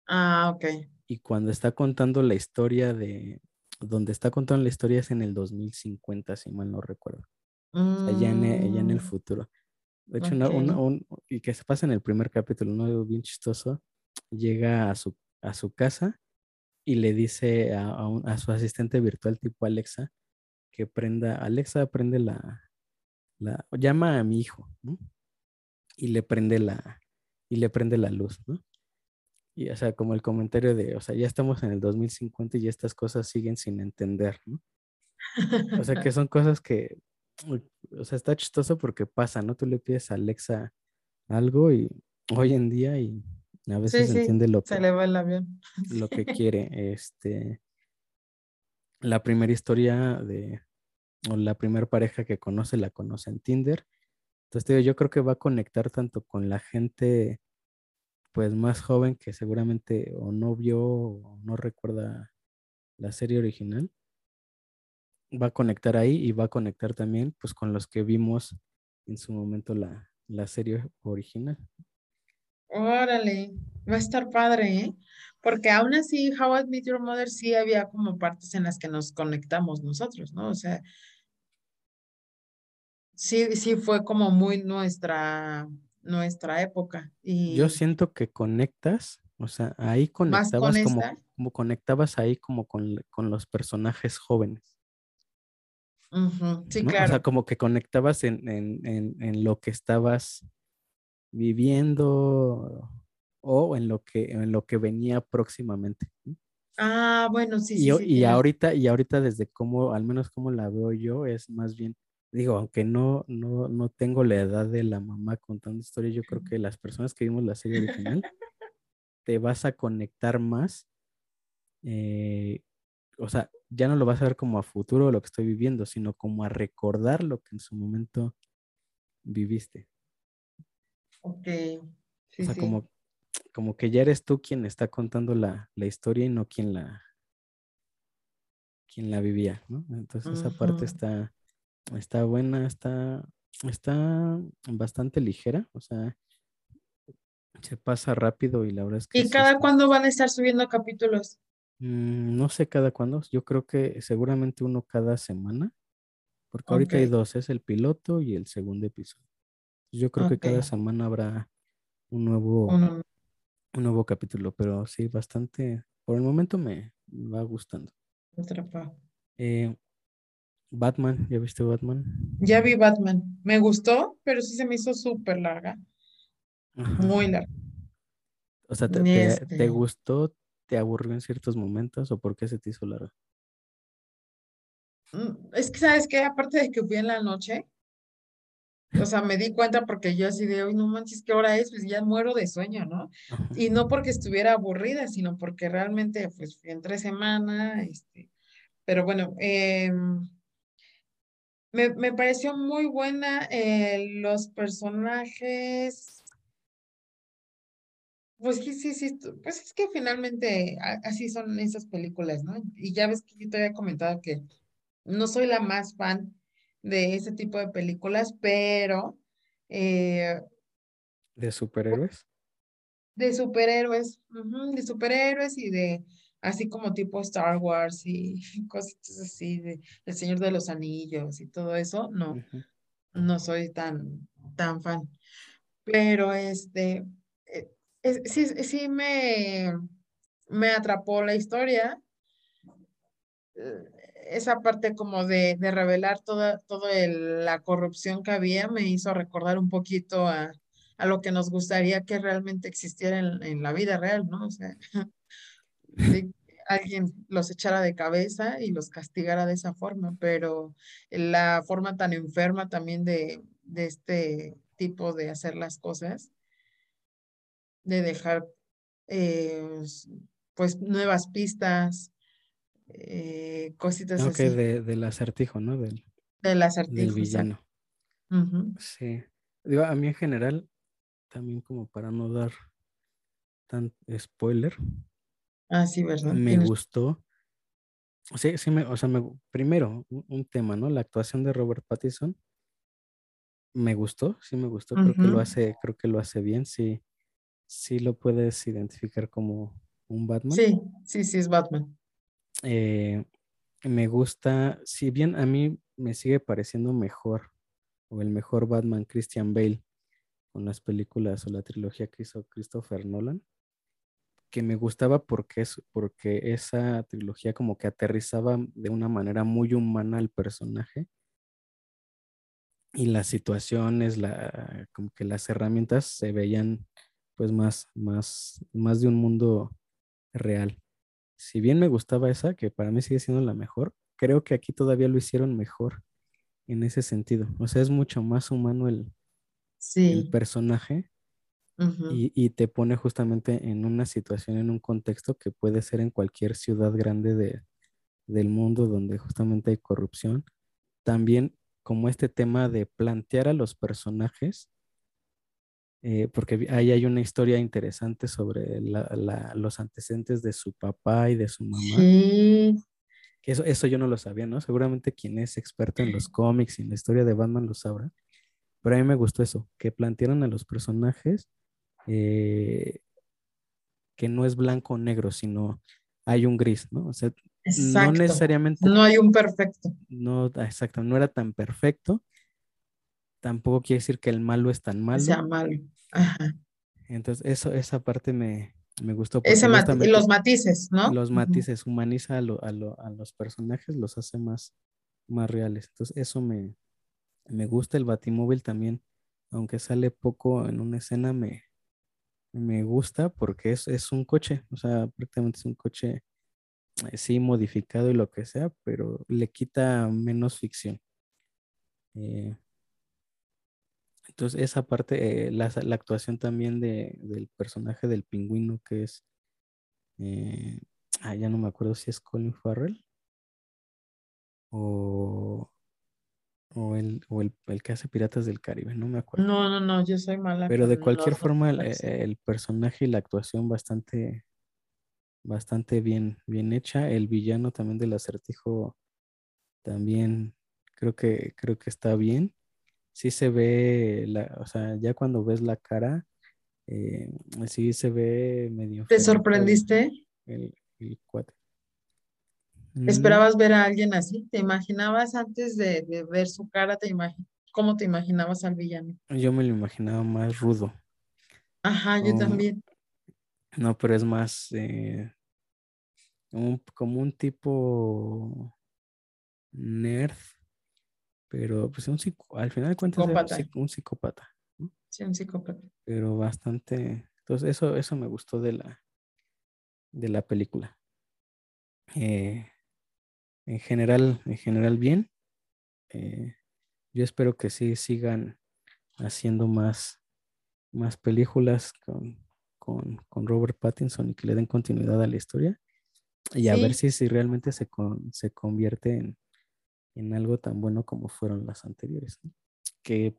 Ah, ok. Y cuando está contando la historia de, donde está contando la historia es en el 2050, si mal no recuerdo. allá, en, allá en el mm. futuro. De hecho, un, y que se pasa en el primer capítulo, ¿no? Bien chistoso. Llega a su, a su casa y le dice a, a, su asistente virtual tipo Alexa que prenda, Alexa prende la, la, llama a mi hijo, ¿no? Y le prende la, y le prende la luz, ¿no? Y, o sea, como el comentario de, o sea, ya estamos en el 2050 y estas cosas siguen sin entender, ¿no? O sea, que [LAUGHS] son cosas que, o sea, está chistoso porque pasa, ¿no? Tú le pides a Alexa algo y hoy en día y a veces entiende lo que se le va el avión. Lo que [LAUGHS] quiere. Este, la primera historia de, o la primera pareja que conoce la conoce en Tinder Entonces, yo creo que va a conectar tanto con la gente pues más joven que seguramente o no vio o no recuerda la serie original, va a conectar ahí y va a conectar también pues con los que vimos en su momento la, la serie original. Órale, va a estar padre, ¿eh? Porque aún así, How I Met Your Mother sí había como partes en las que nos conectamos nosotros, ¿no? O sea, sí, sí fue como muy nuestra, nuestra época. Y Yo siento que conectas, o sea, ahí conectabas como, como conectabas ahí como con, con los personajes jóvenes. Sí, claro. O sea, como que conectabas en, en, en, en, lo que estabas viviendo o en lo que, en lo que venía próximamente. Ah, bueno, sí, y, sí, y ahorita, y ahorita desde cómo, al menos como la veo yo, es más bien digo, aunque no, no, no tengo la edad de la mamá contando historias, yo creo que las personas que vimos la serie original, [LAUGHS] te vas a conectar más. Eh, o sea, ya no lo vas a ver como a futuro lo que estoy viviendo, sino como a recordar lo que en su momento viviste. Ok. o sea, como, como que ya eres tú quien está contando la, la historia y no quien la, quien la vivía, ¿no? Entonces esa parte está, Está buena, está, está bastante ligera, o sea, se pasa rápido y la verdad es que... ¿Y cada cuándo van a estar subiendo capítulos? Mm, no sé cada cuándo, yo creo que seguramente uno cada semana, porque ahorita hay dos, es el piloto y el segundo episodio. Yo creo que cada semana habrá un nuevo, un nuevo capítulo, pero sí, bastante, por el momento me va gustando. Eh, Batman, ¿ya viste Batman? Ya vi Batman. Me gustó, pero sí se me hizo súper larga. Muy larga. O sea, ¿te, este te, gustó? ¿Te aburrió en ciertos momentos o por qué se te hizo larga? Mm, es que, ¿sabes qué? Aparte de que fui en la noche, o sea, me di cuenta porque yo así de, hoy no manches, ¿qué hora es? Pues ya muero de sueño, ¿no? Y no porque estuviera aburrida, sino porque realmente, pues, fui en tres semanas, este, pero bueno, eh, me, me pareció muy buena eh, los personajes. Pues sí, sí, sí, pues es que finalmente así son esas películas, ¿no? Y ya ves que yo te había comentado que no soy la más fan de ese tipo de películas, pero... Eh, ¿De superhéroes? De superhéroes, de superhéroes y de así como tipo Star Wars y [LAUGHS] cosas así de El Señor de los Anillos y todo eso, no, no soy tan, tan fan. Pero este, sí, sí me, me atrapó la historia. Eh, esa parte como de, de revelar toda, toda la corrupción que había me hizo recordar un poquito a, a lo que nos gustaría que realmente existiera en, en la vida real, ¿no? O sea, [LAUGHS] alguien los echara de cabeza y los castigara de esa forma, pero la forma tan enferma también de, de este tipo de hacer las cosas, de dejar eh, pues nuevas pistas, eh, cositas así. De, del acertijo, ¿no? Del, del acertijo. Del villano. Sí. Digo, a mí en general, también como para no dar tan spoiler, Ah, sí, ¿verdad? Me gustó. Sí, sí, me, o sea, me, primero, un, tema, ¿no? La actuación de Robert Pattinson me gustó, sí me gustó, creo que lo hace, creo que lo hace bien, sí, sí lo puedes identificar como un Batman. Sí, sí, sí es Batman. Eh, me gusta, si bien a mí me sigue pareciendo mejor, o el mejor Batman Christian Bale, con las películas o la trilogía que hizo Christopher Nolan, que me gustaba porque, es, porque esa trilogía como que aterrizaba de una manera muy humana al personaje y las situaciones, la, como que las herramientas se veían pues más, más, más de un mundo real. Si bien me gustaba esa, que para mí sigue siendo la mejor, creo que aquí todavía lo hicieron mejor en ese sentido. O sea, es mucho más humano el, el personaje y, te pone justamente en una situación, en un contexto que puede ser en cualquier ciudad grande de, del mundo donde justamente hay corrupción. También como este tema de plantear a los personajes, eh, porque ahí hay una historia interesante sobre los antecedentes de su papá y de su mamá. Sí. Eso, eso yo no lo sabía, ¿no? Seguramente quien es experto en los cómics y en la historia de Batman lo sabrá. Pero a mí me gustó eso, que plantearon a los personajes eh, que no es blanco o negro, sino hay un gris, ¿no? O sea, no necesariamente. No hay un perfecto. No, exacto, no era tan perfecto. Tampoco quiere decir que el malo es tan malo. Sea malo. Ajá. Entonces, eso, esa parte me, gustó. Ese los matices, ¿no? Los matices, humaniza a, los personajes, los hace más, más reales. Entonces, eso me, me gusta. El Batimóvil también, aunque sale poco en una escena, me, me gusta porque es, es un coche, o sea, prácticamente es un coche, eh, sí, modificado y lo que sea, pero le quita menos ficción. Eh, entonces, esa parte, eh, la, actuación también de, del personaje del pingüino que es, ah, ya no me acuerdo si es Colin Farrell o, o el, o el, que hace Piratas del Caribe, no me acuerdo. No, no, no, yo soy mala. Pero de cualquier forma, el, personaje y la actuación bastante, bastante bien, bien hecha. El villano también del acertijo también creo que, creo que está bien. Sí se ve, la, o sea, ya cuando ves la cara, eh, sí se ve medio. ¿Te sorprendiste? El, el cuate. ¿Esperabas ver a alguien así? ¿Te imaginabas antes de, ver su cara? Te ¿Cómo te imaginabas al villano? Yo me lo imaginaba más rudo. Ajá, yo también. No, pero es más eh, como un tipo nerd, pero pues un al final de cuentas es un psicópata. Sí, un psicópata. Pero bastante. Entonces, eso, eso me gustó de la, de la película. Eh, en general, en general bien. Eh, yo espero que sí sigan haciendo más, más películas con, con, Robert Pattinson y que le den continuidad a la historia. Y a ver si, si realmente se, se convierte en, en, algo tan bueno como fueron las anteriores. Que,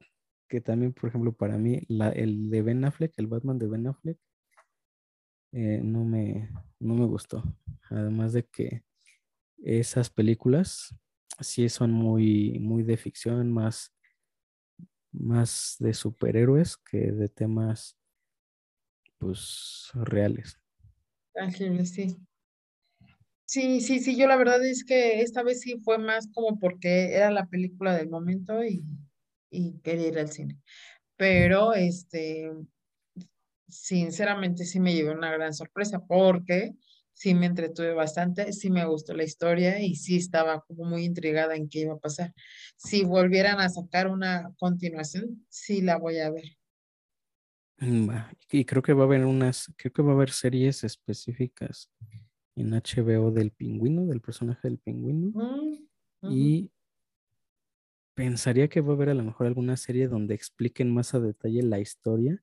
que, también, por ejemplo, para mí, la, el de Ben Affleck, el Batman de Ben Affleck, eh, no, me, no me gustó. Además de que esas películas sí son muy, muy de ficción, más, más de superhéroes que de temas pues reales. Tangibles, sí. Sí, sí, sí, yo la verdad es que esta vez sí fue más como porque era la película del momento y, quería ir al cine. Pero este, sinceramente sí me llevé una gran sorpresa porque sí me entretuve bastante, sí me gustó la historia y sí estaba como muy intrigada en qué iba a pasar. Si volvieran a sacar una continuación, sí la voy a ver. Mm, y creo que va a haber unas, creo que va a haber series específicas en HBO del pingüino, del personaje del pingüino. Mm, y pensaría que va a haber a lo mejor alguna serie donde expliquen más a detalle la historia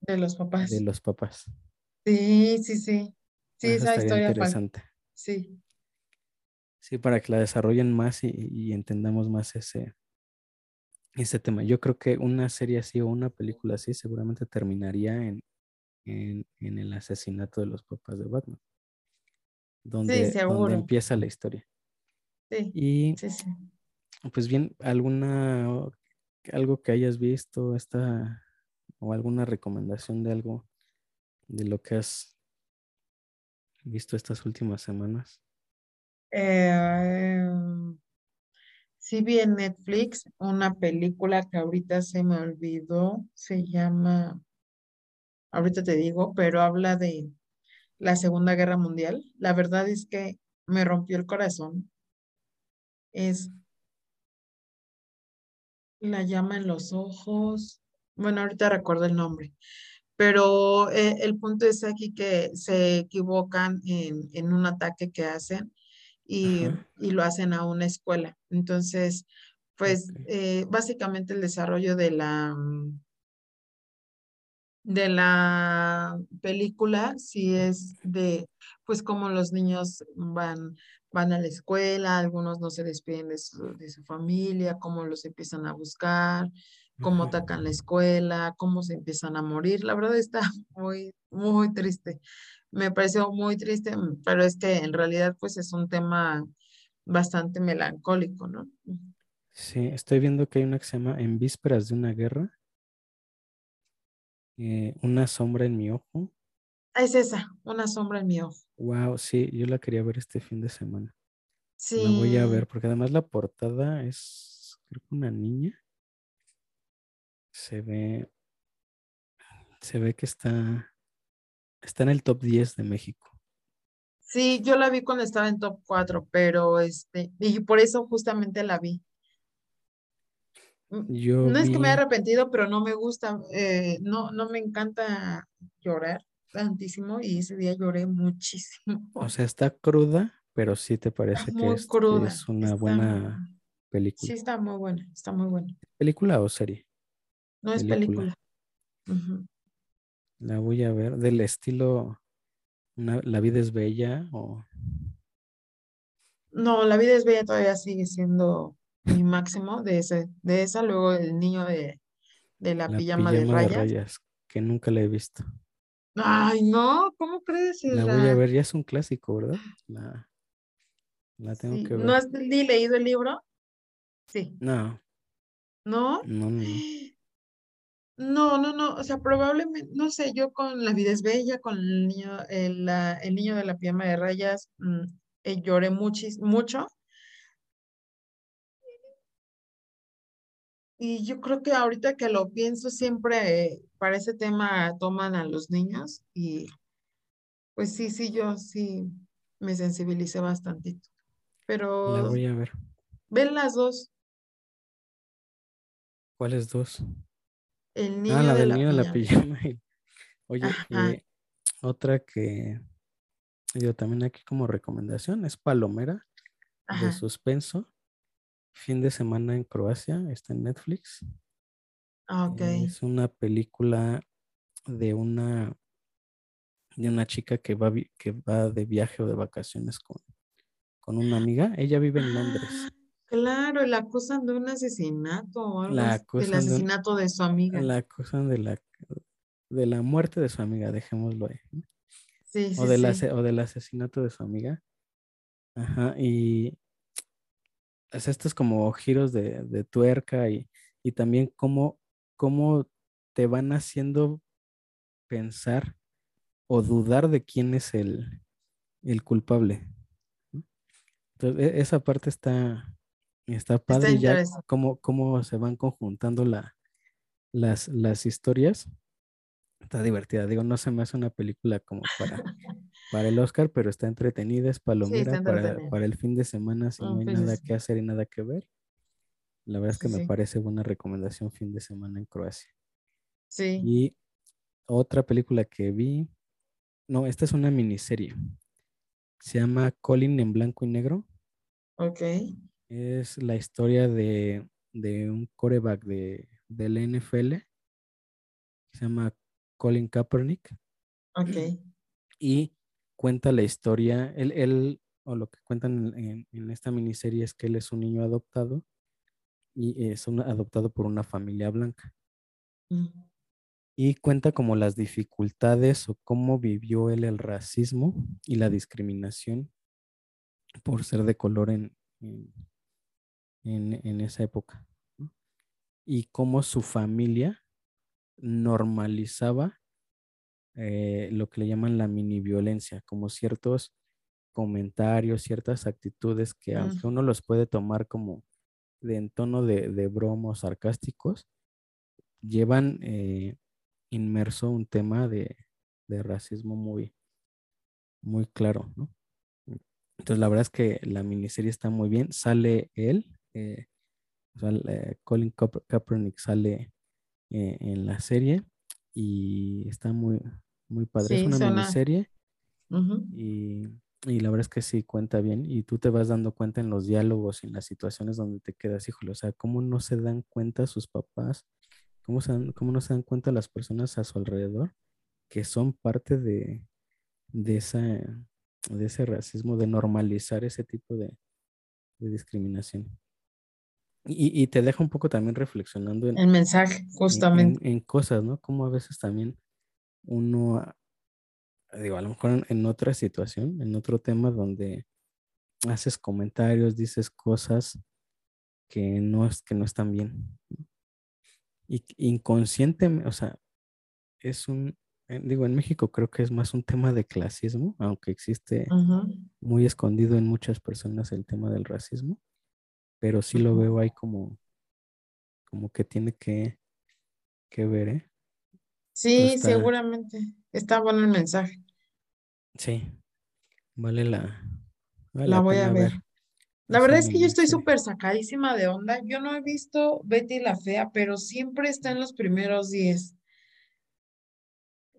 de los papás. De los papás. Sí, sí, sí. Sí, esa historia interesante. Sí. Sí, para que la desarrollen más y, entendamos más ese, ese tema. Yo creo que una serie así o una película así seguramente terminaría en, en, el asesinato de los papás de Batman. Donde, donde empieza la historia. Sí, y sí, sí. pues bien, alguna algo que hayas visto esta o alguna recomendación de algo de lo que has visto estas últimas semanas? Eh, sí vi en Netflix una película que ahorita se me olvidó, se llama, ahorita te digo, pero habla de la Segunda Guerra Mundial. La verdad es que me rompió el corazón. Es la llama en los ojos. Bueno, ahorita recuerdo el nombre, pero eh, el punto es aquí que se equivocan en, un ataque que hacen y, lo hacen a una escuela. Entonces, pues eh, básicamente el desarrollo de la, mm, de la película sí es de, pues, cómo los niños van van a la escuela, algunos no se despiden de su, de su familia, cómo los empiezan a buscar, cómo atacan la escuela, cómo se empiezan a morir. La verdad está [LAUGHS] muy, muy triste. Me pareció muy triste, pero es que en realidad pues es un tema bastante melancólico, ¿no? Sí, estoy viendo que hay una que se llama En vísperas de una guerra, eh, Una sombra en mi ojo. Es esa, una sombra en mi ojo. Wow, sí, yo la quería ver este fin de semana. La voy a Sí, ver porque además la portada es, creo que una niña. Se ve, se ve que está, está en el top 10 de México. sí, yo la vi cuando estaba en top 4, pero este, y por eso justamente la vi. Mm, Yo No es que me haya arrepentido, pero no me gusta, eh, no, no me encanta llorar tantísimo y ese día lloré muchísimo. o sea, está cruda, pero sí te Está parece que es, que cruda, es una está, buena sí película. está muy buena, está muy buena. ¿Película o serie? No es Película. La voy a ver del estilo una- La vida es bella o No, La vida es bella todavía sigue siendo mi máximo de ese, de esa, luego el niño de, de la La pijama de pijama de rayas. rayas, que nunca la he visto. Ay, no, ¿cómo crees, La voy a ver, ya es un clásico, ¿verdad? La, la tengo Sí, que ¿no ver. has ni leído el libro? Sí, No, ¿no? no, no, no. No, no, no, o sea, probablemente, no sé, yo con La vida es bella, con el niño, el, la- el niño de la pijama de rayas, mm, eh, lloré muchis, mucho. Y yo creo que ahorita que lo pienso, siempre eh, para ese tema toman a los niños y pues sí, sí, yo sí me sensibilicé bastantito. La Pero voy a ver. ven las dos, ¿Cuáles dos? el Ah, niño la de del la niño de la pijama. [LAUGHS] Oye, eh, otra que yo también aquí como recomendación es Palomera de ajá, suspenso. Fin de semana en Croacia, está en Netflix. ah, ok. Es una película de una, de una chica que va, que va de viaje o de vacaciones con, con una amiga. Ella vive en Londres. Ah, claro, la acusan de un asesinato o algo La del acusan de, un- asesinato de su amiga. la acusan de la, de la muerte de su amiga, dejémoslo ahí. Sí, O del, sí. o del asesinato de su amiga. Ajá, y sea, estos como giros de, de tuerca y, y también cómo, cómo te van haciendo pensar o dudar de quién es el, el culpable. Entonces, e- esa parte está, está padre ya cómo, cómo se van conjuntando la, las, las historias. Está divertida. Digo, no se me hace una película como para, [LAUGHS] para el Oscar, pero está entretenida, es Sí, palomera para, para el fin de semana si no hay de nada que hacer y nada que ver. La verdad es que Sí, me parece buena recomendación fin de semana en Croacia. Sí, Y otra película que vi, no, esta es una miniserie. Se llama Colin en blanco y negro. ok, Es la historia de, de un coreback de, del NFL se llama Colin Kaepernick ok. y cuenta la historia, él, él o lo que cuentan en, en esta miniserie es que él es un niño adoptado y es un- adoptado por una familia blanca. Mm, y cuenta como las dificultades o cómo vivió él el racismo y la discriminación por ser de color en, en, en- esa época. ¿no? Y cómo su familia normalizaba eh, lo que le llaman la mini violencia, como ciertos comentarios, ciertas actitudes que aunque mm, uno los puede tomar como de en tono de, de broma o sarcásticos, llevan eh, inmerso un tema de, de racismo muy, muy claro, ¿no? Entonces la verdad es que la miniserie está muy bien. Sale él, eh, o sea, Colin Kaep- Kaepernick sale eh, en la serie y está muy, muy padre. Es una suena. miniserie y, y la verdad es que sí cuenta bien y tú te vas dando cuenta en los diálogos y en las situaciones donde te quedas, híjole, o sea, cómo no se dan cuenta sus papás, cómo, se dan- cómo no se dan cuenta las personas a su alrededor que son parte de, de esa, de ese racismo, de normalizar ese tipo de, de discriminación. Y, y, te deja un poco también reflexionando en el mensaje, justamente. En, en, cosas, ¿no? Como a veces también uno, digo, a lo mejor en, en, otra situación, en otro tema donde haces comentarios, dices cosas que no, es, que no están bien. Y inconscientemente, o sea, es un, digo, en México creo que es más un tema de clasismo, aunque existe muy escondido en muchas personas el tema del racismo pero sí lo veo ahí como, como que tiene que, que ver, ¿eh? Sí, seguramente. Está bueno el mensaje. Sí, vale la, la, voy a ver. La verdad es que yo estoy súper sacadísima de onda. Yo no he visto Betty la Fea, pero siempre está en los primeros 10.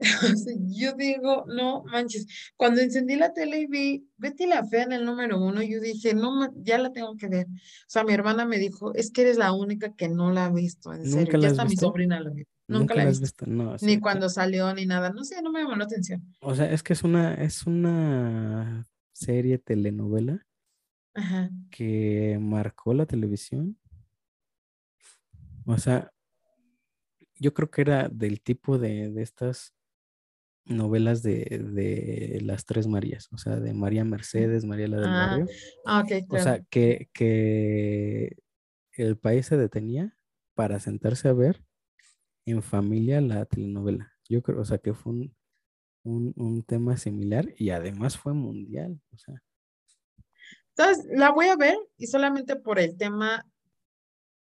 [LAUGHS] yo digo, no manches, cuando encendí la tele y vi Betty la Fea en el número uno, yo dije, no, ya la tengo que ver. O sea, mi hermana me dijo, es que eres la única que no la ha visto, en serio. Ya está mi sobrina la vio. Nunca, la he visto. ni cuando salió, ni nada. No sé, no me llamó la atención. O sea, es que es una, es una serie telenovela que marcó la televisión. O sea, yo creo que era del tipo de, de estas novelas de, las tres Marías, o sea, de María Mercedes, María la del ah, Barrio. Ah, o sea, que, que el país se detenía para sentarse a ver en familia la telenovela. Yo creo, o sea, que fue un, un, tema similar y además fue mundial, o sea. Entonces, la voy a ver y solamente por el tema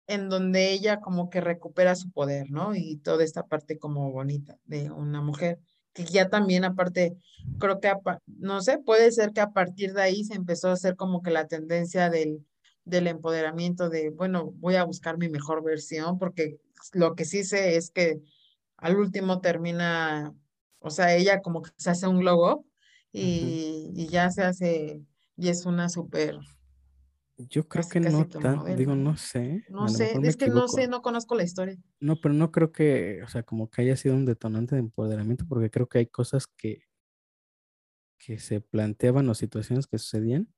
en donde ella como que recupera su poder, ¿no? Y toda esta parte como bonita de una mujer que ya también aparte, creo que, no sé, puede ser que a partir de ahí se empezó a hacer como que la tendencia del, del empoderamiento de, bueno, voy a buscar mi mejor versión, porque lo que sí sé es que al último termina, o sea, ella como que se hace un globo y, y ya se hace, y es una súper yo creo que no tan, digo, no sé. No sé, es que no sé, no conozco la historia. No, pero no creo que, o sea, como que haya sido un detonante de empoderamiento, porque creo que hay cosas que, que se planteaban o situaciones que sucedían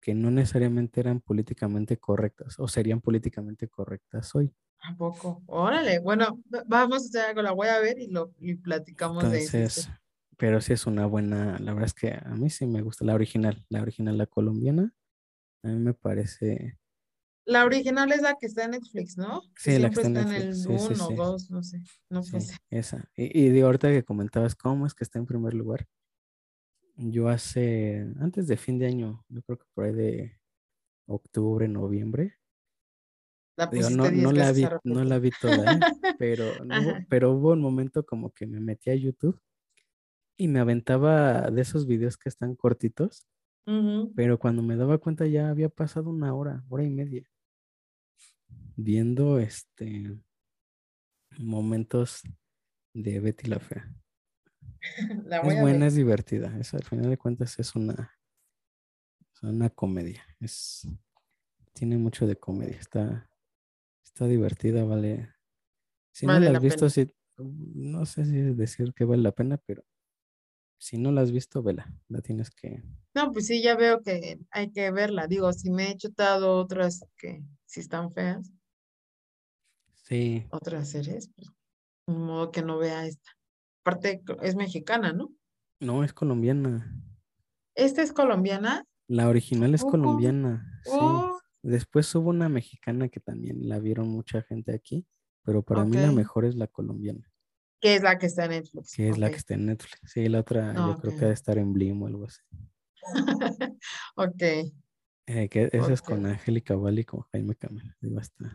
que no necesariamente eran políticamente correctas o serían políticamente correctas hoy. ¿A poco? Órale, bueno, vamos a hacer algo, la voy a ver y lo y platicamos de eso. Pero sí es una buena, la verdad es que a mí sí me gusta la original, la original, la colombiana a mí me parece. La original es la que está en Netflix, ¿no? Sí, la que está en, el 1 o 2, no sé. No sé. Esa. Y, y de ahorita que comentabas cómo es que está en primer lugar. Yo hace, antes de fin de año, yo creo que por ahí de octubre, noviembre. La no, no, la vi, no la vi toda, ¿eh? [LAUGHS] pero, pero hubo un momento como que me metí a YouTube y me aventaba de esos videos que están cortitos pero cuando me daba cuenta ya había pasado una hora, hora y media, viendo este momentos de Betty la Fea. [LAUGHS] es buena, es divertida. Eso al final de cuentas es una, una comedia. Es, tiene mucho de comedia. Está, está divertida, vale. Si no la has visto, no sé si decir que vale la pena, pero si no la has visto, vela, la tienes que... No, pues sí, ya veo que hay que verla. Digo, si me he chutado otras que sí están feas. Sí. Otras series, pues, de modo que no vea esta. Aparte, es mexicana, ¿no? No, es colombiana. ¿Esta es colombiana? La original es colombiana, sí. Oh. Después hubo una mexicana que también la vieron mucha gente aquí, pero para mí la mejor es la colombiana. Que es la que está en Netflix. Que es la que está en Netflix. Sí, la otra yo creo que debe estar en Blim o algo así. [LAUGHS] ok. Eh, que esa es con Angélica Valley y con Jaime Camel. Digo, está.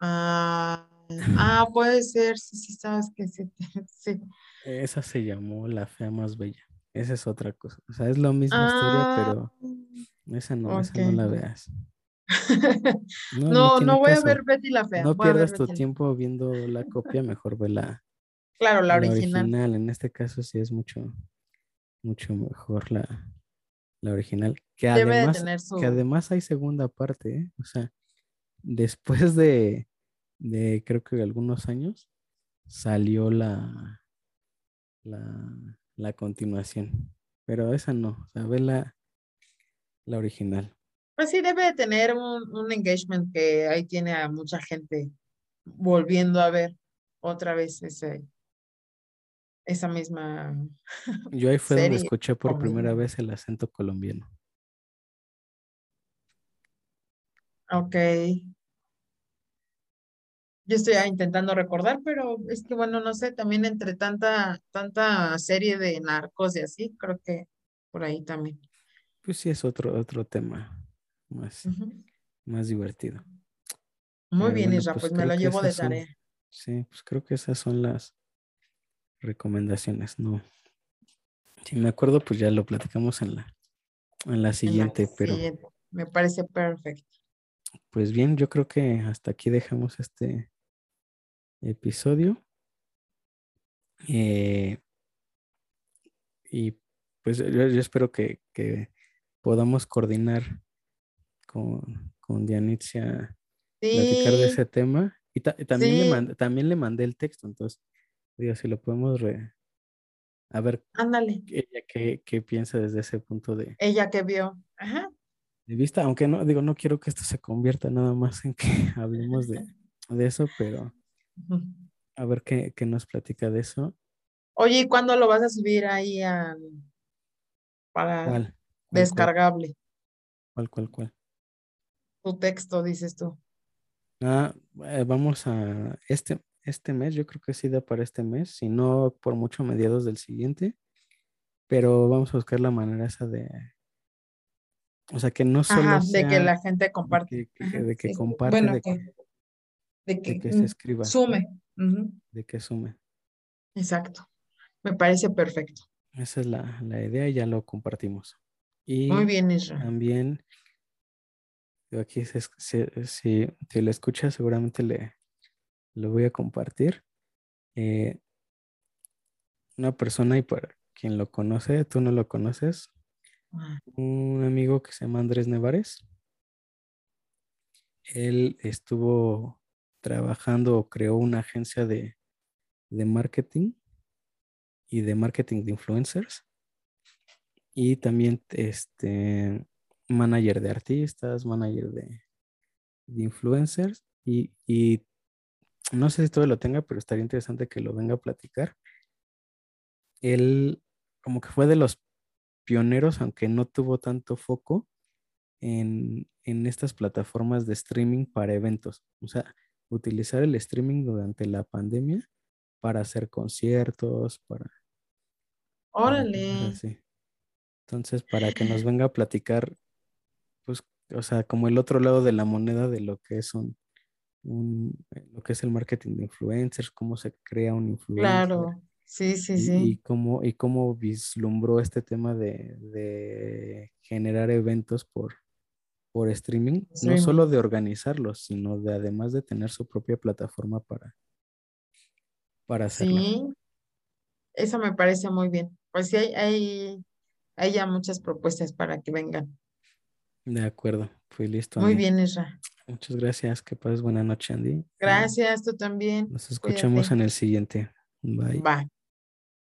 Ah, ah, [LAUGHS] puede ser, sí, sí, sabes que sí, [LAUGHS] sí. Esa se llamó La Fea Más Bella. Esa es otra cosa. O sea, es la misma historia, pero ah, esa no, esa no la veas. [LAUGHS] No, no, voy a ver Betty la Fea. No pierdas tu tiempo viendo la copia, mejor ve la, claro, la, original. En este caso sí es mucho, mucho mejor la, la original. Que además, que además hay segunda parte, ¿eh? o sea, después de, de creo que algunos años salió la, la, la continuación. pero esa no, o sea, ve la, la original. Pues sí, debe de tener un, un engagement que ahí tiene a mucha gente volviendo a ver otra vez ese, esa misma [LAUGHS] Yo ahí fue donde escuché por primera vez el acento colombiano. Ok. Yo estoy ah, intentando recordar, pero es que bueno, no sé, también entre tanta, tanta serie de narcos y así, creo que por ahí también. Pues sí, es otro, otro tema más, más divertido. Muy Eh, bien, bueno, Isra, pues pues me lo llevo de son- tarea. Sí, pues creo que esas son las recomendaciones, ¿no? Si me acuerdo, pues ya lo platicamos en la, en la en la siguiente, pero siguiente. Me parece perfecto. pues bien, yo creo que hasta aquí dejamos este episodio. Eh, y pues yo, yo espero que, que podamos coordinar con, con Dianitzia platicar de ese tema. Y ta- también, le mandé, también le mandé el texto, entonces, digo, si lo podemos re- a ver ándale. ella qué, qué piensa desde ese punto de, Ella que vio. Ajá. de vista, aunque no, digo, no quiero que esto se convierta nada más en que [LAUGHS] hablemos de, de eso, pero a ver qué, qué nos platica de eso. Oye, ¿y cuándo lo vas a subir ahí al, para ¿Cuál? ¿Cuál, cuál, descargable? cuál, cuál, cuál? Tu texto, dices tú. Ah, eh, vamos a este, este mes, yo creo que sí da para este mes, si no por mucho mediados del siguiente, pero vamos a buscar la manera esa de, o sea, que no solo Ajá, de que la gente comparte. que- de que sí. comparte, Bueno, de, que, de que, de que se escriba, sume. De que sume. Exacto. Me parece perfecto. Esa es la, la idea y ya lo compartimos. Muy Y bien, Isra. también, aquí si, si lo escucha, seguramente le lo voy a compartir. Eh, una persona, y para quien lo conoce, tú no lo conoces, Ah, un amigo que se llama Andrés Nevares. Él estuvo trabajando o creó una agencia de, de marketing y de marketing de influencers. Y también este manager de artistas, manager de, de influencers. Y, y no sé si todavía lo tenga, pero estaría interesante que lo venga a platicar. Él como que fue de los pioneros, aunque no tuvo tanto foco en, en estas plataformas de streaming para eventos. O sea, utilizar el streaming durante la pandemia para hacer conciertos, para, para Órale. así. Entonces, para que nos venga a platicar, pues, o sea, como el otro lado de la moneda de lo que es un, un- lo que es el marketing de influencers, cómo se crea un influencer Claro. Sí, sí, y, sí. y cómo, y cómo vislumbró este tema de, de generar eventos por, por streaming, no solo de organizarlos, sino de además de tener su propia plataforma para, para hacerlo. Sí, eso me parece muy bien. Pues sí, hay, hay, hay ya muchas propuestas para que vengan. De acuerdo, fui listo, Muy Andy. bien, Isra. Muchas gracias, que pases buena noche, Andy. Gracias, tú también. Nos escuchamos Cuídate. en el siguiente. Bye. Bye.